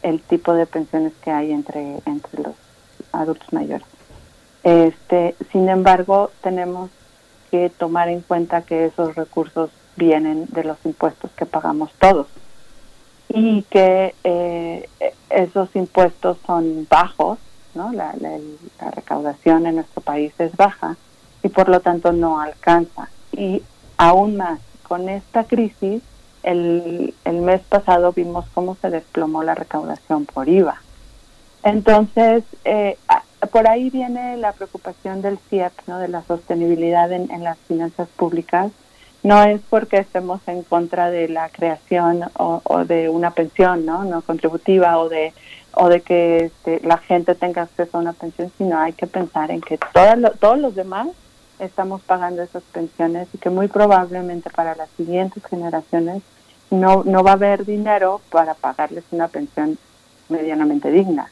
el tipo de pensiones que hay entre entre los adultos mayores este sin embargo tenemos que tomar en cuenta que esos recursos vienen de los impuestos que pagamos todos y que eh, esos impuestos son bajos, ¿no? La, recaudación en nuestro país es baja y por lo tanto no alcanza. Y aún más, con esta crisis, el, el mes pasado vimos cómo se desplomó la recaudación por IVA. Entonces, eh, por ahí viene la preocupación del CIEP, ¿no? de la sostenibilidad en, en las finanzas públicas no es porque estemos en contra de la creación o, de una pensión no no contributiva o de o de que este, la gente tenga acceso a una pensión sino hay que pensar en que todos todos los demás estamos pagando esas pensiones y que muy probablemente para las siguientes generaciones no no va a haber dinero para pagarles una pensión medianamente digna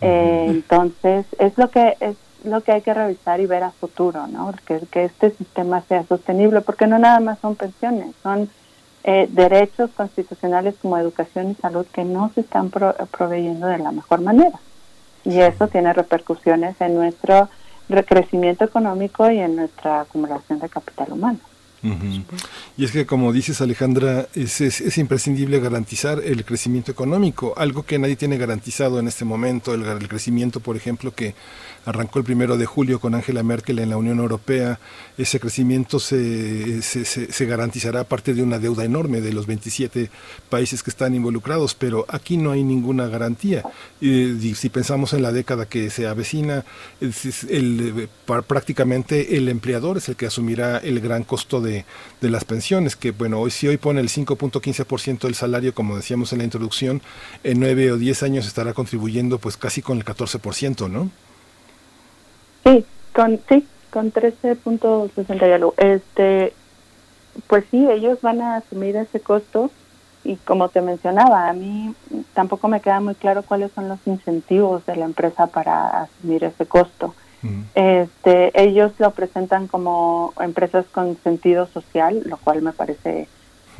eh, entonces es lo que es lo que hay que revisar y ver a futuro, ¿no? Que, que este sistema sea sostenible, porque no nada más son pensiones, son eh, derechos constitucionales como educación y salud que no se están proveyendo de la mejor manera. Y eso tiene repercusiones en nuestro crecimiento económico y en nuestra acumulación de capital humano. Y es que, como dices Alejandra, es, es, imprescindible garantizar el crecimiento económico, algo que nadie tiene garantizado en este momento, el crecimiento, por ejemplo, que arrancó el primero de julio con Angela Merkel en la Unión Europea, ese crecimiento se, se, se, garantizará a partir de una deuda enorme de los 27 países que están involucrados, pero aquí no hay ninguna garantía. Y, si pensamos en la década que se avecina, prácticamente el empleador es el que asumirá el gran costo de, de las pensiones, que bueno, hoy si hoy pone el 5.15% del salario, como decíamos en la introducción, en 9 o 10 años estará contribuyendo pues casi con el 14%, ¿no? Sí, con, sí, con 13.60 Este, pues sí, ellos van a asumir ese costo y como te mencionaba, a mí tampoco me queda muy claro cuáles son los incentivos de la empresa para asumir ese costo. Este, ellos lo presentan como empresas con sentido social, lo cual me parece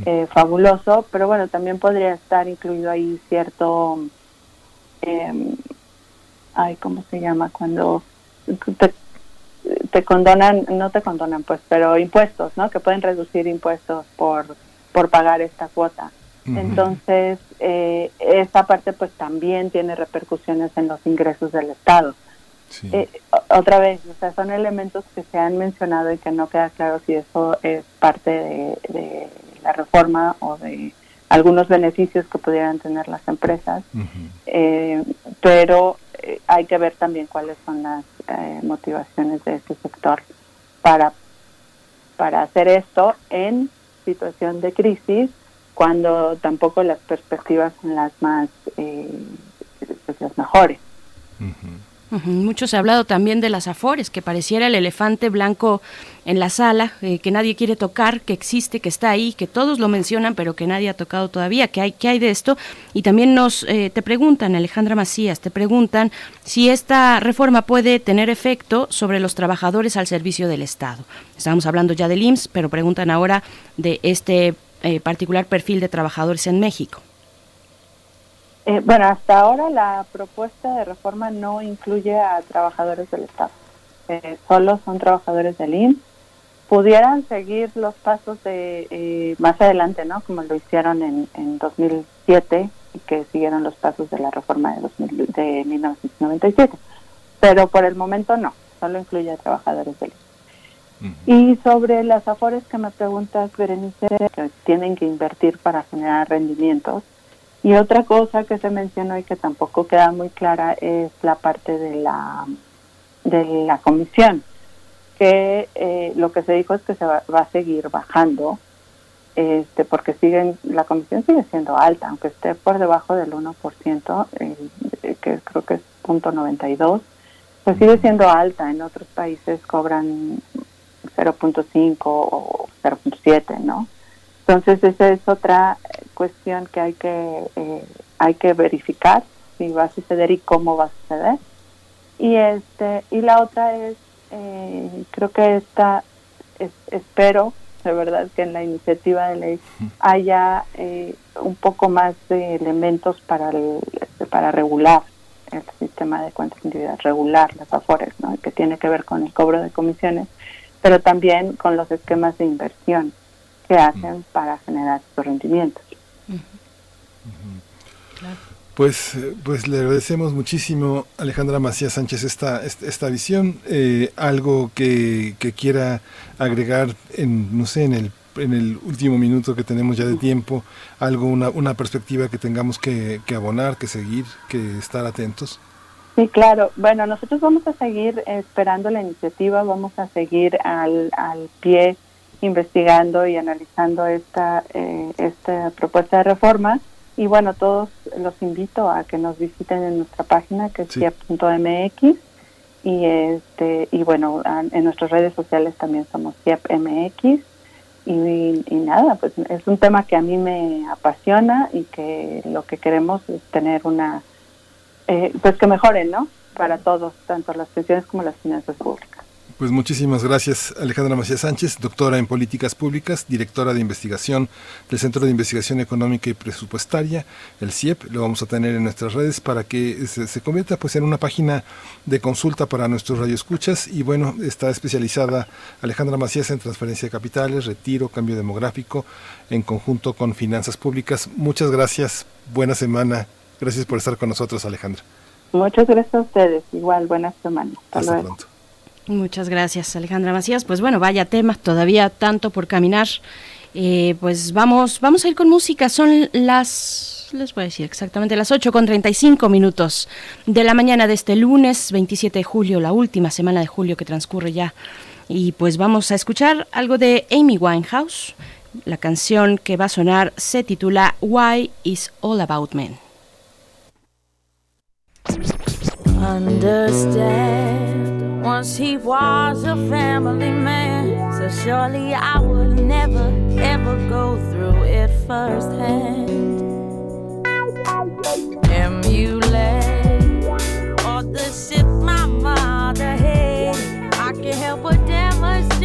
eh, fabuloso, pero bueno, también podría estar incluido ahí cierto, eh, ay, ¿cómo se llama? Cuando te, te condonan, no te condonan pues, pero impuestos, ¿no? Que pueden reducir impuestos por, por pagar esta cuota. Entonces, eh, esta parte pues también tiene repercusiones en los ingresos del Estado. Eh, otra vez, o sea, son elementos que se han mencionado y que no queda claro si eso es parte de, la reforma o de algunos beneficios que pudieran tener las empresas, eh, pero eh, hay que ver también cuáles son las motivaciones de este sector para, para hacer esto en situación de crisis, cuando tampoco las perspectivas son las más, pues, las mejores. Mucho se ha hablado también de las afores, que pareciera el elefante blanco en la sala, eh, que nadie quiere tocar, que existe, que está ahí, que todos lo mencionan, pero que nadie ha tocado todavía. ¿Qué hay, qué hay de esto? Y también nos eh, te preguntan, Alejandra Macías, te preguntan si esta reforma puede tener efecto sobre los trabajadores al servicio del Estado. Estábamos hablando ya del IMSS, pero preguntan ahora de este eh, particular perfil de trabajadores en México. Bueno, hasta ahora la propuesta de reforma no incluye a trabajadores del Estado. Solo son trabajadores del IMSS. Pudieran seguir los pasos de eh, más adelante, ¿no? Como lo hicieron en, en 2007 y que siguieron los pasos de la reforma de, 2000, de 1997. Pero por el momento no, solo incluye a trabajadores del IMSS. Y sobre las afores que me preguntas, Berenice, que tienen que invertir para generar rendimientos, y otra cosa que se mencionó y que tampoco queda muy clara es la parte de la, de la comisión, que eh, lo que se dijo es que se va, a seguir bajando, este, porque siguen, la comisión sigue siendo alta, aunque esté por debajo del 1%, eh, que creo que es punto 92, pues sigue siendo alta. En otros países cobran 0.5 o 0.7, ¿no? Entonces esa es otra cuestión que hay que eh, hay que verificar si va a suceder y cómo va a suceder. Y este y la otra es eh, creo que esta espero de verdad que en la iniciativa de ley haya eh, un poco más de elementos para para regular el sistema de cuentas individuales, regular las afores, ¿no? que tiene que ver con el cobro de comisiones, pero también con los esquemas de inversión que hacen para generar sus rendimientos. Pues, pues le agradecemos muchísimo Alejandra Macías Sánchez esta, esta, visión. Eh, algo que, que, quiera agregar en, no sé, en el, en el último minuto que tenemos ya de tiempo, algo, una, una perspectiva que tengamos que, que abonar, que seguir, que estar atentos. Sí, claro. Bueno, nosotros vamos a seguir esperando la iniciativa, vamos a seguir al, al pie investigando y analizando esta, eh, esta propuesta de reforma. Y bueno, todos los invito a que nos visiten en nuestra página que es sí. y este y bueno, en nuestras redes sociales también somos CIEPMX y, y, nada, pues es un tema que a mí me apasiona y que lo que queremos es tener una, eh, pues que mejoren, ¿no? Para todos, tanto las pensiones como las finanzas públicas. Pues muchísimas gracias Alejandra Macías Sánchez, doctora en políticas públicas, directora de investigación del Centro de Investigación Económica y Presupuestaria, el CIEP. Lo vamos a tener en nuestras redes para que se, se convierta pues en una página de consulta para nuestros radioescuchas y bueno, está especializada Alejandra Macías en transferencia de capitales, retiro, cambio demográfico en conjunto con finanzas públicas. Muchas gracias, buena semana. Gracias por estar con nosotros, Alejandra. Muchas gracias a ustedes. Igual, buena semana. Hasta, Hasta pronto. Muchas gracias, Alejandra Macías. Pues bueno, vaya tema, todavía tanto por caminar. Eh, pues vamos, vamos a ir con música. Son las, les voy a decir exactamente, las 8 con 35 minutos de la mañana de este lunes 27 de julio, la última semana de julio que transcurre ya. Y pues vamos a escuchar algo de Amy Winehouse. La canción que va a sonar se titula Why is All About Men. Once he was a family man. so surely I would never ever go through it firsthand. Emulate or the shit my mother had. I can help but demonstrate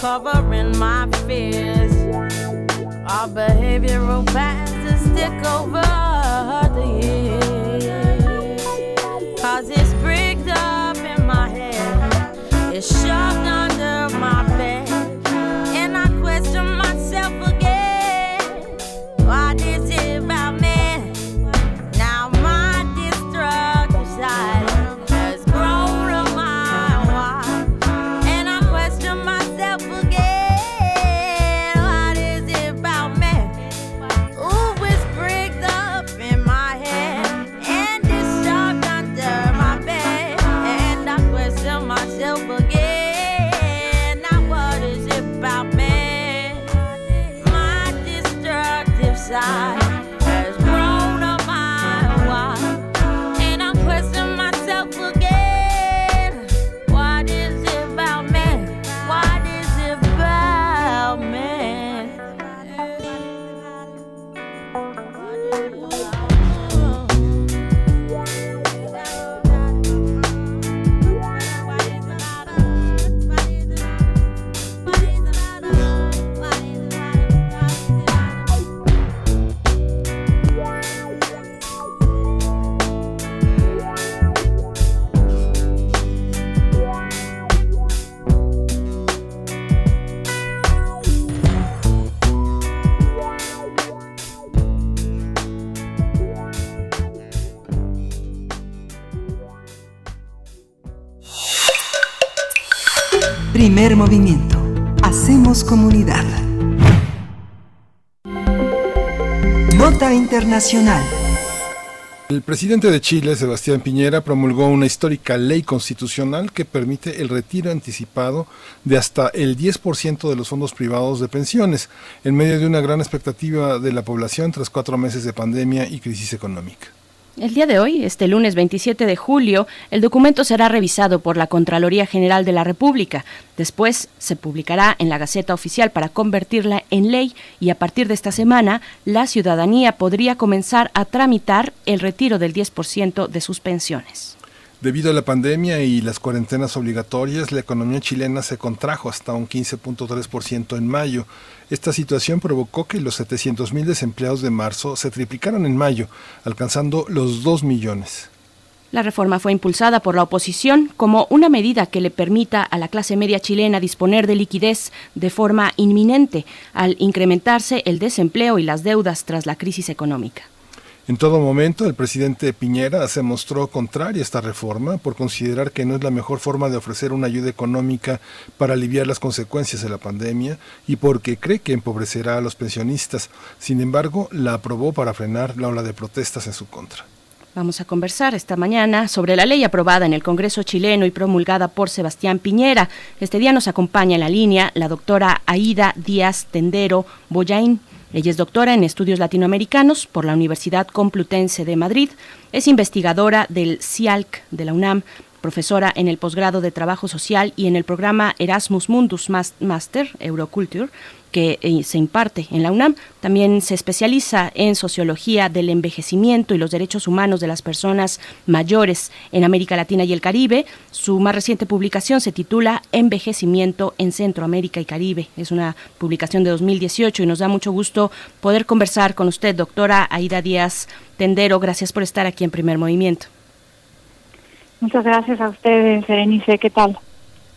for uncovering my fears. Our behavioral patterns stick over El presidente de Chile, Sebastián Piñera, promulgó una histórica ley constitucional que permite el retiro anticipado de hasta el 10% de los fondos privados de pensiones, en medio de una gran expectativa de la población tras cuatro meses de pandemia y crisis económica. El día de hoy, este lunes 27 de julio, el documento será revisado por la Contraloría General de la República. Después se publicará en la Gaceta Oficial para convertirla en ley y a partir de esta semana la ciudadanía podría comenzar a tramitar el retiro del 10% de sus pensiones. Debido a la pandemia y las cuarentenas obligatorias, la economía chilena se contrajo hasta un 15.3% en mayo. Esta situación provocó que los 700.000 desempleados de marzo se triplicaran en mayo, alcanzando los 2 millones. La reforma fue impulsada por la oposición como una medida que le permita a la clase media chilena disponer de liquidez de forma inminente al incrementarse el desempleo y las deudas tras la crisis económica. En todo momento, el presidente Piñera se mostró contrario a esta reforma por considerar que no es la mejor forma de ofrecer una ayuda económica para aliviar las consecuencias de la pandemia y porque cree que empobrecerá a los pensionistas. Sin embargo, la aprobó para frenar la ola de protestas en su contra. Vamos a conversar esta mañana sobre la ley aprobada en el Congreso chileno y promulgada por Sebastián Piñera. Este día nos acompaña en la línea la doctora Aida Díaz Tendero Boyain. Ella es doctora en estudios latinoamericanos por la Universidad Complutense de Madrid. Es investigadora del CIALC de la UNAM profesora en el posgrado de Trabajo Social y en el programa Erasmus Mundus Master Euroculture que eh, se imparte en la UNAM. También se especializa en sociología del envejecimiento y los derechos humanos de las personas mayores en América Latina y el Caribe. Su más reciente publicación se titula Envejecimiento en Centroamérica y Caribe. Es una publicación de 2018 y nos da mucho gusto poder conversar con usted, doctora Aida Díaz Tendero. Gracias por estar aquí en Primer Movimiento. Muchas gracias a ustedes, Berenice. ¿Qué tal?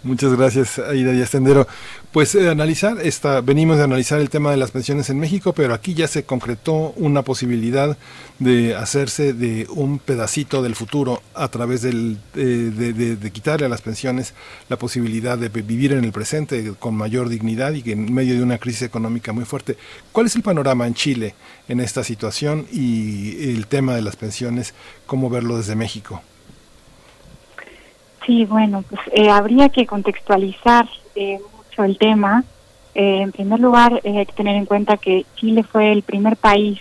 Muchas gracias, Aida Díaz Tendero. Pues eh, analizar esta, venimos de analizar el tema de las pensiones en México, pero aquí ya se concretó una posibilidad de hacerse de un pedacito del futuro a través del, eh, de, quitarle a las pensiones la posibilidad de vivir en el presente con mayor dignidad y que en medio de una crisis económica muy fuerte. ¿Cuál es el panorama en Chile en esta situación y el tema de las pensiones? ¿Cómo verlo desde México? Sí, bueno, pues eh, habría que contextualizar eh, mucho el tema. Eh, en primer lugar, hay que tener en cuenta que Chile fue el primer país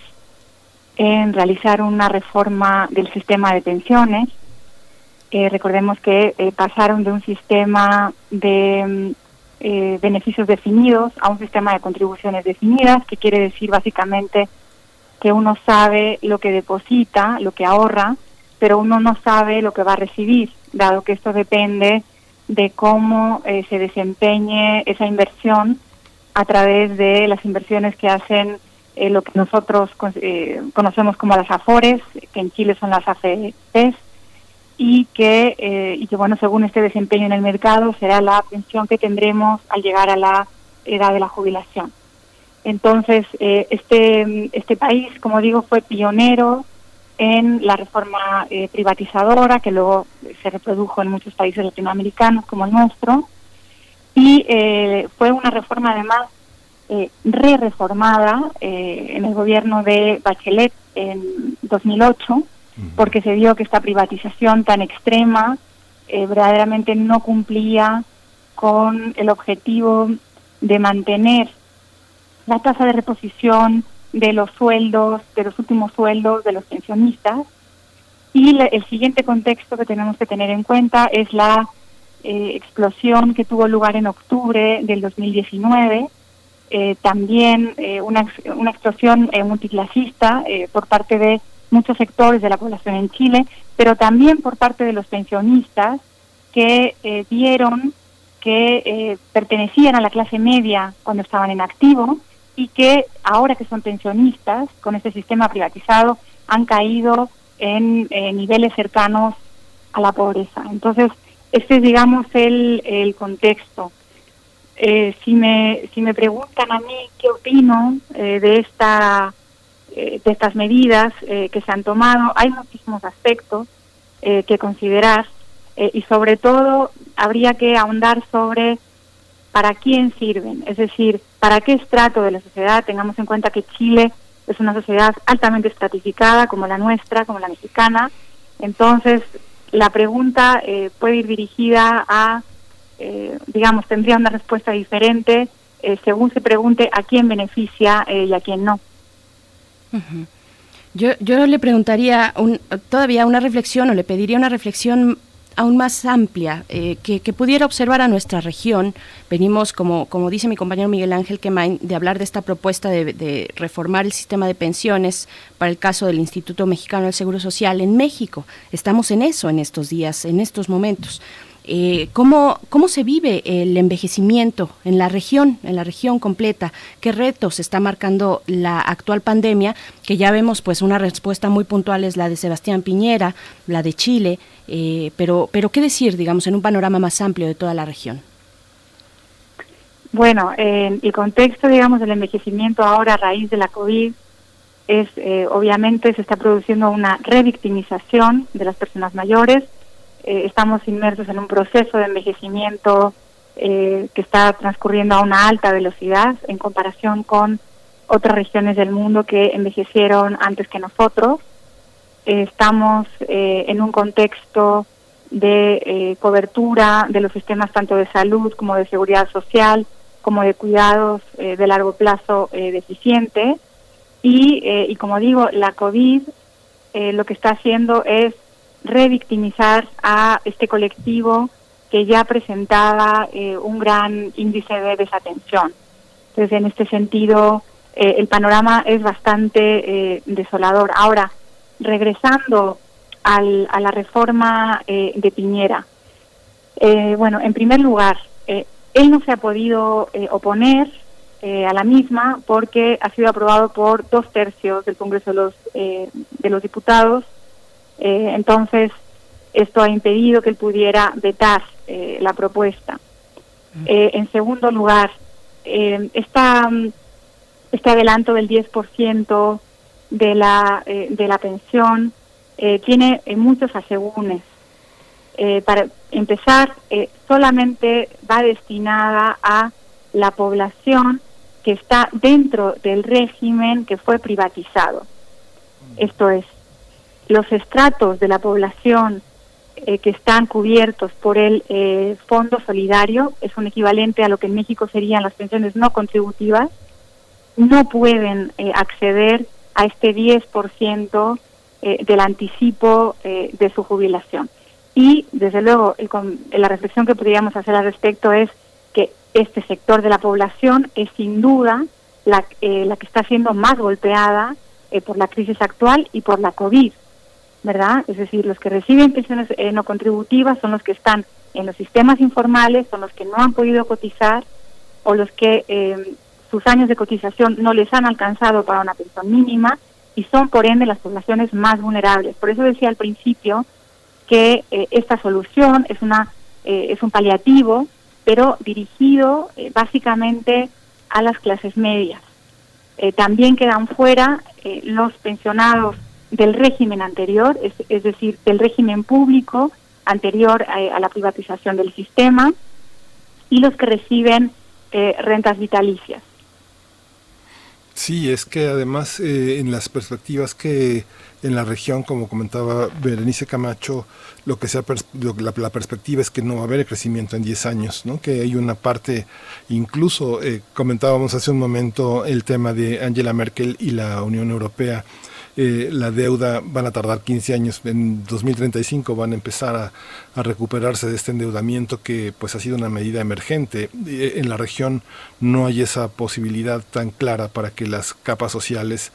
en realizar una reforma del sistema de pensiones. recordemos que pasaron de un sistema de mm, beneficios definidos a un sistema de contribuciones definidas, que quiere decir básicamente que uno sabe lo que deposita, lo que ahorra, pero uno no sabe lo que va a recibir dado que esto depende de cómo eh, se desempeñe esa inversión a través de las inversiones que hacen eh, lo que nosotros eh, conocemos como las AFORES, que en Chile son las AFPs, y que, y que, bueno, según este desempeño en el mercado, será la pensión que tendremos al llegar a la edad de la jubilación. Entonces, este, este país, como digo, fue pionero en la reforma eh, privatizadora que luego se reprodujo en muchos países latinoamericanos como el nuestro. Y eh, fue una reforma además eh, re-reformada eh, en el gobierno de Bachelet en 2008 porque se vio que esta privatización tan extrema verdaderamente no cumplía con el objetivo de mantener la tasa de reposición de los sueldos, de los últimos sueldos de los pensionistas. Y el siguiente contexto que tenemos que tener en cuenta es la eh, explosión que tuvo lugar en octubre del 2019, eh, también eh, una, una explosión multiclasista por parte de muchos sectores de la población en Chile, pero también por parte de los pensionistas que vieron que pertenecían a la clase media cuando estaban en activo y que ahora que son pensionistas, con este sistema privatizado, han caído en niveles cercanos a la pobreza. Entonces, este es, digamos, el, el contexto. Eh, si, me, si me preguntan a mí qué opino eh, de, esta, eh, de estas medidas que se han tomado, hay muchísimos aspectos que considerar y sobre todo habría que ahondar sobre para quién sirven, es decir, para qué estrato de la sociedad. Tengamos en cuenta que Chile es una sociedad altamente estratificada, como la nuestra, como la mexicana. Entonces, la pregunta eh, puede ir dirigida a, eh, digamos, tendría una respuesta diferente eh, según se pregunte a quién beneficia y a quién no. Yo, yo le preguntaría un, todavía una reflexión o le pediría una reflexión aún más amplia, eh, que, pudiera observar a nuestra región. Venimos, como, como dice mi compañero Miguel Ángel Quemain, de hablar de esta propuesta de, reformar el sistema de pensiones para el caso del Instituto Mexicano del Seguro Social en México. Estamos en eso en estos días, en estos momentos. Eh, ¿cómo, ¿Cómo se vive el envejecimiento en la región, en la región completa? ¿Qué retos está marcando la actual pandemia? Que ya vemos, pues, una respuesta muy puntual es la de Sebastián Piñera, la de Chile, eh, pero, pero ¿qué decir, digamos, en un panorama más amplio de toda la región? Bueno, en el contexto, digamos, del envejecimiento ahora a raíz de la COVID es, eh, obviamente, se está produciendo una revictimización de las personas mayores. Eh, estamos inmersos en un proceso de envejecimiento que está transcurriendo a una alta velocidad en comparación con otras regiones del mundo que envejecieron antes que nosotros estamos eh, en un contexto de eh, cobertura de los sistemas tanto de salud como de seguridad social, como de cuidados eh, de largo plazo deficiente. Y, y como digo, la COVID lo que está haciendo es revictimizar a este colectivo que ya presentaba eh, un gran índice de desatención. Entonces, en este sentido, eh, el panorama es bastante eh, desolador. Ahora, regresando al, a la reforma de Piñera, bueno, en primer lugar, él no se ha podido oponer a la misma porque ha sido aprobado por dos tercios del Congreso de los, de los Diputados. Entonces, esto ha impedido que él pudiera vetar eh, la propuesta. Eh, en segundo lugar, eh, esta, este adelanto del 10% de la, de la pensión tiene muchos asegúnes. para empezar, solamente va destinada a la población que está dentro del régimen que fue privatizado. Esto es, los estratos de la población eh, que están cubiertos por el eh, Fondo Solidario, es un equivalente a lo que en México serían las pensiones no contributivas, no pueden eh, acceder a este 10% del anticipo de su jubilación. Y, desde luego, la reflexión que podríamos hacer al respecto es que este sector de la población es sin duda la, la que está siendo más golpeada por la crisis actual y por la COVID. ¿Verdad? Es decir, los que reciben pensiones eh, no contributivas son los que están en los sistemas informales, son los que no han podido cotizar o los que eh, sus años de cotización no les han alcanzado para una pensión mínima y son por ende las poblaciones más vulnerables. Por eso decía al principio que eh, esta solución es una es un paliativo, pero dirigido básicamente a las clases medias. también quedan fuera los pensionados del régimen anterior, es, es decir, del régimen público anterior a, la privatización del sistema, y los que reciben eh, rentas vitalicias. Sí, es que además eh, en las perspectivas que en la región, como comentaba Berenice Camacho, lo que sea la, perspectiva es que no va a haber crecimiento en 10 años, ¿no? que hay una parte, incluso eh, comentábamos hace un momento el tema de Angela Merkel y la Unión Europea, eh, la deuda van a tardar 15 años, en 2035 van a empezar a, recuperarse de este endeudamiento que pues ha sido una medida emergente. Eh, en la región no hay esa posibilidad tan clara para que las capas sociales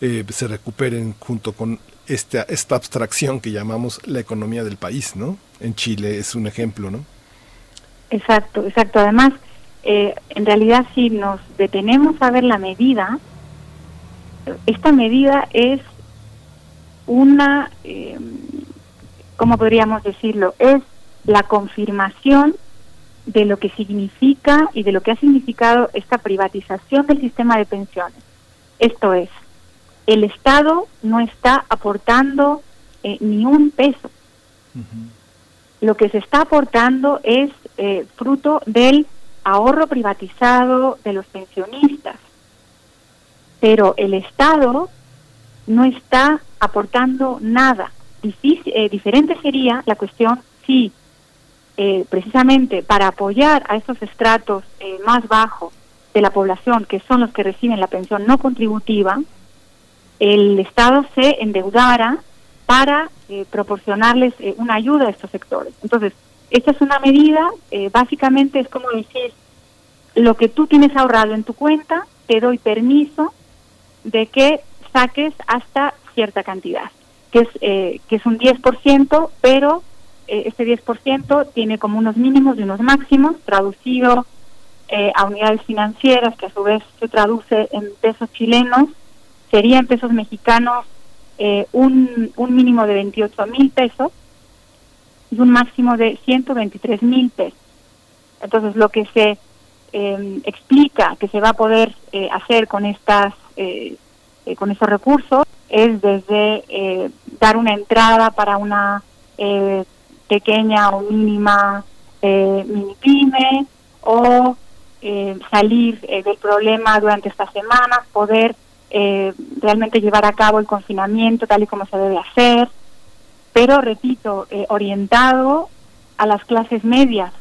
eh, se recuperen junto con esta, esta abstracción que llamamos la economía del país, ¿no? En Chile es un ejemplo, ¿no? Exacto, exacto. Además, en realidad si nos detenemos a ver la medida, esta medida es una, eh, ¿cómo podríamos decirlo? Es la confirmación de lo que significa y de lo que ha significado esta privatización del sistema de pensiones. Esto es, el Estado no está aportando eh, ni un peso. Lo que se está aportando es eh, fruto del ahorro privatizado de los pensionistas pero el Estado no está aportando nada. Eh, diferente sería la cuestión si eh, precisamente para apoyar a esos estratos eh, más bajos de la población, que son los que reciben la pensión no contributiva, el Estado se endeudara para proporcionarles una ayuda a estos sectores. Entonces, esta es una medida, básicamente es como decir, lo que tú tienes ahorrado en tu cuenta, te doy permiso de que saques hasta cierta cantidad, que es, eh, que es un 10%, pero eh, este 10% tiene como unos mínimos y unos máximos, traducido eh, a unidades financieras, que a su vez se traduce en pesos chilenos, sería en pesos mexicanos un, un mínimo de 28 mil pesos y un máximo de 123 mil pesos. Entonces, lo que se explica que se va a poder hacer con estas eh, eh, con esos recursos es desde eh, dar una entrada para una pequeña o mínima mini pyme o salir del problema durante estas semanas, poder realmente llevar a cabo el confinamiento tal y como se debe hacer, pero repito, orientado a las clases medias,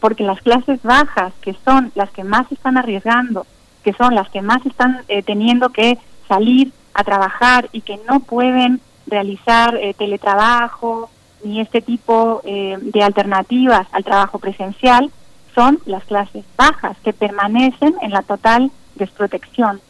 porque las clases bajas, que son las que más están arriesgando, que son las que más están eh, teniendo que salir a trabajar y que no pueden realizar eh, teletrabajo ni este tipo eh, de alternativas al trabajo presencial son las clases bajas que permanecen en la total desprotección.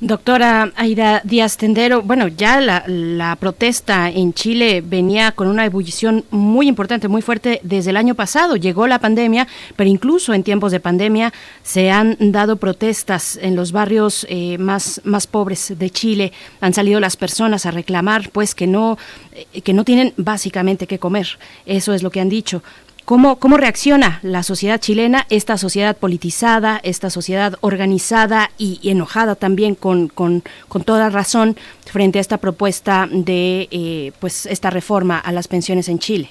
Doctora Aida Díaz Tendero, bueno, ya la, protesta en Chile venía con una ebullición muy importante, muy fuerte desde el año pasado. Llegó la pandemia, pero incluso en tiempos de pandemia se han dado protestas en los barrios eh, más, más pobres de Chile. Han salido las personas a reclamar, pues, que no, eh, que no tienen básicamente que comer. Eso es lo que han dicho. ¿Cómo, ¿Cómo reacciona la sociedad chilena, esta sociedad politizada, esta sociedad organizada y, enojada también con, con, toda razón frente a esta propuesta de eh, pues esta reforma a las pensiones en Chile?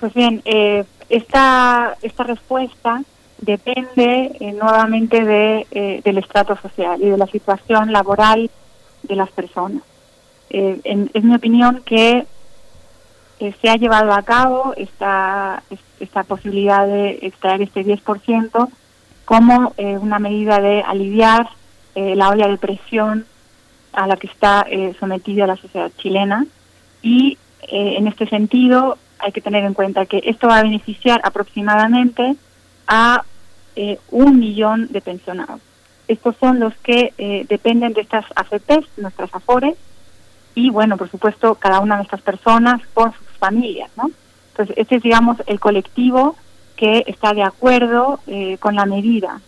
Pues bien, eh, esta, esta respuesta depende eh, nuevamente de, del estrato social y de la situación laboral de las personas. es mi opinión que se ha llevado a cabo esta, esta posibilidad de extraer este 10% como eh, una medida de aliviar eh, la olla de presión a la que está eh, sometida la sociedad chilena y en este sentido hay que tener en cuenta que esto va a beneficiar aproximadamente a un millón de pensionados. Estos son los que dependen de estas AFPs, nuestras AFORES, y bueno, por supuesto, cada una de estas personas con sus familias, ¿no? Entonces, este es, digamos, el colectivo que está de acuerdo eh, con la medida.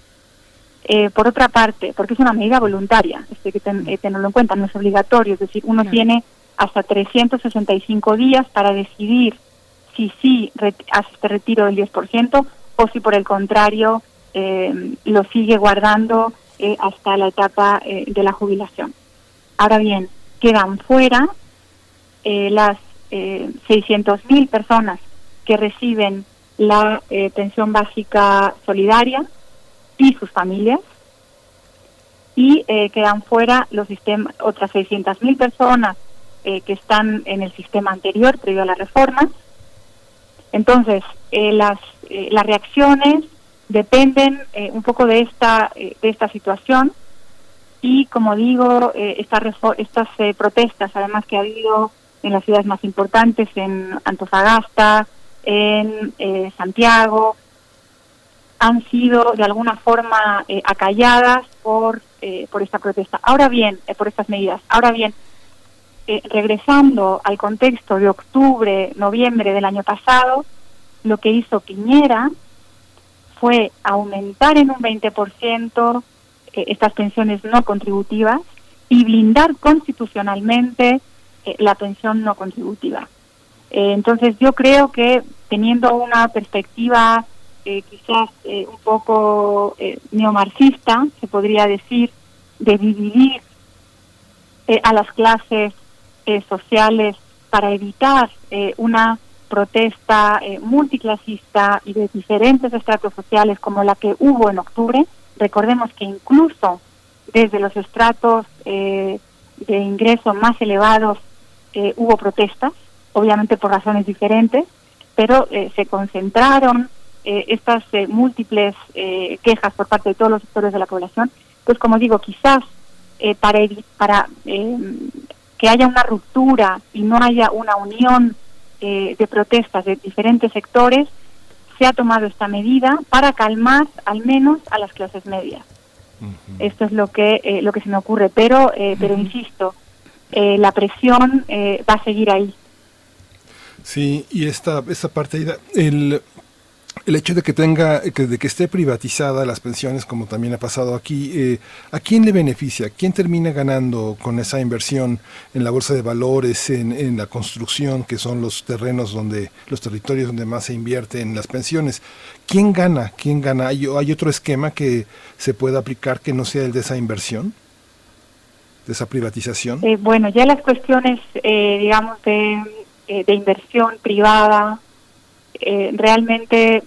Eh, por otra parte, porque es una medida voluntaria, este, que eh, tenerlo en cuenta, no es obligatorio, es decir, uno tiene hasta 365 días para decidir si sí hace este retiro del 10% o si por el contrario lo sigue guardando hasta la etapa de la jubilación. Ahora bien, quedan fuera las eh, 600.000 personas que reciben la eh, pensión básica solidaria y sus familias. Y eh, quedan fuera los sistemas otras 600.000 personas eh, que están en el sistema anterior previo a la reforma. Entonces las las reacciones dependen un poco de esta de esta situación. Y como digo estas estas protestas además que ha habido en las ciudades más importantes, en Antofagasta, en eh, Santiago, han sido de alguna forma eh, acalladas por, eh, por esta protesta. Ahora bien, por estas medidas. Ahora bien, regresando al contexto de octubre, noviembre del año pasado, lo que hizo Piñera fue aumentar en un 20% estas pensiones no contributivas y blindar constitucionalmente eh, la pensión no contributiva. Eh, entonces yo creo que teniendo una perspectiva eh, quizás un poco neomarxista, se podría decir, de dividir a las clases sociales para evitar una protesta multiclasista y de diferentes estratos sociales como la que hubo en octubre. Recordemos que incluso desde los estratos de ingreso más elevados eh, hubo protestas, obviamente por razones diferentes, pero eh, se concentraron eh, estas múltiples quejas por parte de todos los sectores de la población. Pues como digo, quizás para, para que haya una ruptura y no haya una unión de protestas de diferentes sectores, se ha tomado esta medida para calmar al menos a las clases medias. Esto es lo que lo que se me ocurre, pero pero insisto, eh, la presión eh, va a seguir ahí. Sí, y esta, esta parte, el, el hecho de que tenga, que, de que esté privatizada las pensiones, como también ha pasado aquí, eh, ¿a quién le beneficia? ¿Quién termina ganando con esa inversión en la bolsa de valores, en, la construcción, que son los terrenos donde, los territorios donde más se invierte en las pensiones? ¿Quién gana? ¿Quién gana? ¿Hay, hay otro esquema que se pueda aplicar que no sea el de esa inversión? De esa privatización? Eh, bueno, ya las cuestiones, eh, digamos, de, eh, de, inversión privada, realmente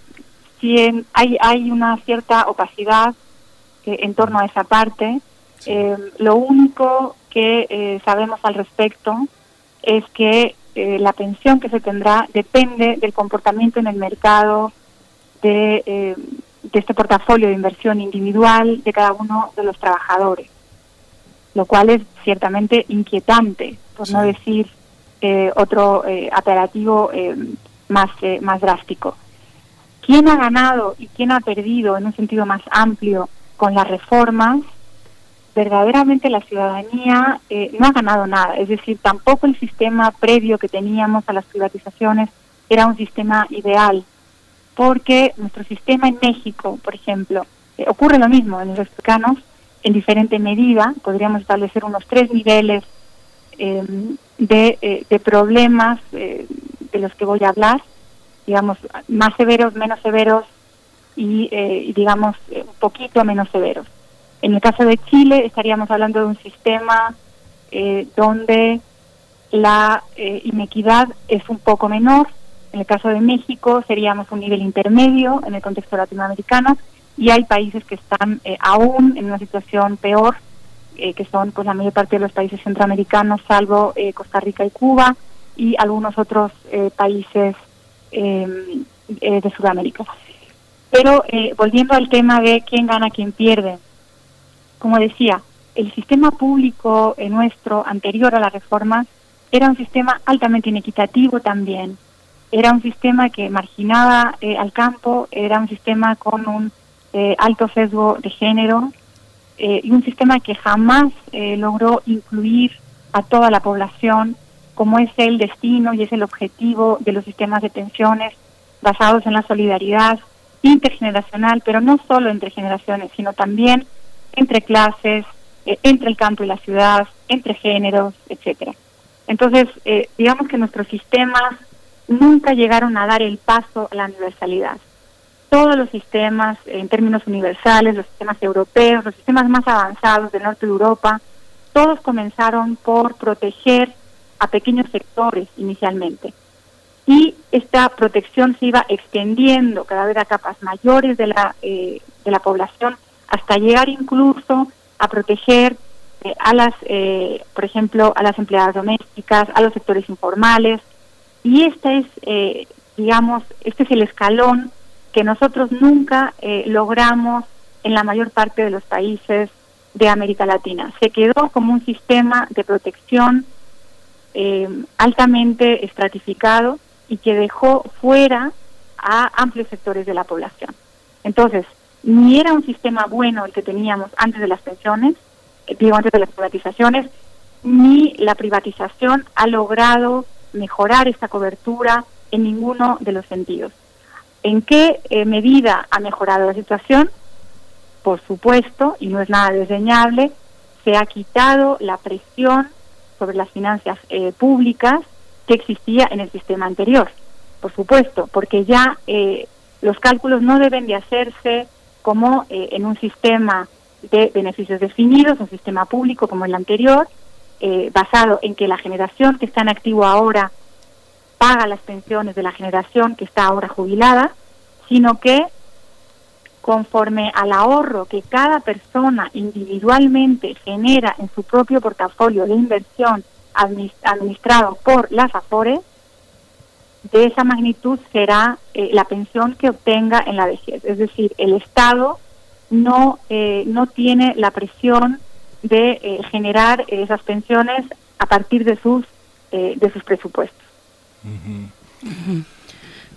sí hay, hay una cierta opacidad en torno a esa parte. lo único que sabemos al respecto es que la pensión que se tendrá depende del comportamiento en el mercado de, de este portafolio de inversión individual de cada uno de los trabajadores. Lo cual es ciertamente inquietante, por no decir eh, otro eh, apelativo eh, más, eh, más drástico. ¿Quién ha ganado y quién ha perdido en un sentido más amplio con las reformas? Verdaderamente la ciudadanía eh, no ha ganado nada, es decir, tampoco el sistema previo que teníamos a las privatizaciones era un sistema ideal, porque nuestro sistema en México, por ejemplo, eh, ocurre lo mismo en los mexicanos, en diferente medida, podríamos establecer unos tres niveles eh, de, eh, de problemas eh, de los que voy a hablar, digamos, más severos, menos severos y, eh, digamos, un poquito menos severos. En el caso de Chile estaríamos hablando de un sistema donde la inequidad es un poco menor. En el caso de México seríamos un nivel intermedio en el contexto latinoamericano y hay países que están eh, aún en una situación peor, eh, que son pues la mayor parte de los países centroamericanos, salvo eh, Costa Rica y Cuba y algunos otros eh, países eh, eh, de Sudamérica. Pero volviendo al tema de quién gana, quién pierde, como decía, el sistema público nuestro anterior a la reforma era un sistema altamente inequitativo también. Era un sistema que marginaba al campo, era un sistema con un eh, alto sesgo de género eh, y un sistema que jamás eh, logró incluir a toda la población como es el destino y es el objetivo de los sistemas de pensiones basados en la solidaridad intergeneracional, pero no solo entre generaciones, sino también entre clases, eh, entre el campo y la ciudad, entre géneros, etcétera. Entonces, eh, digamos que nuestros sistemas nunca llegaron a dar el paso a la universalidad. Todos los sistemas, en términos universales, los sistemas europeos, los sistemas más avanzados del norte de Europa, todos comenzaron por proteger a pequeños sectores inicialmente. Y esta protección se iba extendiendo cada vez a capas mayores de la, eh, de la población hasta llegar incluso a proteger eh, a las, eh, por ejemplo, a las empleadas domésticas, a los sectores informales. Y este es, eh, digamos, este es el escalón que nosotros nunca eh, logramos en la mayor parte de los países de América Latina. Se quedó como un sistema de protección eh, altamente estratificado y que dejó fuera a amplios sectores de la población. Entonces, ni era un sistema bueno el que teníamos antes de las pensiones, eh, digo antes de las privatizaciones, ni la privatización ha logrado mejorar esta cobertura en ninguno de los sentidos. ¿En qué eh, medida ha mejorado la situación? Por supuesto, y no es nada desdeñable, se ha quitado la presión sobre las finanzas eh, públicas que existía en el sistema anterior. Por supuesto, porque ya eh, los cálculos no deben de hacerse como eh, en un sistema de beneficios definidos, un sistema público como el anterior, eh, basado en que la generación que está en activo ahora paga las pensiones de la generación que está ahora jubilada, sino que conforme al ahorro que cada persona individualmente genera en su propio portafolio de inversión administrado por las AFORES, de esa magnitud será eh, la pensión que obtenga en la vejez. Es decir, el Estado no, eh, no tiene la presión de eh, generar esas pensiones a partir de sus, de sus presupuestos.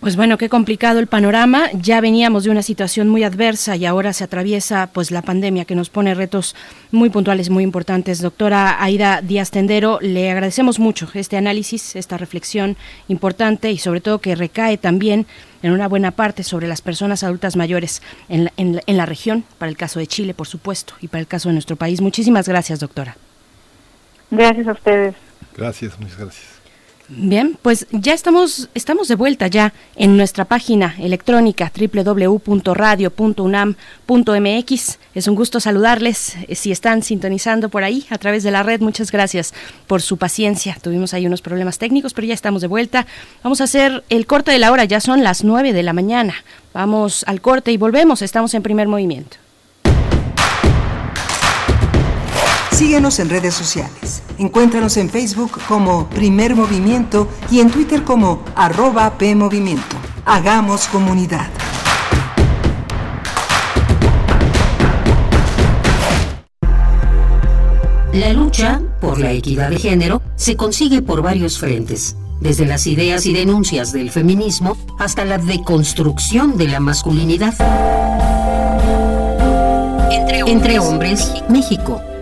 Pues bueno, qué complicado el panorama. Ya veníamos de una situación muy adversa y ahora se atraviesa pues la pandemia que nos pone retos muy puntuales, muy importantes. Doctora Aida Díaz Tendero, le agradecemos mucho este análisis, esta reflexión importante y sobre todo que recae también en una buena parte sobre las personas adultas mayores en la, en la- en la región, para el caso de Chile, por supuesto, y para el caso de nuestro país. Muchísimas gracias, doctora. Gracias a ustedes. Gracias, muchas gracias. Bien, pues ya estamos, estamos de vuelta ya en nuestra página electrónica www.radio.unam.mx. Es un gusto saludarles. eh, Si están sintonizando por ahí a través de la red, muchas gracias por su paciencia. Tuvimos ahí unos problemas técnicos, pero ya estamos de vuelta. Vamos a hacer el corte de la hora, ya son las 9 de la mañana. Vamos al corte y volvemos. Estamos en primer movimiento. Síguenos en redes sociales. Encuéntranos en Facebook como Primer Movimiento y en Twitter como arroba PMovimiento. Hagamos comunidad. La lucha por la equidad de género se consigue por varios frentes, desde las ideas y denuncias del feminismo hasta la deconstrucción de la masculinidad. Entre hombres, México,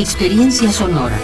experiencia sonora.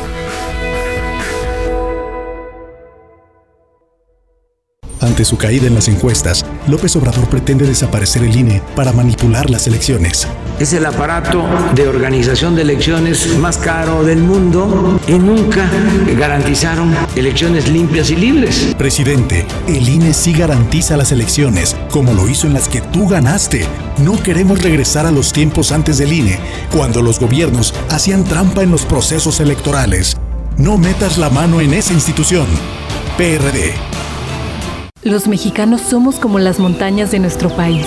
Ante su caída en las encuestas, López Obrador pretende desaparecer el INE para manipular las elecciones. Es el aparato de organización de elecciones más caro del mundo y nunca garantizaron elecciones limpias y libres. Presidente, el INE sí garantiza las elecciones, como lo hizo en las que tú ganaste. No queremos regresar a los tiempos antes del INE, cuando los gobiernos hacían trampa en los procesos electorales. No metas la mano en esa institución. PRD. Los mexicanos somos como las montañas de nuestro país.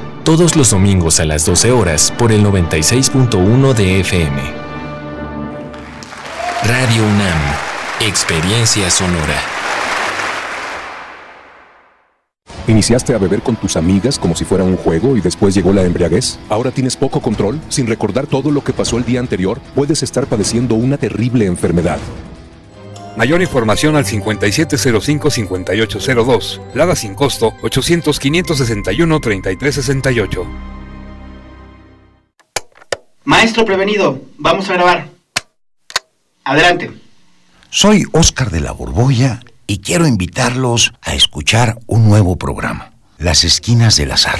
todos los domingos a las 12 horas por el 96.1 de FM. Radio UNAM, Experiencia Sonora. ¿Iniciaste a beber con tus amigas como si fuera un juego y después llegó la embriaguez? ¿Ahora tienes poco control? Sin recordar todo lo que pasó el día anterior, puedes estar padeciendo una terrible enfermedad. Mayor información al 5705-5802. Lada sin costo 800-561-3368. Maestro prevenido, vamos a grabar. Adelante. Soy Óscar de la Borbolla y quiero invitarlos a escuchar un nuevo programa, Las Esquinas del Azar.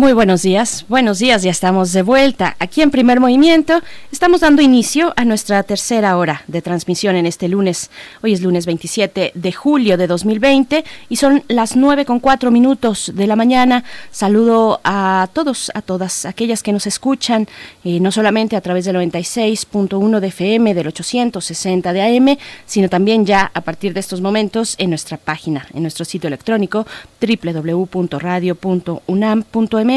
Muy buenos días, buenos días, ya estamos de vuelta aquí en Primer Movimiento. Estamos dando inicio a nuestra tercera hora de transmisión en este lunes. Hoy es lunes 27 de julio de 2020 y son las 9 con 4 minutos de la mañana. Saludo a todos, a todas aquellas que nos escuchan, eh, no solamente a través del 96.1 de FM, del 860 de AM, sino también ya a partir de estos momentos en nuestra página, en nuestro sitio electrónico www.radio.unam.mx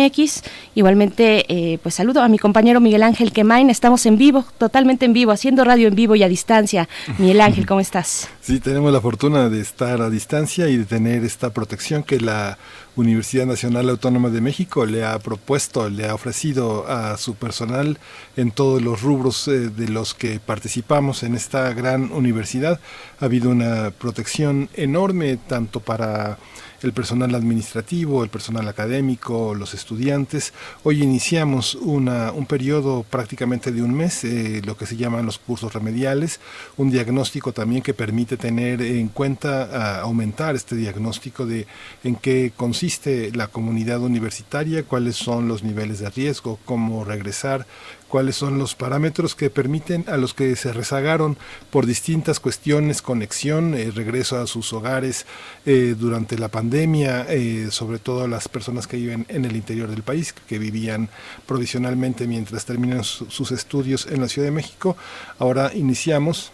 Igualmente, eh, pues saludo a mi compañero Miguel Ángel Quemain. Estamos en vivo, totalmente en vivo, haciendo radio en vivo y a distancia. Miguel Ángel, ¿cómo estás? Sí, tenemos la fortuna de estar a distancia y de tener esta protección que la Universidad Nacional Autónoma de México le ha propuesto, le ha ofrecido a su personal en todos los rubros eh, de los que participamos en esta gran universidad. Ha habido una protección enorme tanto para el personal administrativo, el personal académico, los estudiantes. Hoy iniciamos una, un periodo prácticamente de un mes, eh, lo que se llaman los cursos remediales, un diagnóstico también que permite tener en cuenta, aumentar este diagnóstico de en qué consiste la comunidad universitaria, cuáles son los niveles de riesgo, cómo regresar, cuáles son los parámetros que permiten a los que se rezagaron por distintas cuestiones, conexión, eh, regreso a sus hogares eh, durante la pandemia, eh, sobre todo las personas que viven en el interior del país, que vivían provisionalmente mientras terminan sus estudios en la Ciudad de México. Ahora iniciamos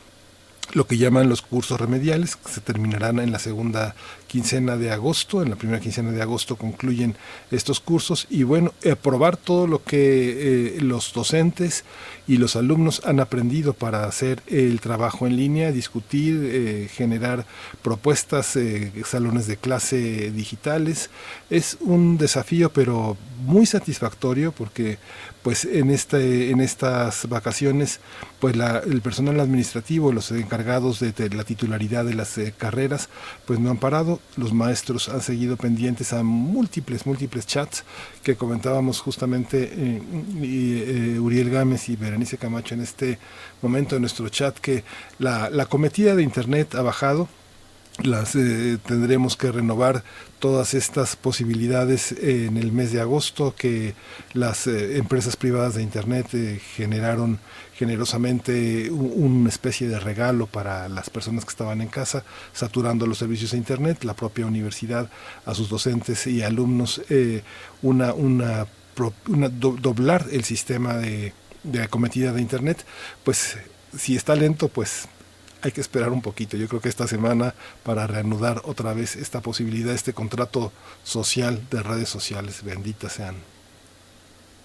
lo que llaman los cursos remediales, que se terminarán en la segunda quincena de agosto, en la primera quincena de agosto concluyen estos cursos y bueno, aprobar todo lo que eh, los docentes y los alumnos han aprendido para hacer el trabajo en línea, discutir, eh, generar propuestas, eh, salones de clase digitales. Es un desafío pero muy satisfactorio porque pues en este en estas vacaciones pues el personal administrativo los encargados de, la titularidad de las carreras pues no han parado. Los maestros han seguido pendientes a múltiples, múltiples chats que comentábamos justamente eh, eh, Uriel Gámez y Berenice Camacho en este momento en nuestro chat que la, la cometida de Internet ha bajado, las eh, tendremos que renovar todas estas posibilidades en el mes de agosto que las eh, empresas privadas de internet eh, generaron generosamente una especie de regalo para las personas que estaban en casa saturando los servicios de internet la propia universidad a sus docentes y alumnos una una, una doblar el sistema de, de acometida de internet pues si está lento pues hay que esperar un poquito. Yo creo que esta semana para reanudar otra vez esta posibilidad, este contrato social de redes sociales, benditas sean.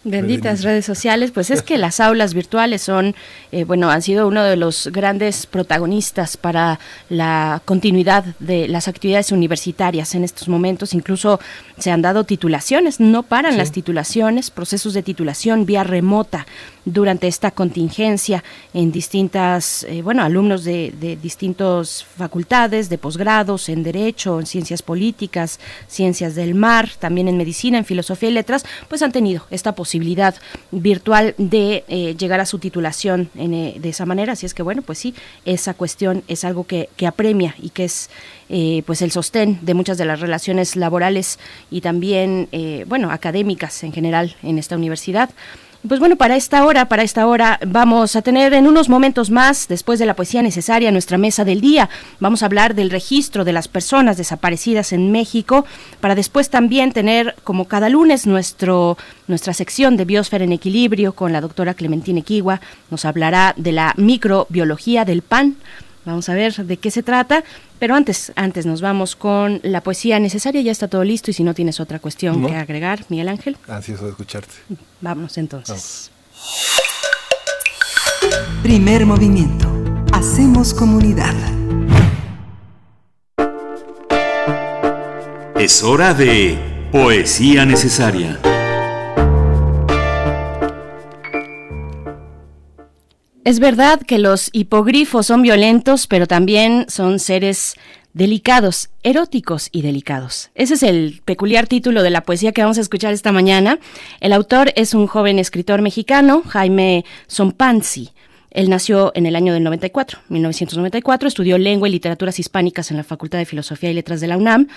Benditas redes sociales, pues es que las aulas virtuales son, eh, bueno, han sido uno de los grandes protagonistas para la continuidad de las actividades universitarias en estos momentos. Incluso se han dado titulaciones, no paran las titulaciones, procesos de titulación vía remota durante esta contingencia en distintas, eh, bueno, alumnos de, de distintas facultades, de posgrados, en Derecho, en Ciencias Políticas, Ciencias del Mar, también en Medicina, en Filosofía y Letras, pues han tenido esta posibilidad virtual de eh, llegar a su titulación en, eh, de esa manera. Así es que, bueno, pues sí, esa cuestión es algo que, que apremia y que es pues el sostén de muchas de las relaciones laborales y también, bueno, académicas en general en esta universidad. Pues bueno, para esta hora, para esta hora vamos a tener en unos momentos más, después de la poesía necesaria, nuestra mesa del día. Vamos a hablar del registro de las personas desaparecidas en México, para después también tener, como cada lunes, nuestro, nuestra sección de Biosfera en Equilibrio con la doctora Clementina Equigua. Nos hablará de la microbiología del pan. Vamos a ver de qué se trata. Pero antes, antes nos vamos con la poesía necesaria. Ya está todo listo y si no tienes otra cuestión que agregar, Miguel Ángel. Ansioso de escucharte. Vámonos entonces. Primer movimiento. Hacemos comunidad. Es hora de poesía necesaria. Es verdad que los hipogrifos son violentos, pero también son seres delicados, eróticos y delicados. Ese es el peculiar título de la poesía que vamos a escuchar esta mañana. El autor es un joven escritor mexicano, Jaime Sompanzi. Él nació en el año del 94, 1994, estudió lengua y literaturas hispánicas en la Facultad de Filosofía y Letras de la UNAM.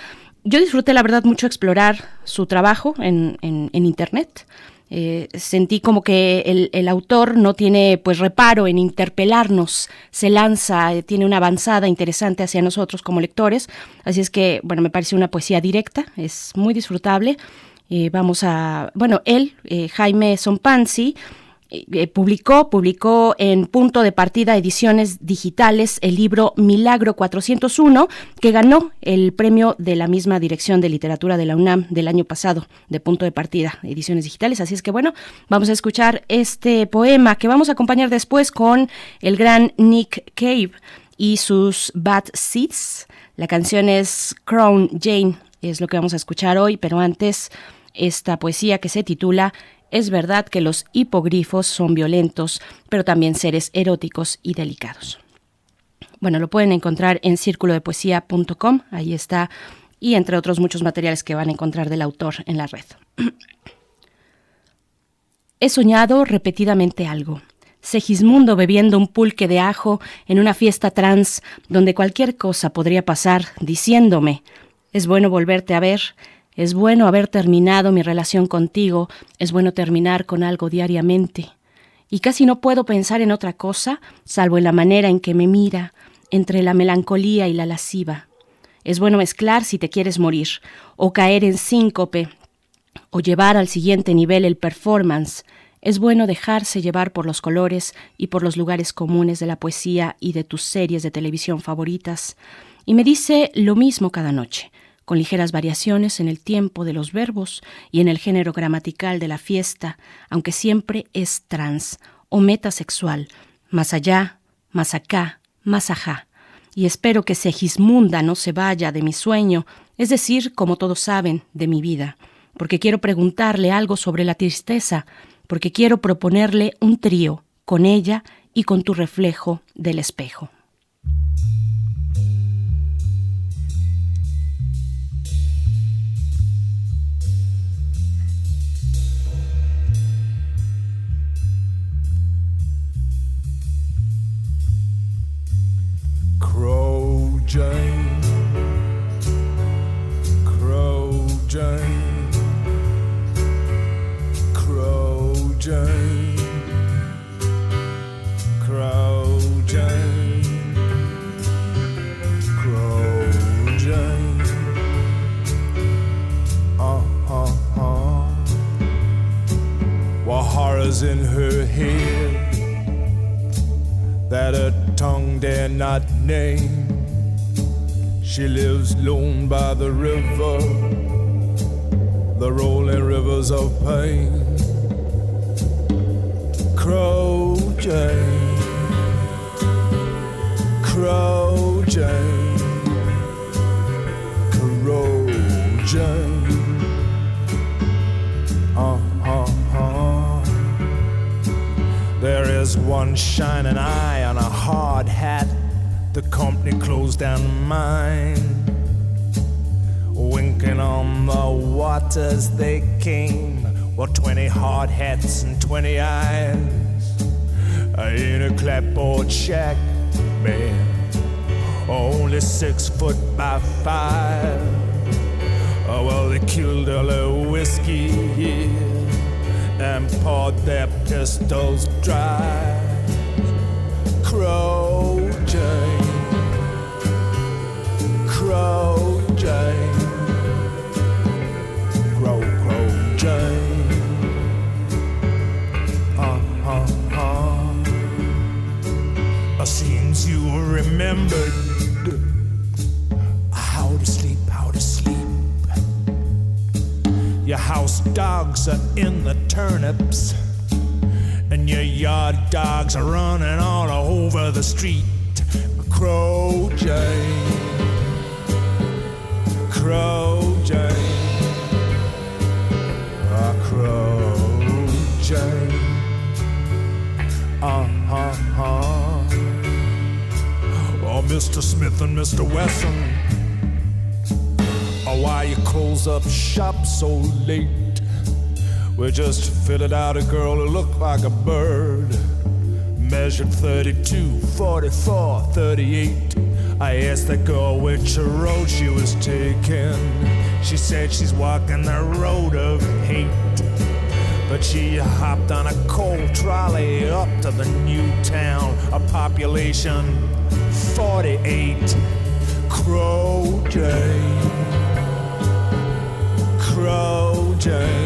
Yo disfruté, la verdad, mucho explorar su trabajo en, en, en Internet. Eh, sentí como que el, autor no tiene pues reparo en interpelarnos, se lanza, eh, tiene una avanzada interesante hacia nosotros como lectores, así es que bueno, me parece una poesía directa, es muy disfrutable. Eh, vamos a, bueno, él, Jaime Sompanzi, eh, publicó, publicó en Punto de Partida Ediciones Digitales el libro Milagro 401, que ganó el premio de la misma Dirección de Literatura de la UNAM del año pasado, de Punto de Partida Ediciones Digitales. Así es que bueno, vamos a escuchar este poema que vamos a acompañar después con el gran Nick Cave y sus Bad Seeds. La canción es Crown Jane es lo que vamos a escuchar hoy, pero antes esta poesía que se titula Es verdad que los hipogrifos son violentos, pero también seres eróticos y delicados. Bueno, lo pueden encontrar en círculodepoesía.com, ahí está, y entre otros muchos materiales que van a encontrar del autor en la red. He soñado repetidamente algo. Segismundo bebiendo un pulque de ajo en una fiesta trans donde cualquier cosa podría pasar, diciéndome, es bueno volverte a ver, es bueno haber terminado mi relación contigo, es bueno terminar con algo diariamente. Y casi no puedo pensar en otra cosa, salvo en la manera en que me mira, entre la melancolía y la lasciva. Es bueno mezclar si te quieres morir, o caer en síncope, o llevar al siguiente nivel el performance, es bueno dejarse llevar por los colores y por los lugares comunes de la poesía y de tus series de televisión favoritas. Y me dice lo mismo cada noche, con ligeras variaciones en el tiempo de los verbos y en el género gramatical de la fiesta, aunque siempre es trans o metasexual, más allá, más acá, más ajá. Y espero que Segismunda no se vaya de mi sueño, es decir, como todos saben, de mi vida, porque quiero preguntarle algo sobre la tristeza, porque quiero proponerle un trío con ella y con tu reflejo del espejo. 32, 44, 38. I asked the girl which road she was taking. She said she's walking the road of hate. But she hopped on a coal trolley up to the new town, a population 48. Crow Jane, Crow Jane,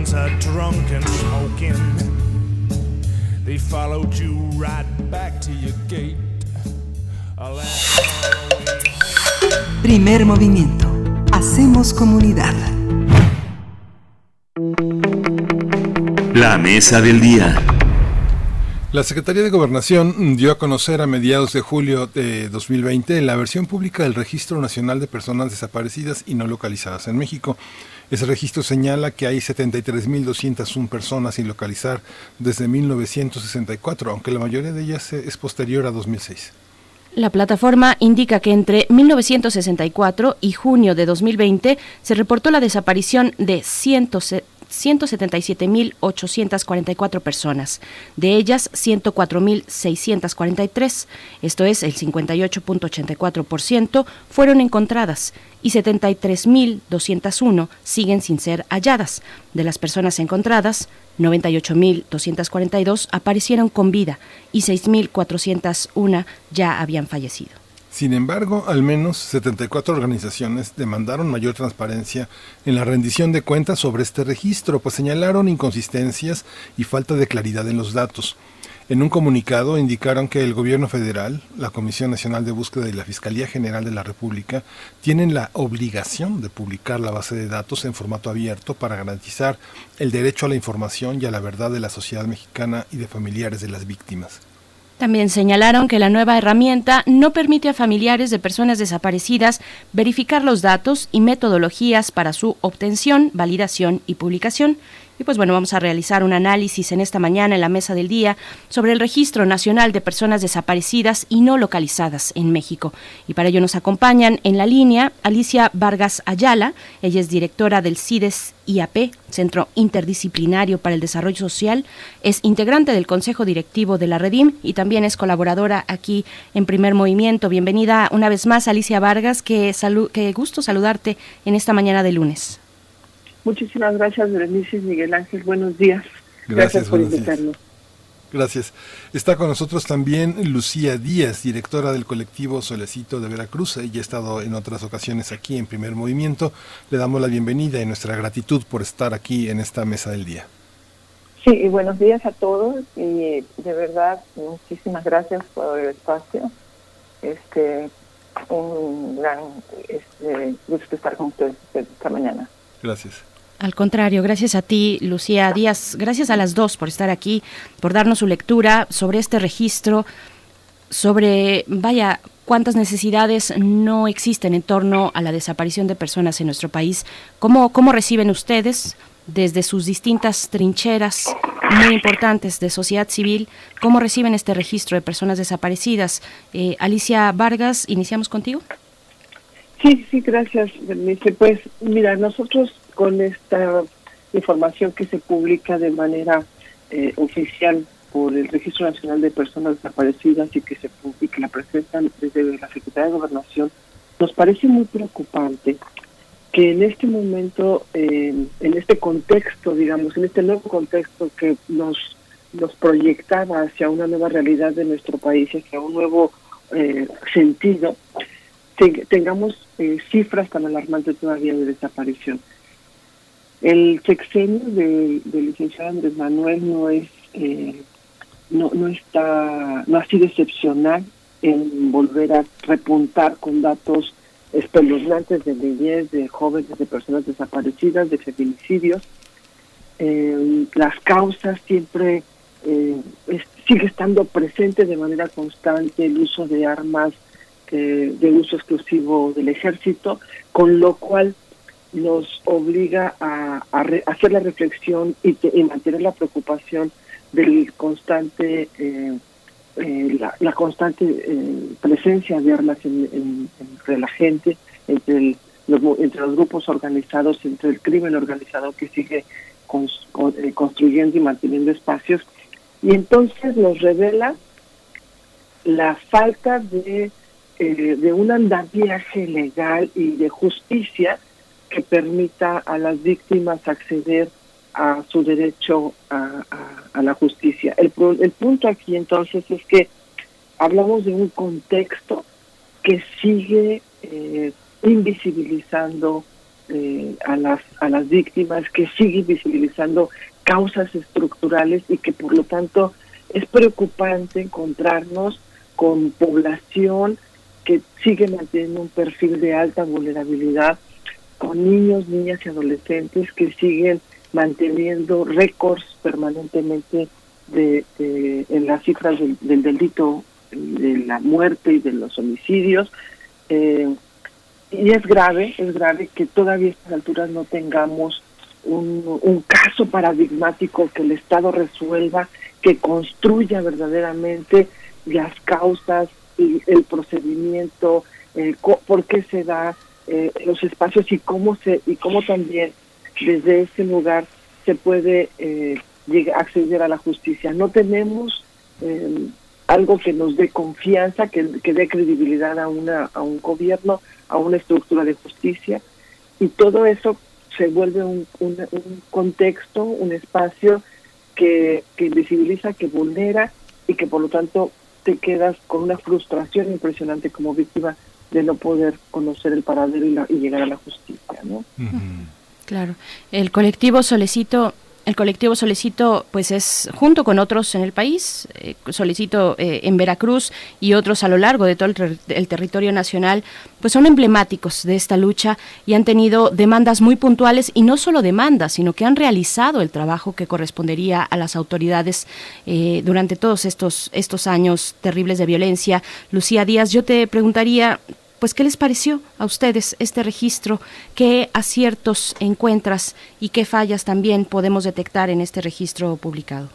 Are drunk and smoking. They followed you right back to your gate. Primer movimiento. Hacemos comunidad. La mesa del día. La Secretaría de Gobernación dio a conocer a mediados de julio de 2020 la versión pública del Registro Nacional de Personas Desaparecidas y No Localizadas en México. Ese registro señala que hay 73.201 personas sin localizar desde 1964, aunque la mayoría de ellas es posterior a 2006. La plataforma indica que entre 1964 y junio de 2020 se reportó la desaparición de 177.844 personas, de ellas 104.643, esto es el 58.84%, fueron encontradas y 73.201 siguen sin ser halladas. De las personas encontradas, 98.242 aparecieron con vida y 6.401 ya habían fallecido. Sin embargo, al menos 74 organizaciones demandaron mayor transparencia en la rendición de cuentas sobre este registro, pues señalaron inconsistencias y falta de claridad en los datos. En un comunicado indicaron que el Gobierno federal, la Comisión Nacional de Búsqueda y la Fiscalía General de la República tienen la obligación de publicar la base de datos en formato abierto para garantizar el derecho a la información y a la verdad de la sociedad mexicana y de familiares de las víctimas. También señalaron que la nueva herramienta no permite a familiares de personas desaparecidas verificar los datos y metodologías para su obtención, validación y publicación. Y pues bueno, vamos a realizar un análisis en esta mañana en la mesa del día sobre el Registro Nacional de Personas Desaparecidas y No Localizadas en México. Y para ello nos acompañan en la línea Alicia Vargas Ayala, ella es directora del CIDES IAP, Centro Interdisciplinario para el Desarrollo Social, es integrante del Consejo Directivo de la Redim y también es colaboradora aquí en Primer Movimiento. Bienvenida una vez más, Alicia Vargas, qué, qué gusto saludarte en esta mañana de lunes. Muchísimas gracias, Berenice y Miguel Ángel. Buenos días. Gracias, por invitarnos. Gracias. Está con nosotros también Lucía Díaz, directora del colectivo Solecito de Veracruz. Ella ha estado en otras ocasiones aquí en Primer Movimiento. Le damos la bienvenida y nuestra gratitud por estar aquí en esta mesa del día. Sí, y buenos días a todos y de verdad muchísimas gracias por el espacio. Este, un gran este, gusto estar con ustedes esta mañana. Gracias. Al contrario, gracias a ti, Lucía Díaz. Gracias a las dos por estar aquí, por darnos su lectura sobre este registro, sobre, vaya, cuántas necesidades no existen en torno a la desaparición de personas en nuestro país. ¿Cómo, cómo reciben ustedes desde sus distintas trincheras muy importantes de sociedad civil, cómo reciben este registro de personas desaparecidas? Eh, Alicia Vargas, iniciamos contigo. Sí, sí, gracias. Pues mira, nosotros con esta información que se publica de manera eh, oficial por el Registro Nacional de Personas Desaparecidas y que se y que la presentan desde la Secretaría de Gobernación, nos parece muy preocupante que en este momento, en este contexto, digamos, en este nuevo contexto que nos, nos proyectaba hacia una nueva realidad de nuestro país, hacia un nuevo eh, sentido, tengamos eh, cifras tan alarmantes todavía de desaparición. El sexenio de licenciado Andrés Manuel no es eh, no, no está no ha sido excepcional en volver a repuntar con datos espeluznantes de niñez, de jóvenes, de personas desaparecidas, de feminicidios. Eh, las causas siempre sigue estando presente de manera constante el uso de armas de uso exclusivo del ejército, con lo cual nos obliga a, hacer la reflexión y, mantener la preocupación del constante eh, eh, la, constante eh, presencia de armas entre la gente, entre, los, entre los grupos organizados, entre el crimen organizado que sigue construyendo y manteniendo espacios. Y entonces nos revela la falta de eh, de un andamiaje legal y de justicia que permita a las víctimas acceder a su derecho a, la justicia. El, el punto aquí entonces es que hablamos de un contexto que sigue eh, invisibilizando eh, a, las, a las víctimas, que sigue invisibilizando causas estructurales y que por lo tanto es preocupante encontrarnos con población que sigue manteniendo un perfil de alta vulnerabilidad con niños, niñas y adolescentes que siguen manteniendo récords permanentemente de, en las cifras del, del delito, de la muerte y de los homicidios. Eh, y es grave, es grave que todavía a estas alturas no tengamos un, caso paradigmático que el Estado resuelva, que construya verdaderamente las causas y el procedimiento, eh, por qué se da eh, los espacios y cómo se y cómo también desde ese lugar se puede eh, llegar, acceder a la justicia. No tenemos eh, algo que nos dé confianza, que, que dé credibilidad a una a un gobierno, a una estructura de justicia y todo eso se vuelve un, un, un contexto, un espacio que, que invisibiliza, que vulnera y que por lo tanto te quedas con una frustración impresionante como víctima de no poder conocer el paradero y, la- y llegar a la justicia, ¿no? Claro. El colectivo Solecito, el colectivo Solecito, pues es junto con otros en el país, eh, Solecito eh, en Veracruz y otros a lo largo de todo el, ter- el territorio nacional, pues son emblemáticos de esta lucha y han tenido demandas muy puntuales y no solo demandas, sino que han realizado el trabajo que correspondería a las autoridades eh, durante todos estos estos años terribles de violencia. Lucía Díaz, yo te preguntaría pues, ¿qué les pareció a ustedes este registro? ¿Qué aciertos encuentras y qué fallas también podemos detectar en este registro publicado?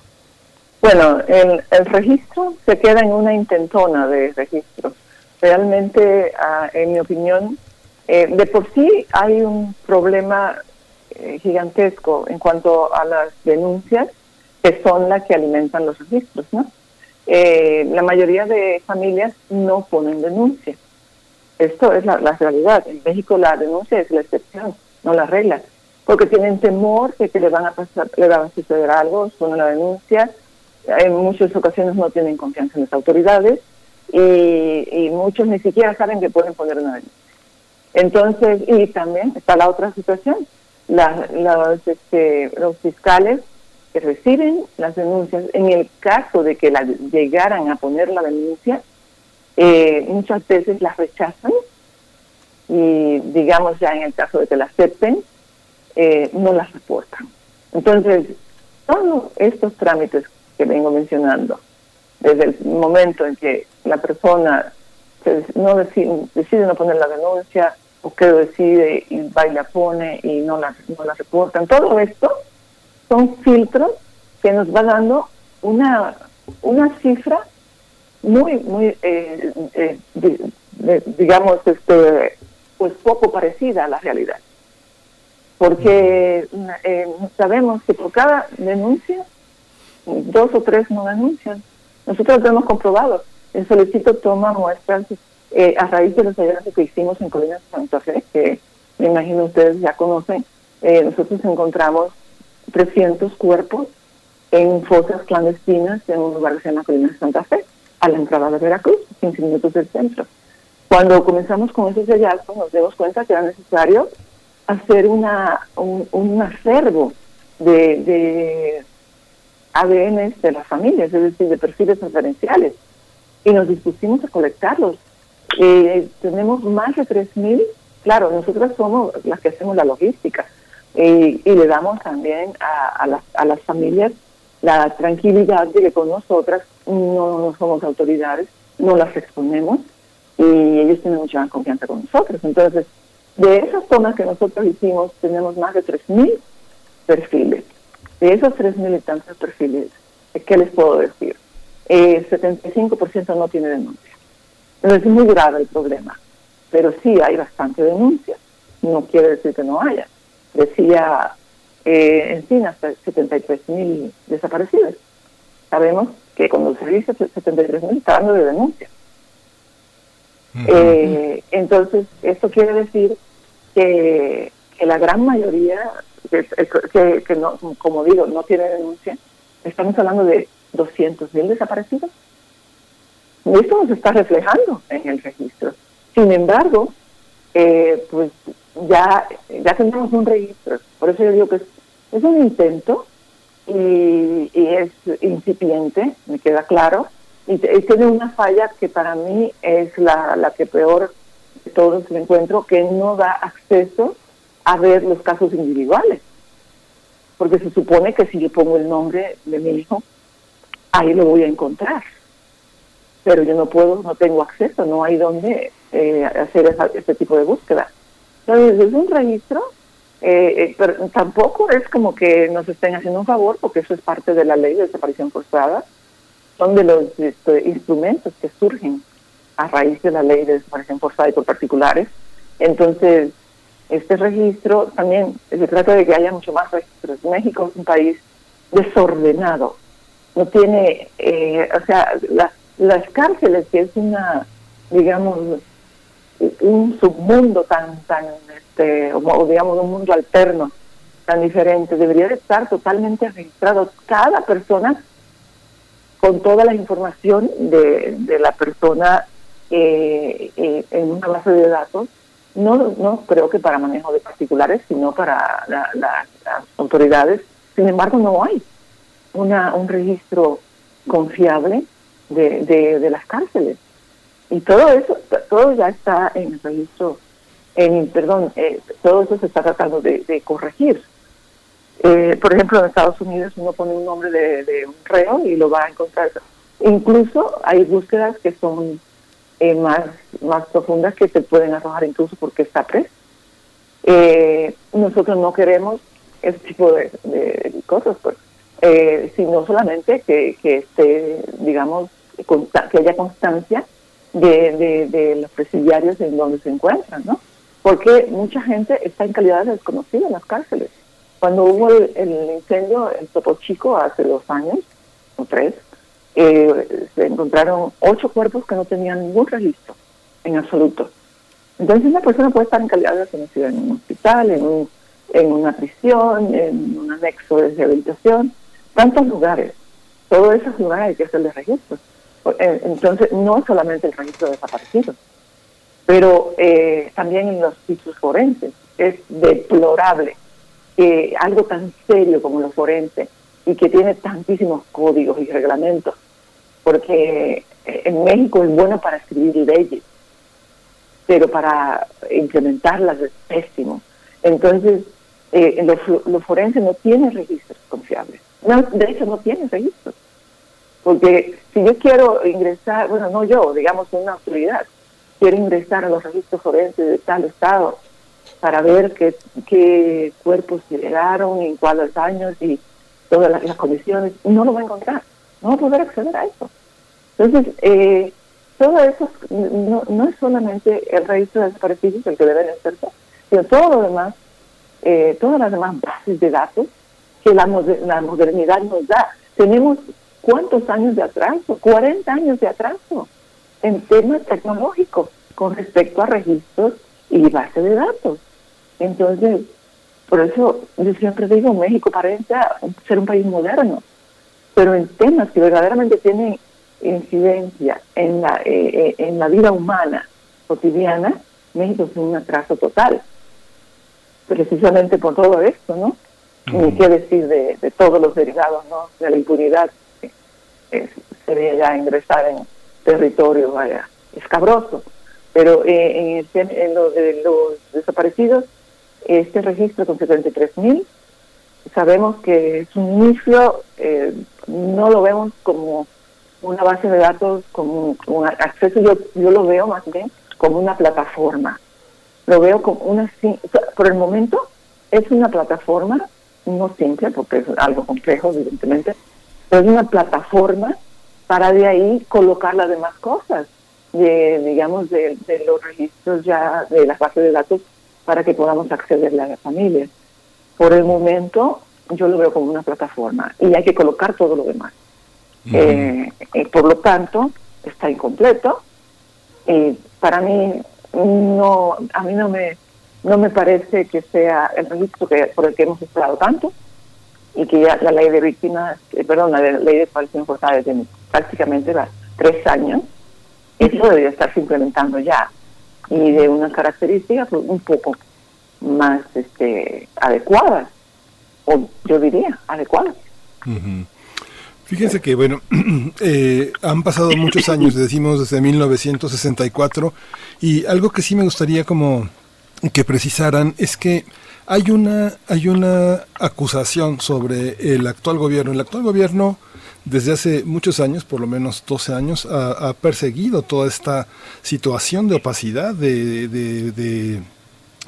Bueno, el, registro se queda en una intentona de registro. Realmente, ah, en mi opinión, eh, de por sí hay un problema eh, gigantesco en cuanto a las denuncias que son las que alimentan los registros, ¿no? Eh, la mayoría de familias no ponen denuncia. Esto es la, la realidad. En México la denuncia es la excepción, no la regla. Porque tienen temor de que le van a pasar, le va a suceder algo, ponen la denuncia. En muchas ocasiones no tienen confianza en las autoridades y, muchos ni siquiera saben que pueden poner una denuncia. Entonces, y también está la otra situación. La- los, este, los fiscales que reciben las denuncias, en el caso de que la, llegaran a poner la denuncia, eh, muchas veces las rechazan y digamos ya en el caso de que la acepten, eh, no las reportan. Entonces, todos estos trámites que vengo mencionando, desde el momento en que la persona no decide, decide no poner la denuncia o que decide y va y la pone y no la, no la reportan, todo esto son filtros que nos va dando una, una cifra muy, muy, eh, eh, digamos, este, pues poco parecida a la realidad. Porque eh, sabemos que por cada denuncia, dos o tres no denuncian. Nosotros lo hemos comprobado. El solicito toma muestras eh, a raíz de los hallazgos que hicimos en Colinas de Santa Fe, que me imagino ustedes ya conocen. Eh, nosotros encontramos 300 cuerpos en fosas clandestinas en un lugar que se llama Colinas de Santa Fe, a la entrada de Veracruz, 15 minutos del centro. Cuando comenzamos con esos hallazgos nos dimos cuenta que era necesario hacer una, un, un acervo de, de ADN de las familias, es decir, de perfiles referenciales. Y nos dispusimos a colectarlos. Eh, tenemos más de 3.000, claro, nosotros somos las que hacemos la logística eh, y le damos también a, a las, a las familias la tranquilidad de que con nosotras no, no somos autoridades, no las exponemos y ellos tienen mucha confianza con nosotros. Entonces, de esas tomas que nosotros hicimos, tenemos más de 3.000 perfiles. De esos 3.000 y tantos perfiles, ¿qué les puedo decir? Eh, 75% no tiene denuncia. Entonces es muy grave el problema, pero sí hay bastante denuncia. No quiere decir que no haya. Decía eh, en China hasta 73.000 desaparecidos. Sabemos que cuando se dice 73.000 está hablando de denuncia. Eh, entonces, esto quiere decir que, que la gran mayoría, que, que, que no, como digo, no tiene denuncia, estamos hablando de 200.000 desaparecidos. Y esto nos está reflejando en el registro. Sin embargo, eh, pues ya, ya tenemos un registro. Por eso yo digo que es, es un intento y, es incipiente, me queda claro, y, tiene una falla que para mí es la, la que peor de todos me encuentro, que no da acceso a ver los casos individuales. porque se supone que si yo pongo el nombre de mi hijo, ahí lo voy a encontrar. Pero yo no puedo, no tengo acceso, no hay donde eh, hacer esa, ese tipo de búsqueda. Entonces, es un registro, eh, eh, pero tampoco es como que nos estén haciendo un favor, porque eso es parte de la ley de desaparición forzada. Son de los este, instrumentos que surgen a raíz de la ley de desaparición forzada y por particulares. Entonces, este registro también se trata de que haya mucho más registros. México es un país desordenado, no tiene, eh, o sea, las cárceles, que es una, digamos, un submundo tan, tan, este, o digamos, un mundo alterno tan diferente, debería de estar totalmente registrado cada persona con toda la información de, de la persona eh, eh, en una base de datos no, no creo que para manejo de particulares, sino para las autoridades. Sin embargo, no hay una, un registro confiable de, de, las cárceles. Y todo eso, todo ya está en el registro, en, perdón, eh, todo eso se está tratando de, corregir. Eh, por ejemplo, en Estados Unidos uno pone un nombre de, de, un reo y lo va a encontrar. Incluso hay búsquedas que son eh, más, más profundas que se pueden arrojar incluso porque está preso. Eh, nosotros no queremos ese tipo de, cosas, pues, eh, sino solamente que, que esté, digamos, que haya constancia de, de, los presidiarios en donde se encuentran, ¿no? Porque mucha gente está en calidad de desconocida en las cárceles. Cuando hubo el, incendio en Topo Chico hace dos años, o tres, eh, se encontraron ocho cuerpos que no tenían ningún registro en absoluto. Entonces una persona puede estar en calidad de desconocida en un hospital, en, un, en una prisión, en un anexo de rehabilitación, tantos lugares. Todos esos lugares hay que hacerle registro. Eh, entonces no solamente el registro de desaparecidos, pero eh, también en los sitios forenses. Es deplorable que algo tan serio como los forenses y que tiene tantísimos códigos y reglamentos porque en México es bueno para escribir leyes, pero para implementarlas es pésimo. Entonces, eh, los, forenses no tienen registros confiables. No, de hecho, no tienen registros. Porque si yo quiero ingresar, bueno, no yo, digamos una autoridad, quiero ingresar a los registros forenses de tal estado para ver qué, qué cuerpos llegaron, en cuáles años y todas las, las condiciones, no lo va a encontrar no va a poder acceder a eso. Entonces, eh, todo eso no, no es solamente el registro de desaparecidos el que deben hacerse, sino todo lo demás, eh, todas las demás bases de datos que la, la modernidad nos da. Tenemos cuántos años de atraso, 40 años de atraso en temas tecnológicos con respecto a registros y bases de datos. Entonces, por eso yo siempre digo, México parece ser un país moderno, pero en temas que verdaderamente tienen incidencia en la, eh, eh, en la vida humana cotidiana, México es un atraso total. Precisamente por todo esto, ¿no? Ni qué decir de, todos los derivados, ¿no? De la impunidad que sería ya ingresar en territorio vaya, escabroso. Pero eh, en, en lo de los desaparecidos, este registro con 73 mil sabemos que es un inicio, eh, no lo vemos como una base de datos, como un acceso, yo, yo lo veo más bien como una plataforma. Lo veo como una, por el momento es una plataforma, no simple, porque es algo complejo, evidentemente, pero es una plataforma para de ahí colocar las demás cosas, de, digamos, de, de los registros ya de las bases de datos para que podamos accederle a las familias por el momento yo lo veo como una plataforma y hay que colocar todo lo demás. Eh, por lo tanto, está incompleto. y para mí, no, a mí no me, no me parece que sea el registro que, por el que hemos esperado tanto y que ya la ley de víctimas, eh, perdón, la ley de desaparición forzada tiene prácticamente tres años. Eso debería estarse implementando ya y de unas características un poco más este, adecuadas, o yo diría adecuadas. Fíjense que, bueno, eh, han pasado muchos años, decimos desde 1964, y algo que sí me gustaría como que precisaran es que Hay una, hay una acusación sobre el actual gobierno. El actual gobierno, desde hace muchos años, por lo menos 12 años, ha, perseguido toda esta situación de opacidad, de,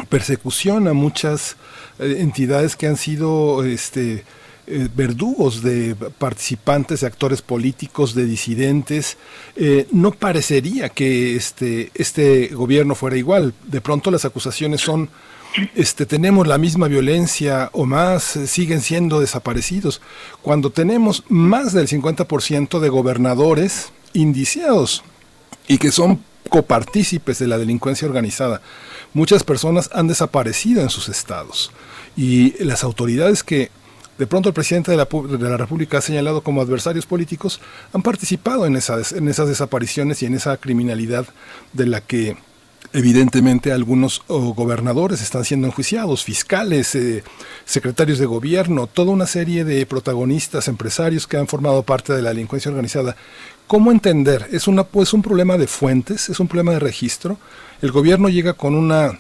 persecución a muchas eh, entidades que han sido este, eh, verdugos de participantes, de actores políticos, de disidentes. Eh, no parecería que este, este gobierno fuera igual. De pronto las acusaciones son este, tenemos la misma violencia o más, eh, siguen siendo desaparecidos, cuando tenemos más del 50% de gobernadores indiciados y que son copartícipes de la delincuencia organizada. Muchas personas han desaparecido en sus estados y las autoridades que de pronto el presidente de la, de la, República ha señalado como adversarios políticos han participado en esas, en esas desapariciones y en esa criminalidad de la que Evidentemente algunos gobernadores están siendo enjuiciados, fiscales, eh, secretarios de gobierno, toda una serie de protagonistas, empresarios que han formado parte de la delincuencia organizada. ¿Cómo entender? ¿Es una, pues, un problema de fuentes? ¿Es un problema de registro? El gobierno llega con una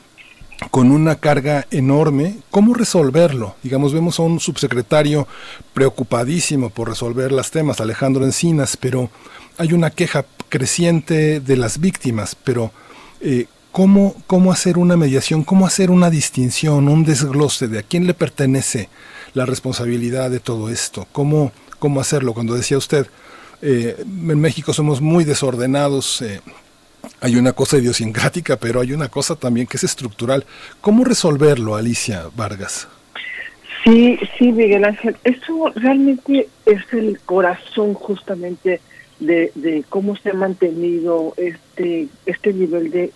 con una carga enorme. ¿Cómo resolverlo? Digamos, vemos a un subsecretario preocupadísimo por resolver los temas, Alejandro Encinas, pero hay una queja creciente de las víctimas, pero eh, cómo, cómo hacer una mediación, cómo hacer una distinción, un desglose de a quién le pertenece la responsabilidad de todo esto, cómo, cómo hacerlo. Cuando decía usted, eh, en México somos muy desordenados, eh, hay una cosa idiosincrática, pero hay una cosa también que es estructural. ¿Cómo resolverlo, Alicia Vargas? Sí, sí, Miguel Ángel, eso realmente es el corazón justamente de, cómo se ha mantenido este este nivel de,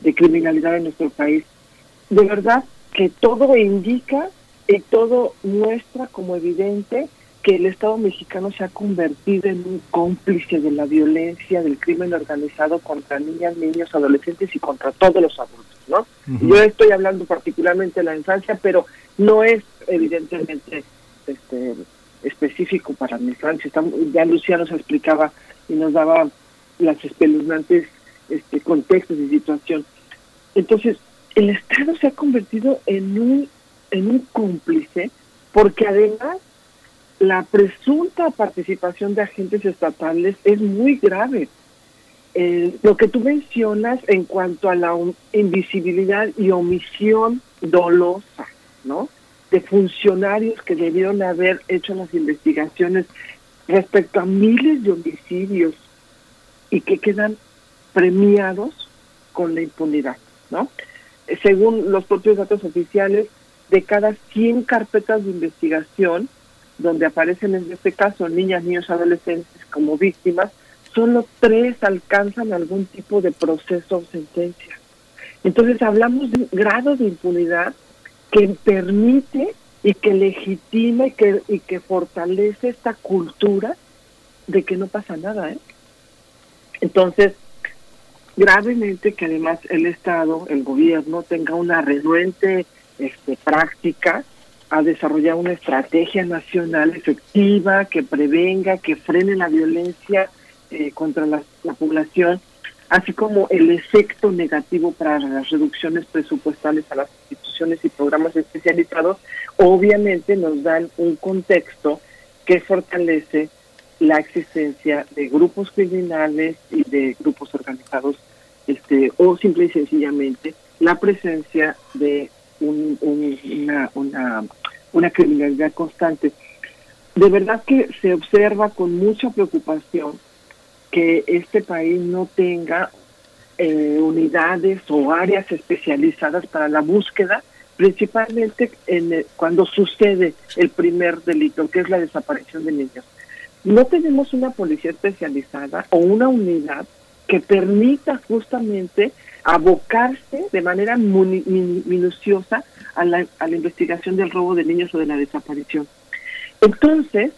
de, criminalidad en nuestro país. De verdad que todo indica y todo muestra como evidente que el Estado mexicano se ha convertido en un cómplice de la violencia, del crimen organizado contra niñas, niños, adolescentes y contra todos los adultos, ¿no? Yo estoy hablando particularmente de la infancia, pero no es evidentemente este específico para mi infancia. ya Luciano se explicaba y nos daba las espeluznantes este, contextos y situación. Entonces, el Estado se ha convertido en un, en un cómplice porque además la presunta participación de agentes estatales es muy grave. Eh, lo que tú mencionas en cuanto a la invisibilidad y omisión dolosa, ¿no? De funcionarios que debieron haber hecho las investigaciones respecto a miles de homicidios y que quedan premiados con la impunidad, ¿no? Según los propios datos oficiales, de cada 100 carpetas de investigación donde aparecen en este caso niñas, niños, adolescentes como víctimas, solo tres alcanzan algún tipo de proceso o sentencia. Entonces hablamos de un grado de impunidad que permite y que legitima y que, y que fortalece esta cultura de que no pasa nada. ¿eh? Entonces, gravemente que además el Estado, el gobierno, tenga una renuente este, práctica a desarrollar una estrategia nacional efectiva que prevenga, que frene la violencia eh, contra la población así como el efecto negativo para las reducciones presupuestales a las instituciones y programas especializados, obviamente nos dan un contexto que fortalece la existencia de grupos criminales y de grupos organizados, este, o simple y sencillamente la presencia de una, una, una criminalidad constante. De verdad que se observa con mucha preocupación que este país no tenga eh, unidades o áreas especializadas para la búsqueda, principalmente en cuando sucede el primer delito, que es la desaparición de niños. No tenemos una policía especializada o una unidad que permita justamente abocarse de manera minuciosa a la, a la investigación del robo de niños o de la desaparición. Entonces,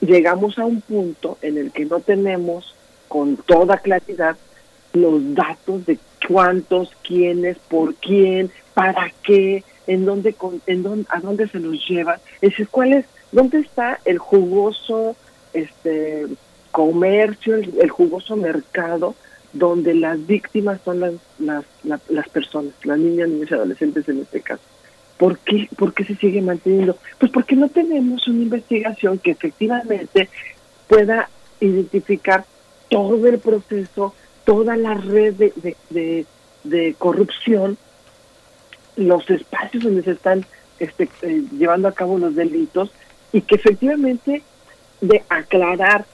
llegamos a un punto en el que no tenemos con toda claridad los datos de cuántos, quiénes, por quién, para qué, en dónde, en dónde, a dónde se nos lleva. Es decir, cuál es, dónde está el jugoso este comercio, el, jugoso mercado donde las víctimas son las, las, las, personas, las niñas, niños y adolescentes en este caso. ¿Por qué, ¿Por qué se sigue manteniendo? Pues porque no tenemos una investigación que efectivamente pueda identificar todo el proceso, toda la red de, de, de, corrupción, los espacios donde se están este, eh, llevando a cabo los delitos y que efectivamente de aclarar,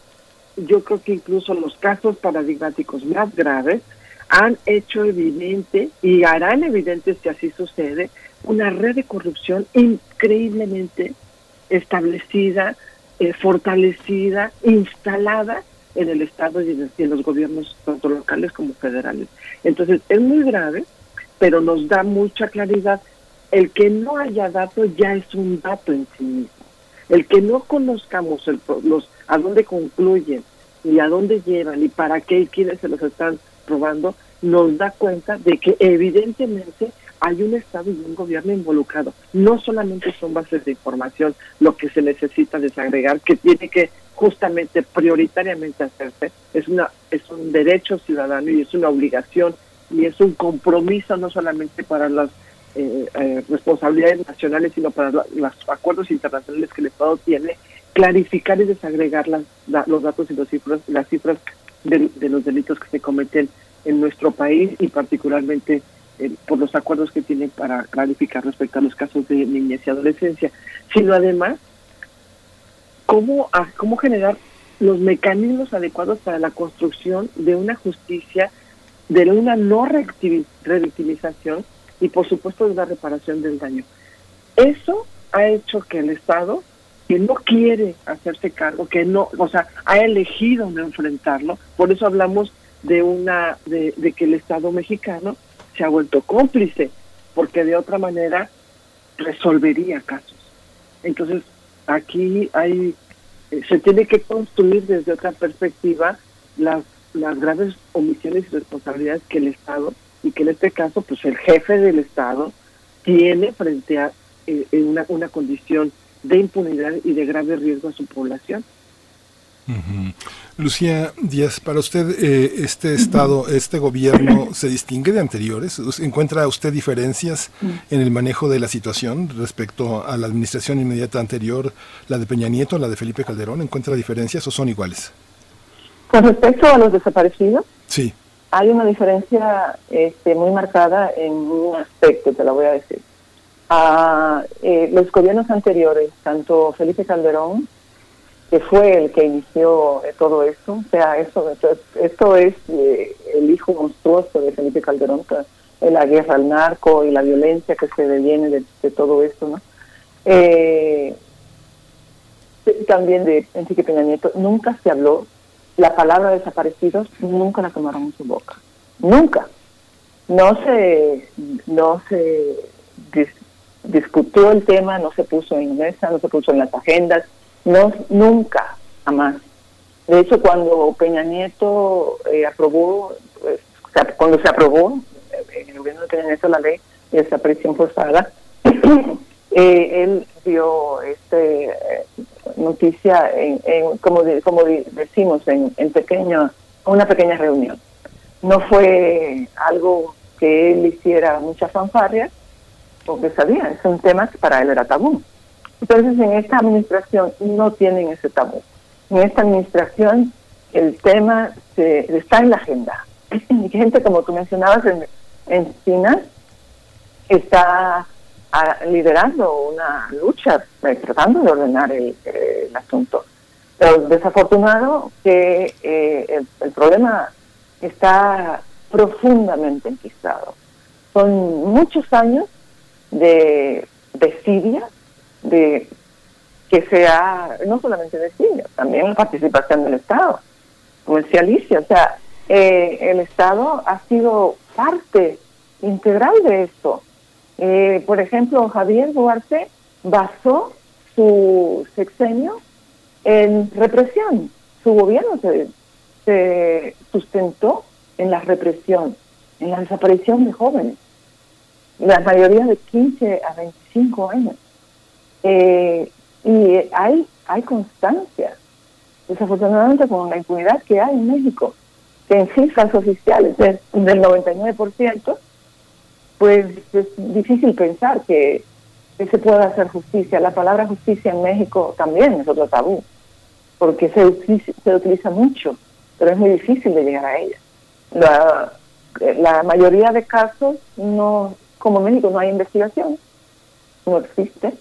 yo creo que incluso los casos paradigmáticos más graves han hecho evidente y harán evidente si así sucede una red de corrupción increíblemente establecida, eh, fortalecida, instalada en el Estado y en, los gobiernos tanto locales como federales. Entonces es muy grave, pero nos da mucha claridad. El que no haya datos ya es un dato en sí mismo. El que no conozcamos el, los a dónde concluyen y a dónde llevan y para qué y quiénes se los están probando, nos da cuenta de que evidentemente hay un Estado y un gobierno involucrado. No solamente son bases de información lo que se necesita desagregar, que tiene que justamente prioritariamente hacerse, es, una, es un derecho ciudadano y es una obligación y es un compromiso no solamente para las eh, eh, responsabilidades nacionales, sino para los acuerdos internacionales que el Estado tiene, clarificar y desagregar las, los datos y los cifras, las cifras de, de los delitos que se cometen en nuestro país y particularmente eh, por los acuerdos que tiene para clarificar respecto a los casos de niñez y adolescencia, sino además cómo, cómo generar los mecanismos adecuados para la construcción de una justicia, de una no revictimización y por supuesto de la reparación del daño. Eso ha hecho que el Estado, que no quiere hacerse cargo, que no, o sea, ha elegido no enfrentarlo, por eso hablamos de una, de, de que el Estado mexicano se ha vuelto cómplice, porque de otra manera resolvería casos. Entonces, aquí hay, eh, se tiene que construir desde otra perspectiva las, las graves omisiones y responsabilidades que el Estado, y que en este caso, pues el jefe del Estado tiene frente a eh, una, una condición de impunidad y de grave riesgo a su población. Lucía Díaz, para usted eh, este estado, este gobierno se distingue de anteriores. ¿Encuentra usted diferencias en el manejo de la situación respecto a la administración inmediata anterior, la de Peña Nieto, la de Felipe Calderón? ¿Encuentra diferencias o son iguales? Con respecto a los desaparecidos, sí. hay una diferencia este, muy marcada en un aspecto, te la voy a decir. A, eh, los gobiernos anteriores, tanto Felipe Calderón que fue el que inició eh, todo esto. O sea, eso, esto, es eh, el hijo monstruoso de Felipe Calderón, la guerra al narco y la violencia que se deviene de, todo esto, ¿no? Eh, también de Enrique Peña Nieto, nunca se habló, la palabra desaparecidos nunca la tomaron en su boca, nunca. No se, no se discutió el tema, no se puso en mesa, no se puso en las agendas, no, nunca, jamás. De hecho, cuando Peña Nieto eh, aprobó, pues, cuando se aprobó eh, en el gobierno de Peña Nieto la ley de desaparición forzada, eh, él dio este noticia, en, como, como decimos, en, en pequeño, una pequeña reunión. No fue algo que él hiciera mucha fanfarria, porque sabía, es un tema que para él era tabú. Entonces, en esta administración no tienen ese tabú. En esta administración el tema se, está en la agenda. Y gente, como tú mencionabas, en, China está ah, liderando una lucha, eh, tratando de ordenar el, asunto. Pero desafortunado que eh, el, problema está profundamente enquistado. Son muchos años de desidia, de que sea no solamente de también la participación del Estado. Como o sea, eh, el Estado ha sido parte integral de esto. Eh, por ejemplo, Javier Duarte basó su sexenio en represión. Su gobierno se, se sustentó en la represión, en la desaparición de jóvenes, la mayoría de 15 a 25 años. Eh, y hay, hay constancia, desafortunadamente con la impunidad que hay en México, que en cifras oficiales es del 99%, pues es difícil pensar que que se pueda hacer justicia. La palabra justicia en México también es otro tabú, porque se, utiliza, se utiliza mucho, pero es muy difícil de llegar a ella. La, la mayoría de casos, no como en México no hay investigación, no existe.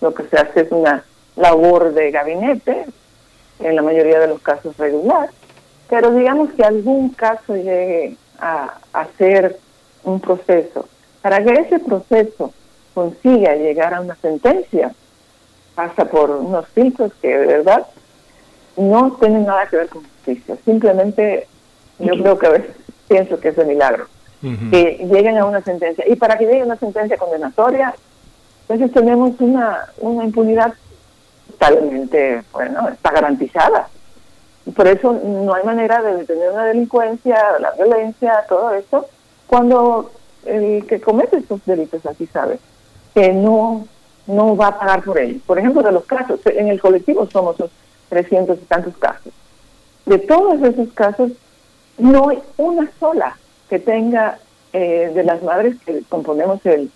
Lo que se hace es una labor de gabinete, en la mayoría de los casos regular, pero digamos que algún caso llegue a, ser un proceso. Para que ese proceso consiga llegar a una sentencia, pasa por unos filtros que de verdad no tienen nada que ver con justicia. Simplemente yo creo que a veces pienso que es de milagro. Que lleguen a una sentencia. Y para que llegue a una sentencia condenatoria, entonces tenemos una, una impunidad totalmente, bueno, está garantizada. Por eso no hay manera de detener una delincuencia, la violencia, todo eso, cuando el que comete estos delitos aquí sabe que no, no va a pagar por ellos. Por ejemplo, de los casos, en el colectivo somos 300 y tantos casos. De todos esos casos, no hay una sola que tenga, eh, de las madres que componemos el,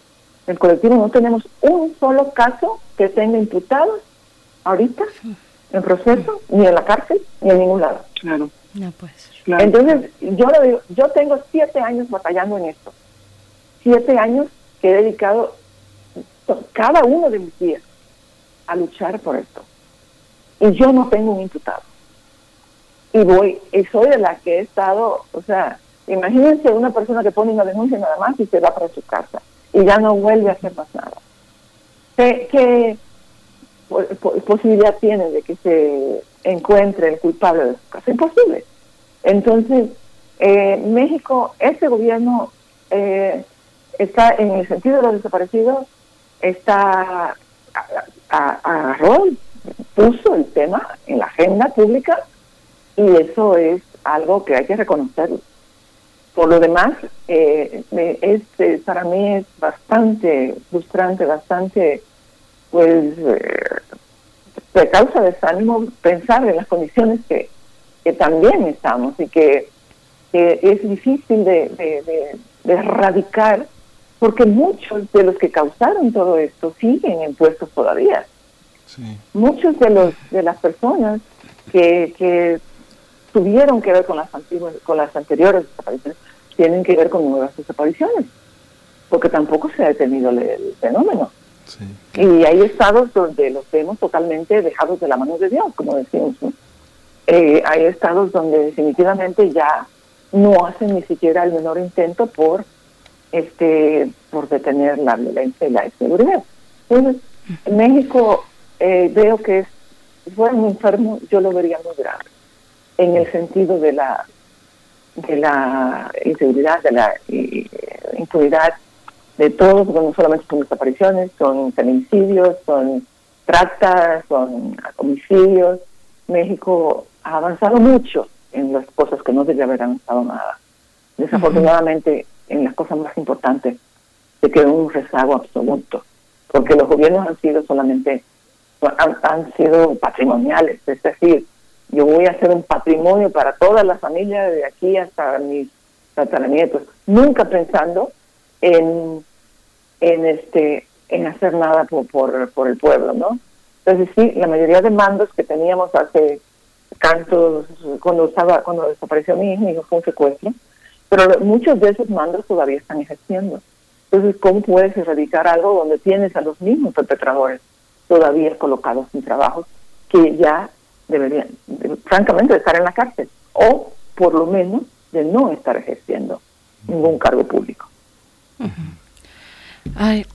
el colectivo, no tenemos un solo caso que tenga imputados ahorita en proceso, ni en la cárcel, ni en ningún lado. Claro. No puede ser. Entonces, yo le digo, yo tengo siete años batallando en esto. Siete años que he dedicado cada uno de mis días a luchar por esto. Y yo no tengo un imputado. Y voy, y soy de la que he estado, o sea, imagínense una persona que pone una denuncia nada más y se va para su casa y ya no vuelve a hacer más nada. ¿Qué, posibilidad tiene de que se encuentre el culpable de su caso? Imposible. Entonces, eh, México, ese gobierno eh, está en el sentido de los desaparecidos, está a, rol, puso el tema en la agenda pública y eso es algo que hay que reconocer. Por lo demás, eh, este, para mí es bastante frustrante, bastante, pues, eh, de causa desánimo pensar en las condiciones que, que también estamos y que, es difícil de, de, de erradicar porque muchos de los que causaron todo esto siguen en puestos todavía. Muchos de los de las personas que, que tuvieron que ver con las antiguas, con las anteriores desapariciones tienen que ver con nuevas desapariciones, porque tampoco se ha detenido el, fenómeno. Y hay estados donde los vemos totalmente dejados de la mano de Dios, como decimos. Eh, hay estados donde definitivamente ya no hacen ni siquiera el menor intento por este por detener la violencia y la inseguridad. Entonces, en México eh, veo que es, si fuera un enfermo, yo lo vería muy grave, en el sentido de la de la inseguridad, de la eh, impunidad de todos, no solamente son desapariciones, son feminicidios, son tractas, son homicidios. México ha avanzado mucho en las cosas que no debería haber avanzado nada. Desafortunadamente, en las cosas más importantes se quedó un rezago absoluto, porque los gobiernos han sido solamente, han, sido patrimoniales, es decir, yo voy a hacer un patrimonio para toda la familia de aquí hasta mis tataranietos, nunca pensando en, en este en hacer nada por, por, el pueblo, ¿no? Entonces sí, la mayoría de mandos que teníamos hace tantos, cuando estaba, cuando desapareció mi hijo, mi fue un secuestro, pero muchos de esos mandos todavía están ejerciendo. Entonces, ¿cómo puedes erradicar algo donde tienes a los mismos perpetradores todavía colocados en trabajos que ya deberían, francamente, de estar en la cárcel o por lo menos de no estar ejerciendo ningún cargo público? Ay,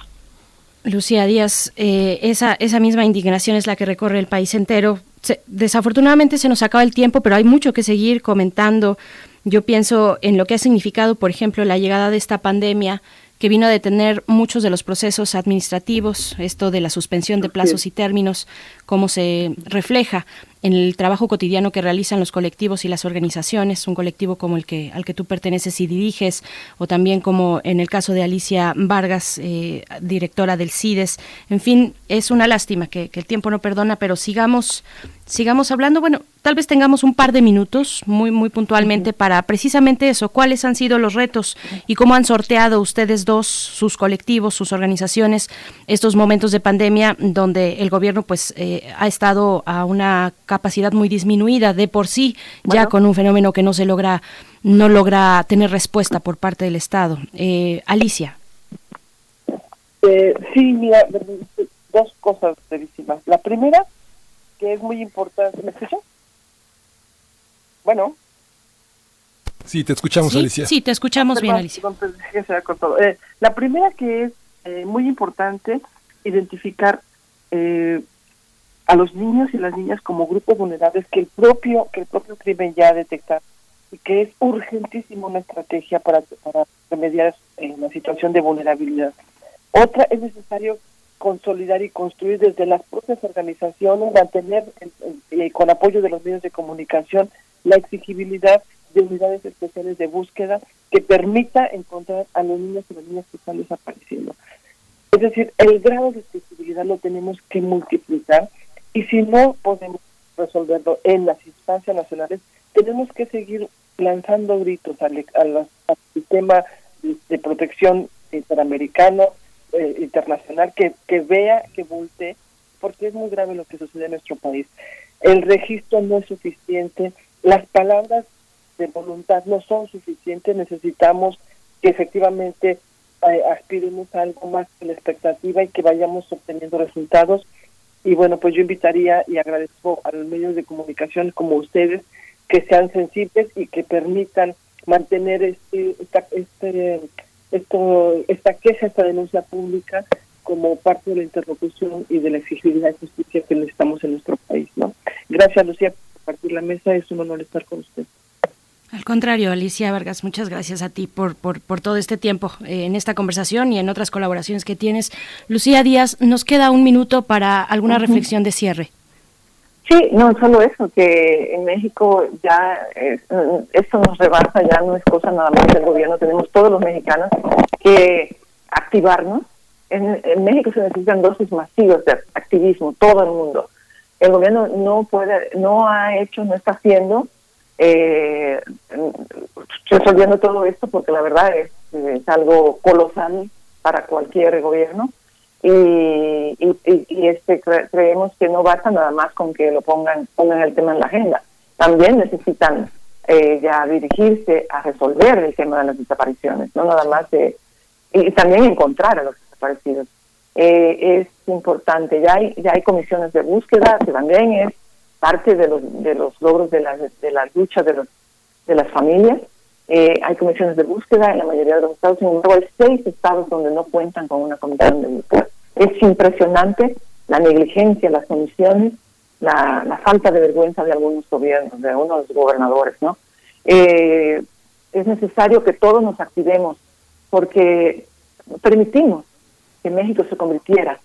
Lucía Díaz, eh, esa, esa misma indignación es la que recorre el país entero. desafortunadamente se nos acaba el tiempo, pero hay mucho que seguir comentando. Yo pienso en lo que ha significado, por ejemplo, la llegada de esta pandemia que vino a detener muchos de los procesos administrativos, esto de la suspensión de plazos y términos, cómo se refleja en el trabajo cotidiano que realizan los colectivos y las organizaciones, un colectivo como el que al que tú perteneces y diriges, o también como en el caso de Alicia Vargas, eh, directora del CIDES. En fin, es una lástima que, el tiempo no perdona, pero sigamos sigamos hablando. Bueno, tal vez tengamos un par de minutos muy muy puntualmente para precisamente eso, cuáles han sido los retos y cómo han sorteado ustedes dos sus colectivos, sus organizaciones estos momentos de pandemia donde el gobierno pues eh, ha estado a una capacidad muy disminuida de por sí, ya con un fenómeno que no se logra no logra tener respuesta por parte del Estado. Eh, Alicia. Eh, sí, mira, dos cosas brevísimas. La primera, que es muy importante, ¿me escuchas? Bueno. Sí, te escuchamos, Alicia. Sí, te escuchamos bien, Alicia. Eh, la primera que es eh, muy importante identificar eh, a los niños y las niñas como grupos vulnerables que el propio que el propio crimen ya ha detectado y que es urgentísimo una estrategia para, para remediar la situación de vulnerabilidad. Otra es necesario consolidar y construir desde las propias organizaciones, mantener eh, con apoyo de los medios de comunicación la exigibilidad de unidades especiales de búsqueda que permita encontrar a los niños y las niñas que están desapareciendo. Es decir, el grado de exigibilidad lo tenemos que multiplicar y si no podemos resolverlo en las instancias nacionales, tenemos que seguir lanzando gritos al, al, sistema de, protección interamericano, eh, internacional que, que vea, que volte, porque es muy grave lo que sucede en nuestro país. El registro no es suficiente, las palabras de voluntad no son suficientes, necesitamos que efectivamente eh, aspiremos a algo más que la expectativa y que vayamos obteniendo resultados. Y bueno, pues yo invitaría y agradezco a los medios de comunicación como ustedes que sean sensibles y que permitan mantener este, este esto, esta queja, esta denuncia pública como parte de la interlocución y de la exigibilidad de justicia que necesitamos en nuestro país. ¿no? Gracias, Lucía, por compartir la mesa. Es un honor estar con usted. Al contrario, Alicia Vargas, muchas gracias a ti por, por, por todo este tiempo eh, en esta conversación y en otras colaboraciones que tienes. Lucía Díaz, nos queda un minuto para alguna reflexión de cierre. Sí, no solo eso, que en México ya eh, esto nos rebasa, ya no es cosa nada más del gobierno, tenemos todos los mexicanos que activarnos. En, México se necesitan dosis masivas de activismo, todo el mundo. El gobierno no puede, no ha hecho, no está haciendo, eh, resolviendo todo esto porque la verdad es, algo colosal para cualquier gobierno. Y, y, este creemos que no basta nada más con que lo pongan pongan el tema en la agenda. También necesitan eh, ya dirigirse a resolver el tema de las desapariciones no nada más de y también encontrar a los desaparecidos. Eh, es importante ya hay ya hay comisiones de búsqueda que también es parte de los de los logros de la de la lucha de los de las familias eh, hay comisiones de búsqueda en la mayoría de los estados, sin embargo hay seis estados donde no cuentan con una comisión de búsqueda. Es impresionante la negligencia, las comisiones, la, falta de vergüenza de algunos gobiernos, de algunos gobernadores, ¿no? Eh, es necesario que todos nos activemos porque permitimos que México se convirtiera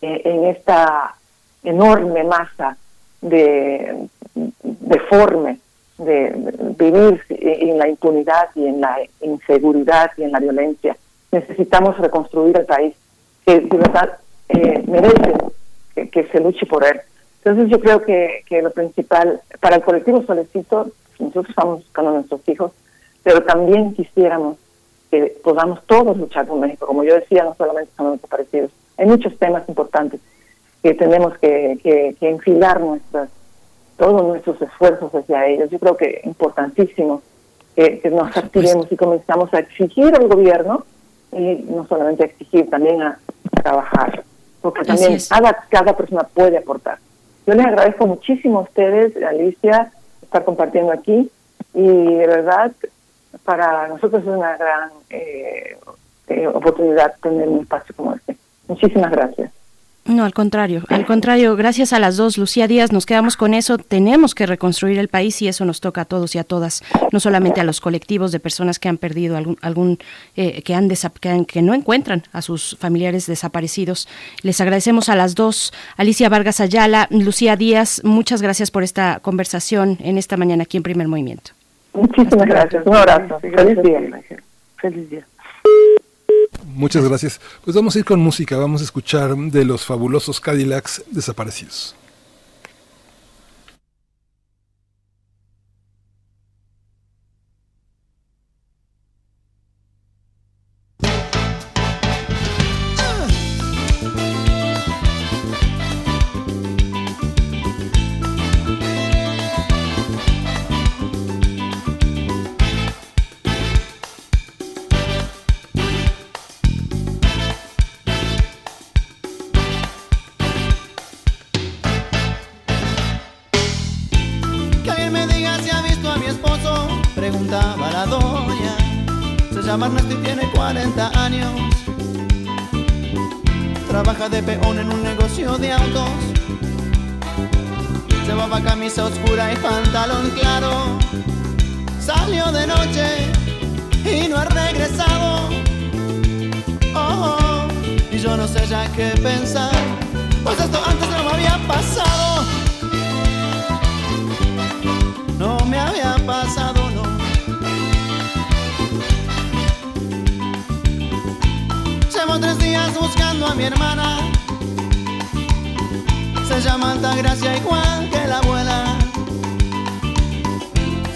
eh, en esta enorme masa de deforme de vivir en la impunidad y en la inseguridad y en la violencia. Necesitamos reconstruir el país que de verdad eh, merece que, se luche por él. Entonces yo creo que, que lo principal, para el colectivo Solecito, nosotros estamos buscando a nuestros hijos, pero también quisiéramos que podamos todos luchar por México. Como yo decía, no solamente estamos desaparecidos. Hay muchos temas importantes que tenemos que, que, que enfilar nuestras todos nuestros esfuerzos hacia ellos. Yo creo que es importantísimo que, nos activemos y comenzamos a exigir al gobierno y no solamente a exigir, también a, trabajar, porque también cada, cada persona puede aportar. Yo les agradezco muchísimo a ustedes, Alicia, estar compartiendo aquí y de verdad para nosotros es una gran eh, eh, oportunidad tener un espacio como este. Muchísimas gracias. No, al contrario, al contrario, gracias a las dos, Lucía Díaz, nos quedamos con eso, tenemos que reconstruir el país y eso nos toca a todos y a todas, no solamente a los colectivos de personas que han perdido algún, algún eh, que, han que, que no encuentran a sus familiares desaparecidos. Les agradecemos a las dos, Alicia Vargas Ayala, Lucía Díaz, muchas gracias por esta conversación en esta mañana aquí en Primer Movimiento. Muchísimas gracias, un abrazo, feliz día. Feliz día. Muchas gracias. Pues vamos a ir con música, vamos a escuchar de los fabulosos Cadillacs desaparecidos. Llama Ernesto y tiene 40 años. Trabaja de peón en un negocio de autos. Llevaba camisa oscura y pantalón claro. Salió de noche y no ha regresado. Oh, oh, y yo no sé ya qué pensar, pues esto antes no me había pasado. No me había pasado, Llevo tres días buscando a mi hermana. Se llama Altagracia igual que la abuela.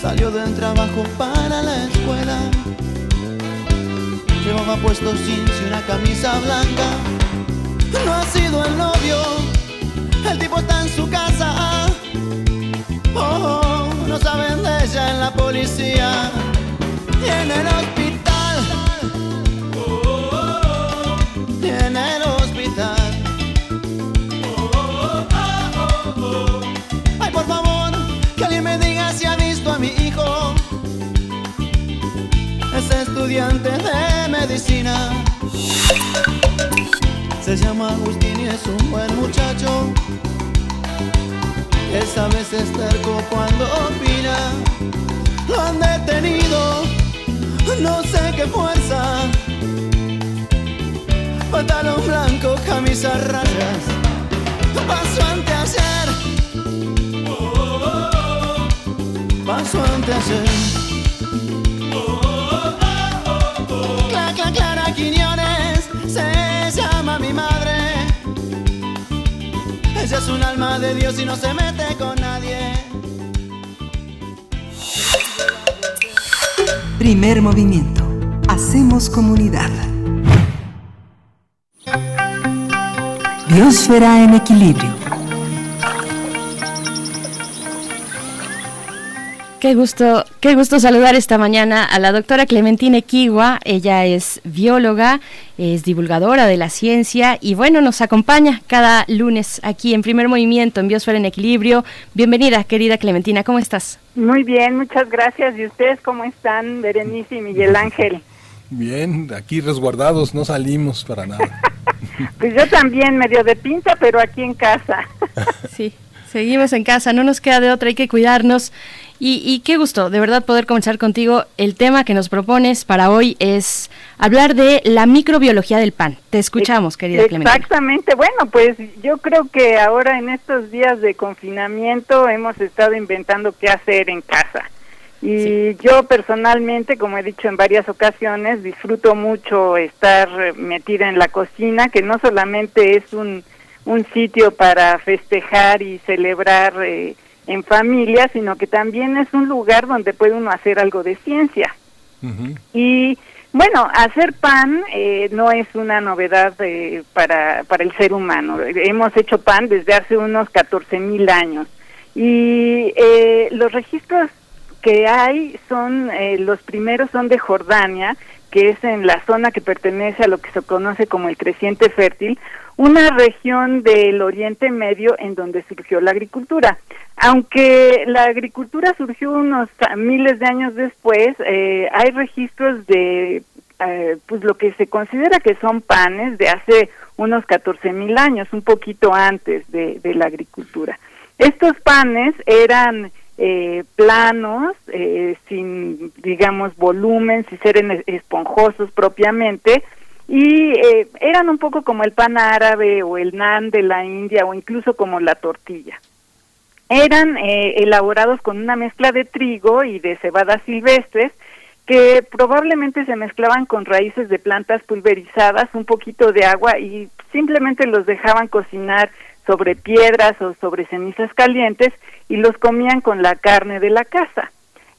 Salió del trabajo para la escuela. Llevaba puesto jeans y una camisa blanca. No ha sido el novio, el tipo está en su casa. Oh, oh, no saben de ella en la policía y en el hospital. De medicina. Se llama Agustín y es un buen muchacho. Esa vez es terco cuando opina. Lo han detenido, no sé qué fuerza. Pantalón blanco, camisa rayas. Paso ante ayer. Paso ante ayer. Cla, cla, Clara Quiñones se llama mi madre. Ella es un alma de Dios y no se mete con nadie. Primer movimiento. Hacemos comunidad. Biosfera en equilibrio. Qué gusto, qué gusto saludar esta mañana a la doctora Clementina Equigua. Ella es bióloga, es divulgadora de la ciencia y bueno, nos acompaña cada lunes aquí en Primer Movimiento en Biosfera en Equilibrio. Bienvenida, querida Clementina, ¿cómo estás? Muy bien, muchas gracias. ¿Y ustedes cómo están, Berenice y Miguel Ángel? Bien, aquí resguardados, no salimos para nada. Pues yo también, medio de pinta, pero aquí en casa. Sí, seguimos en casa, no nos queda de otra, hay que cuidarnos. Y, y, qué gusto, de verdad, poder comenzar contigo. El tema que nos propones para hoy es hablar de la microbiología del pan. Te escuchamos, querida Clementina. Exactamente. Bueno, pues yo creo que ahora en estos días de confinamiento hemos estado inventando qué hacer en casa. Y sí. yo personalmente, como he dicho en varias ocasiones, disfruto mucho estar metida en la cocina, que no solamente es un, un sitio para festejar y celebrar. Eh, en familia, sino que también es un lugar donde puede uno hacer algo de ciencia. Uh -huh. Y bueno, hacer pan eh, no es una novedad eh, para, para el ser humano. Hemos hecho pan desde hace unos 14 mil años. Y eh, los registros que hay son, los primeros son de Jordania, que es en la zona que pertenece a lo que se conoce como el creciente fértil, una región del Oriente Medio en donde surgió la agricultura. Aunque la agricultura surgió unos miles de años después, eh, hay registros de eh, pues lo que se considera que son panes de hace unos 14 mil años, un poquito antes de, de la agricultura. Estos panes eran eh, planos, eh, sin, digamos, volumen, sin ser esponjosos propiamente, y eh, eran un poco como el pan árabe o el naan de la India o incluso como la tortilla. Eran eh, elaborados con una mezcla de trigo y de cebadas silvestres que probablemente se mezclaban con raíces de plantas pulverizadas, un poquito de agua y simplemente los dejaban cocinar sobre piedras o sobre cenizas calientes y los comían con la carne de la casa.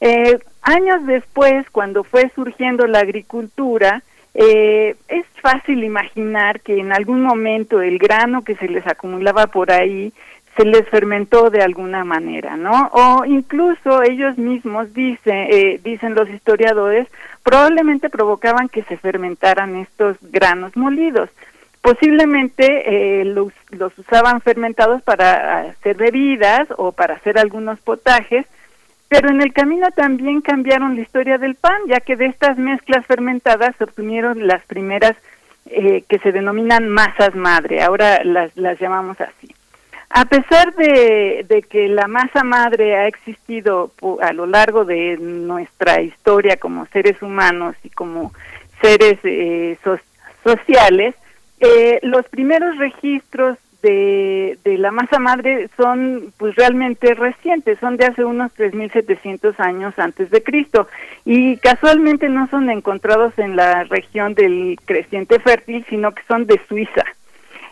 Eh, años después, cuando fue surgiendo la agricultura, eh, es fácil imaginar que en algún momento el grano que se les acumulaba por ahí se les fermentó de alguna manera, ¿no? O incluso ellos mismos dicen, eh, dicen los historiadores, probablemente provocaban que se fermentaran estos granos molidos. Posiblemente eh, los, los usaban fermentados para hacer bebidas o para hacer algunos potajes, pero en el camino también cambiaron la historia del pan, ya que de estas mezclas fermentadas se obtuvieron las primeras eh, que se denominan masas madre, ahora las, las llamamos así. A pesar de, que la masa madre ha existido a lo largo de nuestra historia como seres humanos y como seres eh, sociales, eh, los primeros registros de, la masa madre son pues realmente recientes, son de hace unos 3.700 años antes de Cristo y casualmente no son encontrados en la región del creciente fértil, sino que son de Suiza.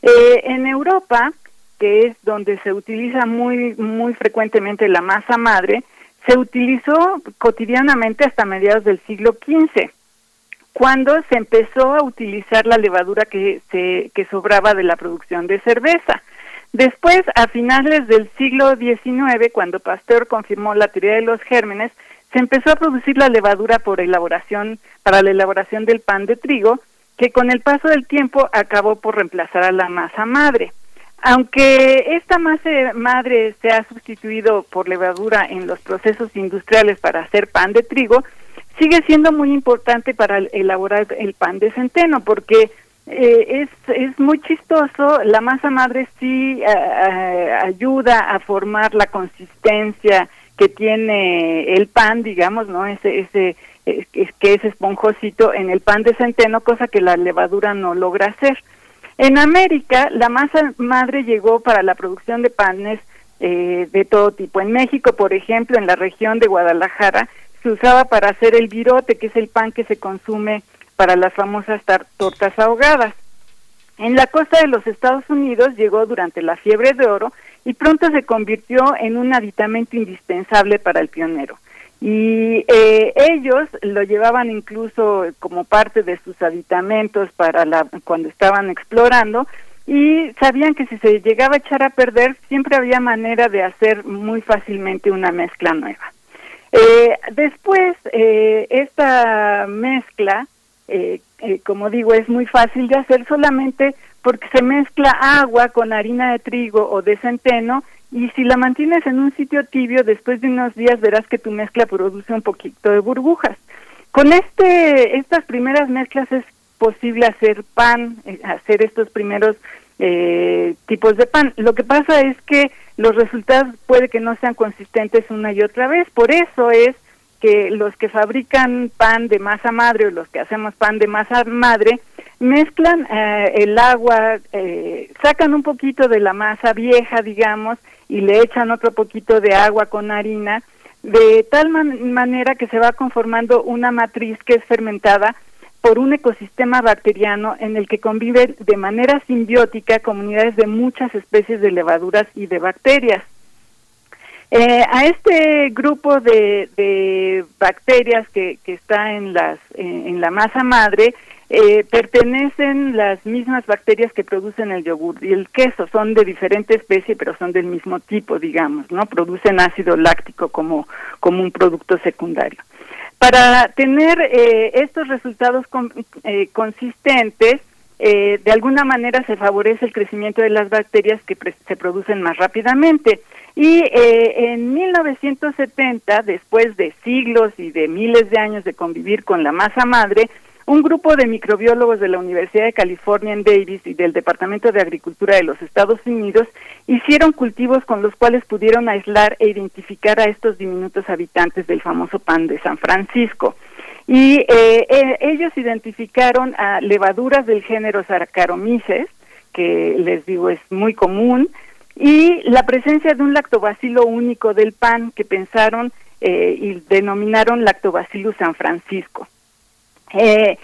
Eh, en Europa, que es donde se utiliza muy, muy frecuentemente la masa madre, se utilizó cotidianamente hasta mediados del siglo XV, cuando se empezó a utilizar la levadura que, se, que sobraba de la producción de cerveza. Después, a finales del siglo XIX, cuando Pasteur confirmó la teoría de los gérmenes, se empezó a producir la levadura por elaboración, para la elaboración del pan de trigo, que con el paso del tiempo acabó por reemplazar a la masa madre. Aunque esta masa madre se ha sustituido por levadura en los procesos industriales para hacer pan de trigo, sigue siendo muy importante para elaborar el pan de centeno porque eh, es, es muy chistoso, la masa madre sí eh, eh, ayuda a formar la consistencia que tiene el pan, digamos, ¿no? Ese, ese que es esponjosito en el pan de centeno, cosa que la levadura no logra hacer. En América, la masa madre llegó para la producción de panes eh, de todo tipo. En México, por ejemplo, en la región de Guadalajara, se usaba para hacer el virote, que es el pan que se consume para las famosas tortas ahogadas. En la costa de los Estados Unidos llegó durante la fiebre de oro y pronto se convirtió en un aditamento indispensable para el pionero y eh, ellos lo llevaban incluso como parte de sus aditamentos para la cuando estaban explorando y sabían que si se llegaba a echar a perder siempre había manera de hacer muy fácilmente una mezcla nueva. Eh, después eh, esta mezcla, como digo, es muy fácil de hacer solamente porque se mezcla agua con harina de trigo o de centeno y si la mantienes en un sitio tibio, después de unos días verás que tu mezcla produce un poquito de burbujas. Con este, estas primeras mezclas es posible hacer pan, eh, hacer estos primeros eh, tipos de pan. Lo que pasa es que los resultados puede que no sean consistentes una y otra vez. Por eso es que los que fabrican pan de masa madre o los que hacemos pan de masa madre mezclan eh, el agua, sacan un poquito de la masa vieja, digamos, y le echan otro poquito de agua con harina, de tal manera que se va conformando una matriz que es fermentada por un ecosistema bacteriano en el que conviven de manera simbiótica comunidades de muchas especies de levaduras y de bacterias. Eh, a este grupo de, bacterias que, está en, las, en la masa madre eh, pertenecen las mismas bacterias que producen el yogur y el queso. Son de diferente especie, pero son del mismo tipo, digamos, ¿no? Producen ácido láctico como, como un producto secundario. Para tener eh, estos resultados eh, consistentes, de alguna manera se favorece el crecimiento de las bacterias que se producen más rápidamente. Y en 1970, después de siglos y de miles de años de convivir con la masa madre, un grupo de microbiólogos de la Universidad de California en Davis y del Departamento de Agricultura de los Estados Unidos hicieron cultivos con los cuales pudieron aislar e identificar a estos diminutos habitantes del famoso pan de San Francisco. Y eh, eh, ellos identificaron a levaduras del género Saccharomyces, que les digo es muy común, y la presencia de un lactobacilo único del pan que pensaron eh, y denominaron Lactobacillus San Francisco. Eh,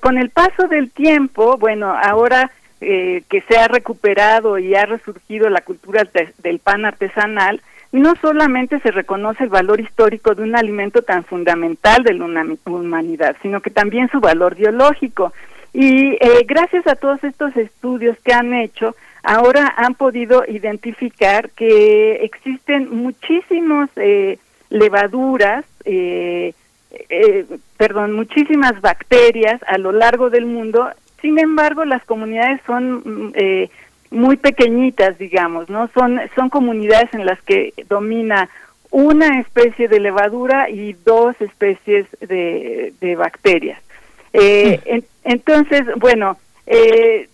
con el paso del tiempo, bueno, ahora eh, que se ha recuperado y ha resurgido la cultura del pan artesanal, no solamente se reconoce el valor histórico de un alimento tan fundamental de la humanidad, sino que también su valor biológico. Y eh, gracias a todos estos estudios que han hecho, ahora han podido identificar que existen muchísimos eh, levaduras, eh, eh, perdón, muchísimas bacterias a lo largo del mundo. Sin embargo, las comunidades son mm, eh, muy pequeñitas, digamos, ¿no? Son, son comunidades en las que domina una especie de levadura y dos especies de, bacterias. Eh, entonces, bueno, eh,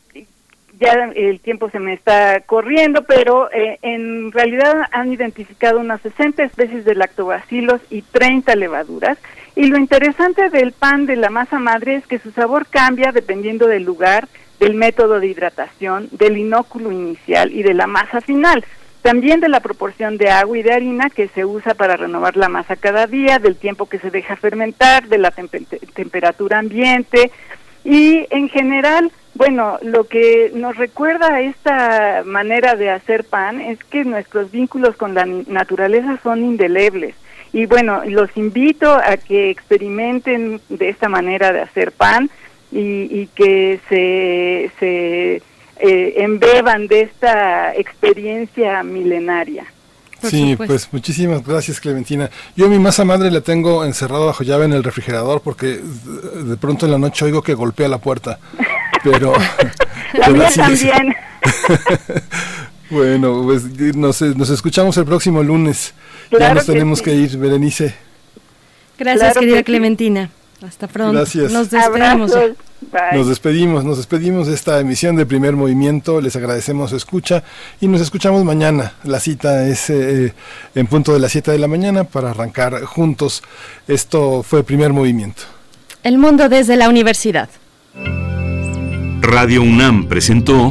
ya el tiempo se me está corriendo, pero eh, en realidad han identificado unas 60 especies de lactobacilos y 30 levaduras. Y lo interesante del pan de la masa madre es que su sabor cambia dependiendo del lugar, del método de hidratación, del inóculo inicial y de la masa final. También de la proporción de agua y de harina que se usa para renovar la masa cada día, del tiempo que se deja fermentar, de la temperatura ambiente y en general bueno, lo que nos recuerda a esta manera de hacer pan es que nuestros vínculos con la naturaleza son indelebles. Y bueno, los invito a que experimenten de esta manera de hacer pan y, que se, se eh, embeban de esta experiencia milenaria. sí, pues muchísimas gracias Clementina. Yo mi masa madre la tengo encerrada bajo llave en el refrigerador porque de pronto en la noche oigo que golpea la puerta. pero... La también. bueno, pues nos, nos, escuchamos el próximo lunes. ya nos tenemos que, ir, Berenice. Gracias, querida Clementina. Hasta pronto. Gracias. Nos despedimos. Nos despedimos, nos despedimos de esta emisión de Primer Movimiento. Les agradecemos su escucha y nos escuchamos mañana. La cita es eh, en punto de las 7 de la mañana para arrancar juntos. Esto fue Primer Movimiento. El mundo desde la universidad. Radio UNAM presentó